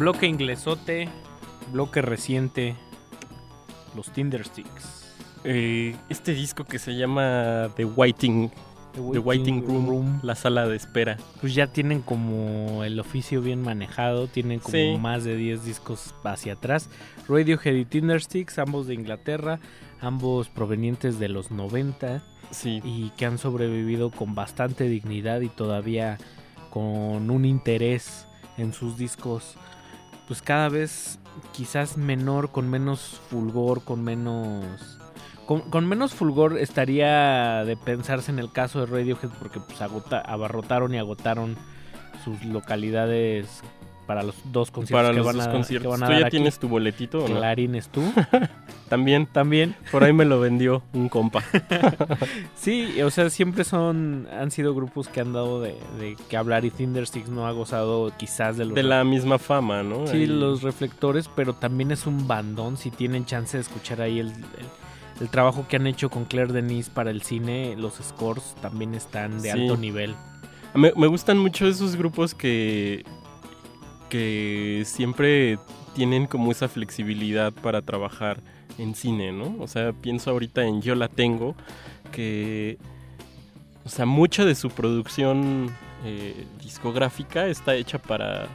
Bloque inglesote, bloque reciente, los Tindersticks. Eh, este disco que se llama The Waiting, The Waiting, Room, la sala de espera. Pues ya tienen como el oficio bien manejado, tienen como Sí. más de 10 discos hacia atrás. Radiohead y Tindersticks, ambos de Inglaterra, ambos provenientes de los 90 Sí. y que han sobrevivido con bastante dignidad y todavía con un interés en sus discos pues cada vez quizás menor, con menos fulgor, con menos... Con, menos fulgor estaría de pensarse en el caso de Radiohead porque pues agota- abarrotaron y agotaron sus localidades para los dos conciertos Para que los van dos a, conciertos. que van a ¿Tú dar ya aquí. tienes tu boletito o no? Clarines tú. <laughs> También. También. Por ahí me lo vendió un compa. <laughs> Sí, o sea, siempre son han sido grupos que han dado de, de que hablar y Thundersticks no ha gozado quizás de los de la misma fama, ¿no? Sí, Ahí. los reflectores, pero también es un bandón. Si tienen chance de escuchar ahí el, el- el trabajo que han hecho con Claire Denis para el cine, los scores también están de Sí. alto nivel. Me, me gustan mucho esos grupos que, que siempre tienen como esa flexibilidad para trabajar en cine, ¿no? O sea, pienso ahorita en Yo la tengo, que, o sea, mucha de su producción eh, discográfica está hecha para,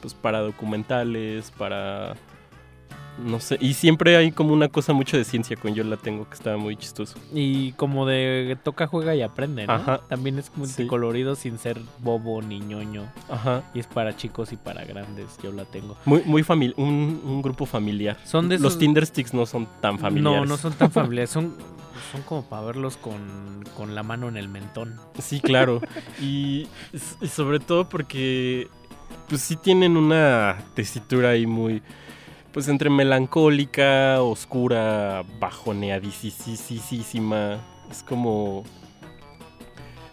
pues, para documentales, para, No sé, y siempre hay como una cosa mucho de ciencia con Yo la tengo que está muy chistoso. Y como de toca, juega y aprende, ¿no? Ajá. También es multicolorido sin ser bobo ni ñoño. Ajá. Y es para chicos y para grandes, yo la tengo. Muy, muy famili un, un grupo familiar. Son de Los esos- Tinder Sticks no son tan familiares. No, no son tan <laughs> familiares, son, son como para verlos con, con la mano en el mentón. Sí, claro. y, y sobre todo porque pues sí tienen una tesitura ahí muy pues entre melancólica, oscura, bajoneadísima. Es como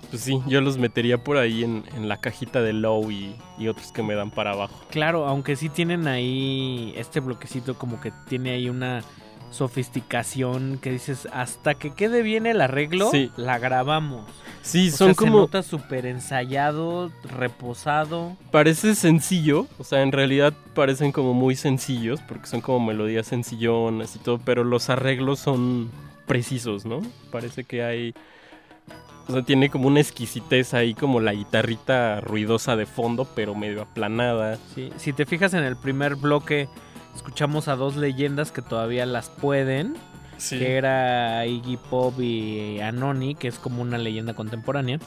pues sí, yo los metería por ahí en, la cajita de low y otros que me dan para abajo. Claro, aunque sí tienen ahí este bloquecito como que tiene ahí una sofisticación que dices, hasta que quede bien el arreglo, Sí. la grabamos. Sí, O son sea, como- Se nota súper ensayado, reposado. Parece sencillo, o sea, en realidad parecen como muy sencillos, porque son como melodías sencillonas y todo, pero los arreglos son precisos, ¿no? Parece que hay... O sea, tiene como una exquisitez ahí, como la guitarrita ruidosa de fondo, pero medio aplanada. Sí, si te fijas en el primer bloque, escuchamos a dos leyendas que todavía las pueden. Sí. Que era Iggy Pop y Anoni, que es como una leyenda contemporánea.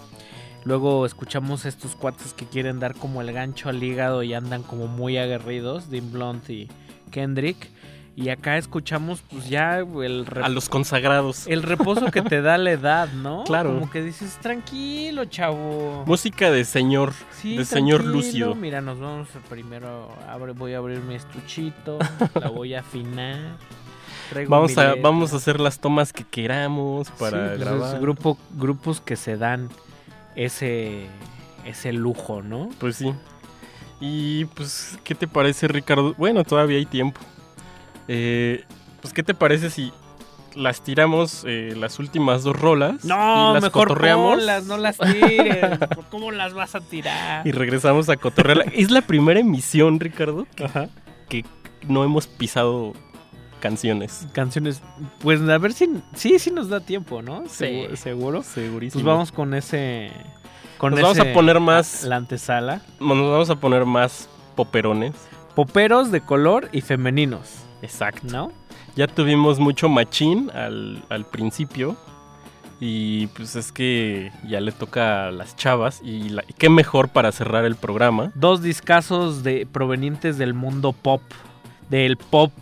Luego escuchamos estos cuates que quieren dar como el gancho al hígado y andan como muy aguerridos, Dean Blunt y Kendrick. Y acá escuchamos pues ya el A los consagrados. el reposo que te da la edad, ¿no? <laughs> Claro. Como que dices, tranquilo, chavo. Música de señor, Sí, de señor lúcido. Mira, nos vamos primero. Abre, voy a abrir mi estuchito. <laughs> la voy a afinar. Vamos a, vamos a hacer las tomas que queramos Sí, para pues es grabar. grupo, grupos que se dan ese, ese lujo, ¿no? Pues sí. Y pues, ¿qué te parece, Ricardo? Bueno, todavía hay tiempo. Eh, pues, ¿qué te parece si las tiramos eh, las últimas dos rolas? No, y las mejor cotorreamos ponlas, no las tires. <laughs> ¿Cómo las vas a tirar? y regresamos a cotorrear. es la primera emisión, Ricardo, que, que no hemos pisado canciones. Canciones, pues a ver si sí, sí nos da tiempo, ¿no? Sí. Segu- seguro. Segurísimo. Pues vamos con ese con Nos vamos ese- a poner más- la antesala. Nos vamos a poner más poperones. Poperos de color y femeninos. Exacto. ¿No? Ya tuvimos mucho machín al, al principio. Y pues es que ya le toca a las chavas. Y la- y qué mejor para cerrar el programa. Dos discazos de provenientes del mundo pop, del pop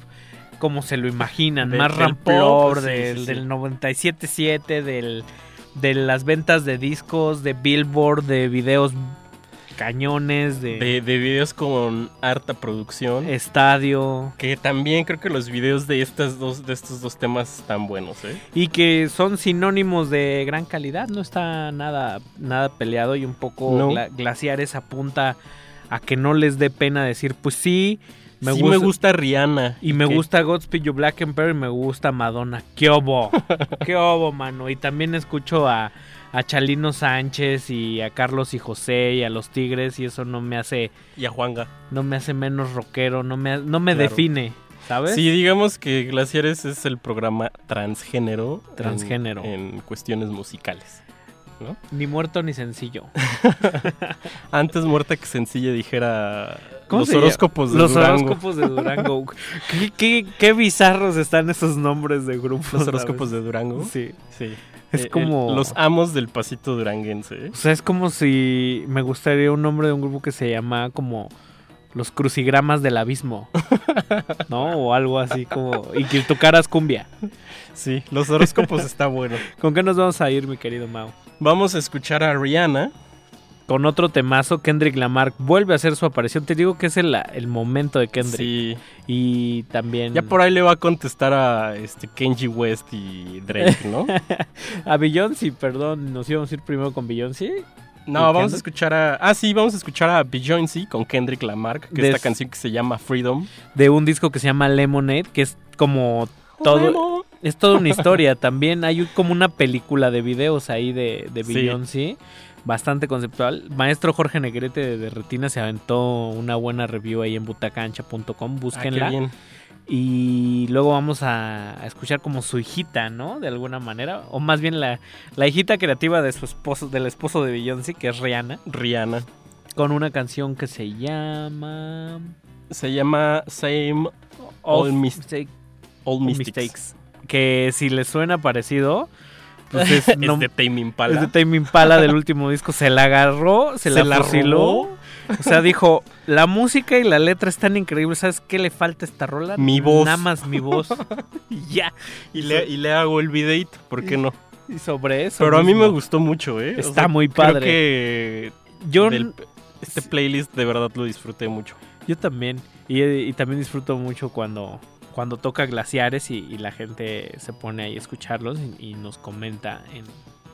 como se lo imaginan, más del ramplor, pop, sí, del, sí, sí. del 97.7, del de las ventas de discos, de Billboard, de videos cañones, de, De, de videos con harta producción. estadio Que también creo que los videos de estas dos, de estos dos temas están buenos, ¿eh? y que son sinónimos de gran calidad, no está nada nada peleado y un poco No. gla- glaciares apunta a que no les dé pena decir, pues sí, me sí gusta me gusta Rihanna. Y me gusta Godspeed You Black Emperor y me gusta Madonna. ¡Qué obo! <laughs> ¡Qué obo, mano! Y también escucho a, a Chalino Sánchez y a Carlos y José y a los Tigres y eso no me hace Y a Juanga. no me hace menos rockero, no me, no me Claro. define, ¿sabes? Sí, digamos que Glaciares es el programa transgénero. en- Transgénero. En, cuestiones musicales. ¿no? Ni muerto ni sencillo. <laughs> <laughs> Antes muerta que sencilla dijera ¿Cómo los horóscopos de Los Durango. horóscopos de Durango. <laughs> ¿Qué, qué, qué bizarros están esos nombres de grupos. Los horóscopos de Durango. Sí. Sí. Es Eh, como- el- los amos del pasito duranguense. ¿eh? O sea, es como si me gustaría un nombre de un grupo que se llama como los crucigramas del abismo, ¿no? O algo así como... Y que tu cara es cumbia. Sí, los horóscopos está bueno. <laughs> ¿Con qué nos vamos a ir, mi querido Mau? Vamos a escuchar a Rihanna. Con otro temazo, Kendrick Lamar vuelve a hacer su aparición. Te digo que es el, el momento de Kendrick. Sí. Y también... Ya por ahí le va a contestar a este Kenji West y Drake, ¿no? <laughs> a Beyoncé, perdón, nos íbamos a ir primero con Beyoncé. No, ¿Y vamos a escuchar a. Ah, sí, vamos a escuchar a Beyoncé con Kendrick Lamar, que De esta canción que se llama Freedom. de un disco que se llama Lemonade, que es como todo Lemon. es toda una <laughs> historia. También hay como una película de videos ahí de, de Sí. Bastante conceptual. Maestro Jorge Negrete de, de Retina se aventó una buena review ahí en butacancha.com, Ah, qué búsquenla. bien. y luego vamos a, a escuchar como su hijita, ¿no? De alguna manera, o más bien la, la hijita creativa de su esposo, del esposo de Beyoncé, que es Rihanna, Rihanna. con una canción que se llama Se llama Same All, Mis- Mistake- All Mystics. Mistakes. Que si les suena parecido, pues es, <laughs> Es no- de Tame Impala. Es de Tame Impala del último disco. Se la agarró, se, Se la, fusiló. robó. O sea, dijo, la música y la letra están increíbles. ¿Sabes qué le falta a esta rola? Mi voz. Nada más mi voz. <laughs> y ya. Y le, y le hago el videito, ¿por qué no? Y sobre eso. Pero a mí me gustó mucho, ¿eh? O Está sea, muy creo padre. que Yo del- este playlist de verdad lo disfruté mucho. Yo también. Y, y también disfruto mucho cuando, cuando toca glaciares y, y la gente se pone ahí a escucharlos y, y nos comenta en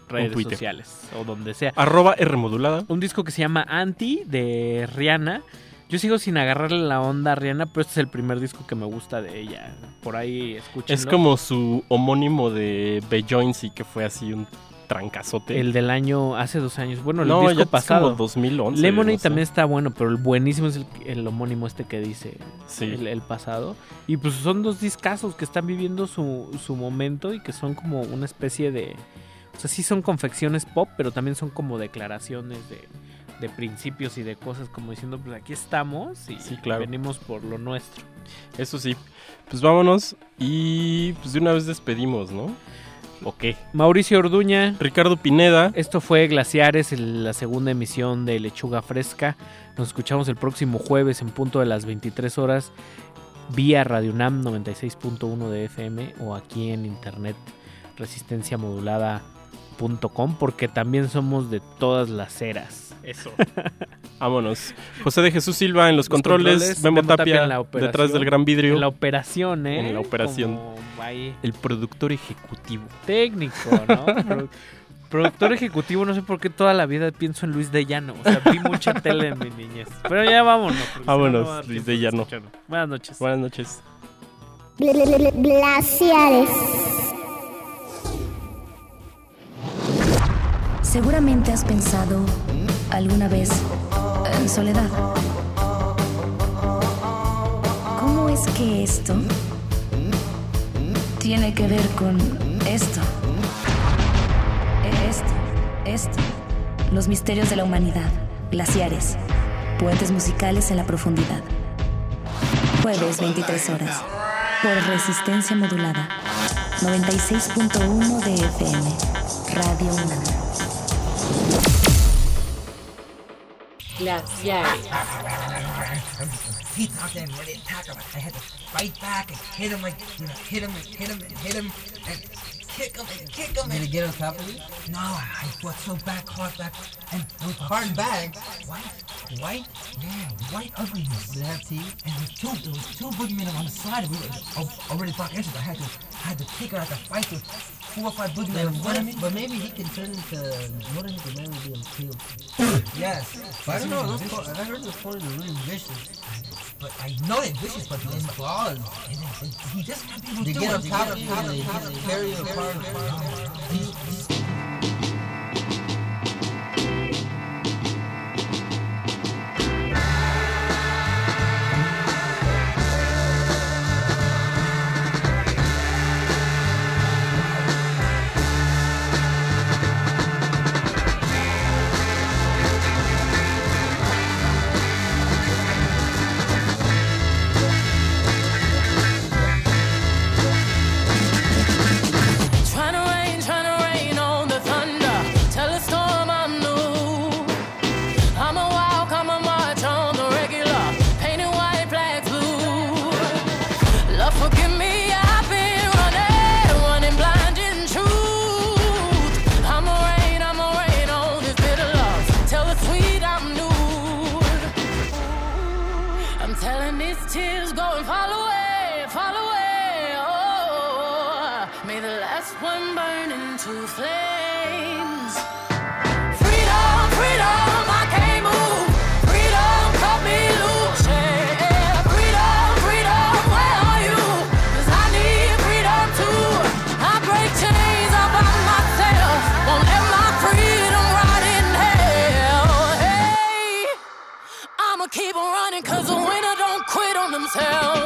redes sociales o donde sea. Arroba R modulada. Un disco que se llama Anti de Rihanna. Yo sigo sin agarrarle la onda a Rihanna, pero este es el primer disco que me gusta de ella. Por ahí escúchenlo. Es como su homónimo de Beyoncé, que fue así un trancazote. El del año, hace dos años. Bueno, el No, disco ya es pasado. como 2011, Lemonade no sé. también está bueno, pero el buenísimo es el, el homónimo este que dice Sí. el, el pasado. Y pues son dos discazos que están viviendo su, su momento y que son como una especie de... O sea, sí son confecciones pop, pero también son como declaraciones de, de principios y de cosas como diciendo, pues aquí estamos y Sí, claro. venimos por lo nuestro. Eso sí. Pues vámonos y pues de una vez despedimos, ¿no? Ok. Mauricio Orduña. Ricardo Pineda. Esto fue Glaciares, la segunda emisión de Lechuga Fresca. Nos escuchamos el próximo jueves en punto de las 23 horas vía Radio UNAM 96.1 de FM o aquí en internet resistenciamodulada.com porque también somos de todas las eras. Eso. <laughs> Vámonos. José de Jesús Silva en los, controles, Memo, Tapia, en la operación. detrás del gran vidrio. En la operación, ¿eh? En la operación. El productor ejecutivo. técnico, ¿no? <laughs> Pro- productor ejecutivo, no sé por qué toda la vida pienso en Luis de Llano. O sea, vi mucha <laughs> tele en mi niñez. Pero ya vámonos. porque si no, Vámonos, no Luis de Llano. escucharlo. Buenas noches. Buenas noches. Glaciares. Seguramente has pensado alguna vez en soledad. ¿Cómo es que esto tiene que ver con esto? Esto, esto. Los misterios de la humanidad. Glaciares. Puentes musicales en la profundidad. Jueves 23 horas. Por resistencia modulada. 96.1 de FM. Radio UNAM. Glaciares. He talked and when it attacked him, I had to fight back and hit him like, you know, hit him and hit him and hit him and kick him and kick him. Did he get on top of you? No, I fought so back, hard back, and with hard bags. White, white, yeah, white ugliness. Did it have teeth? And it was two, it was two boogeymen on the side of me, already block entrance. I had to, I had to pick her, I had to fight with four or five boogeymen in front of me. But maybe he can turn into, what if the man will be able to Yes. I don't know, those I heard those corners are really vicious but I know it vicious, but his claws, he just can't be able to get up top of, top of, top of, carry. Keep on running 'cause the winner don't quit on themselves.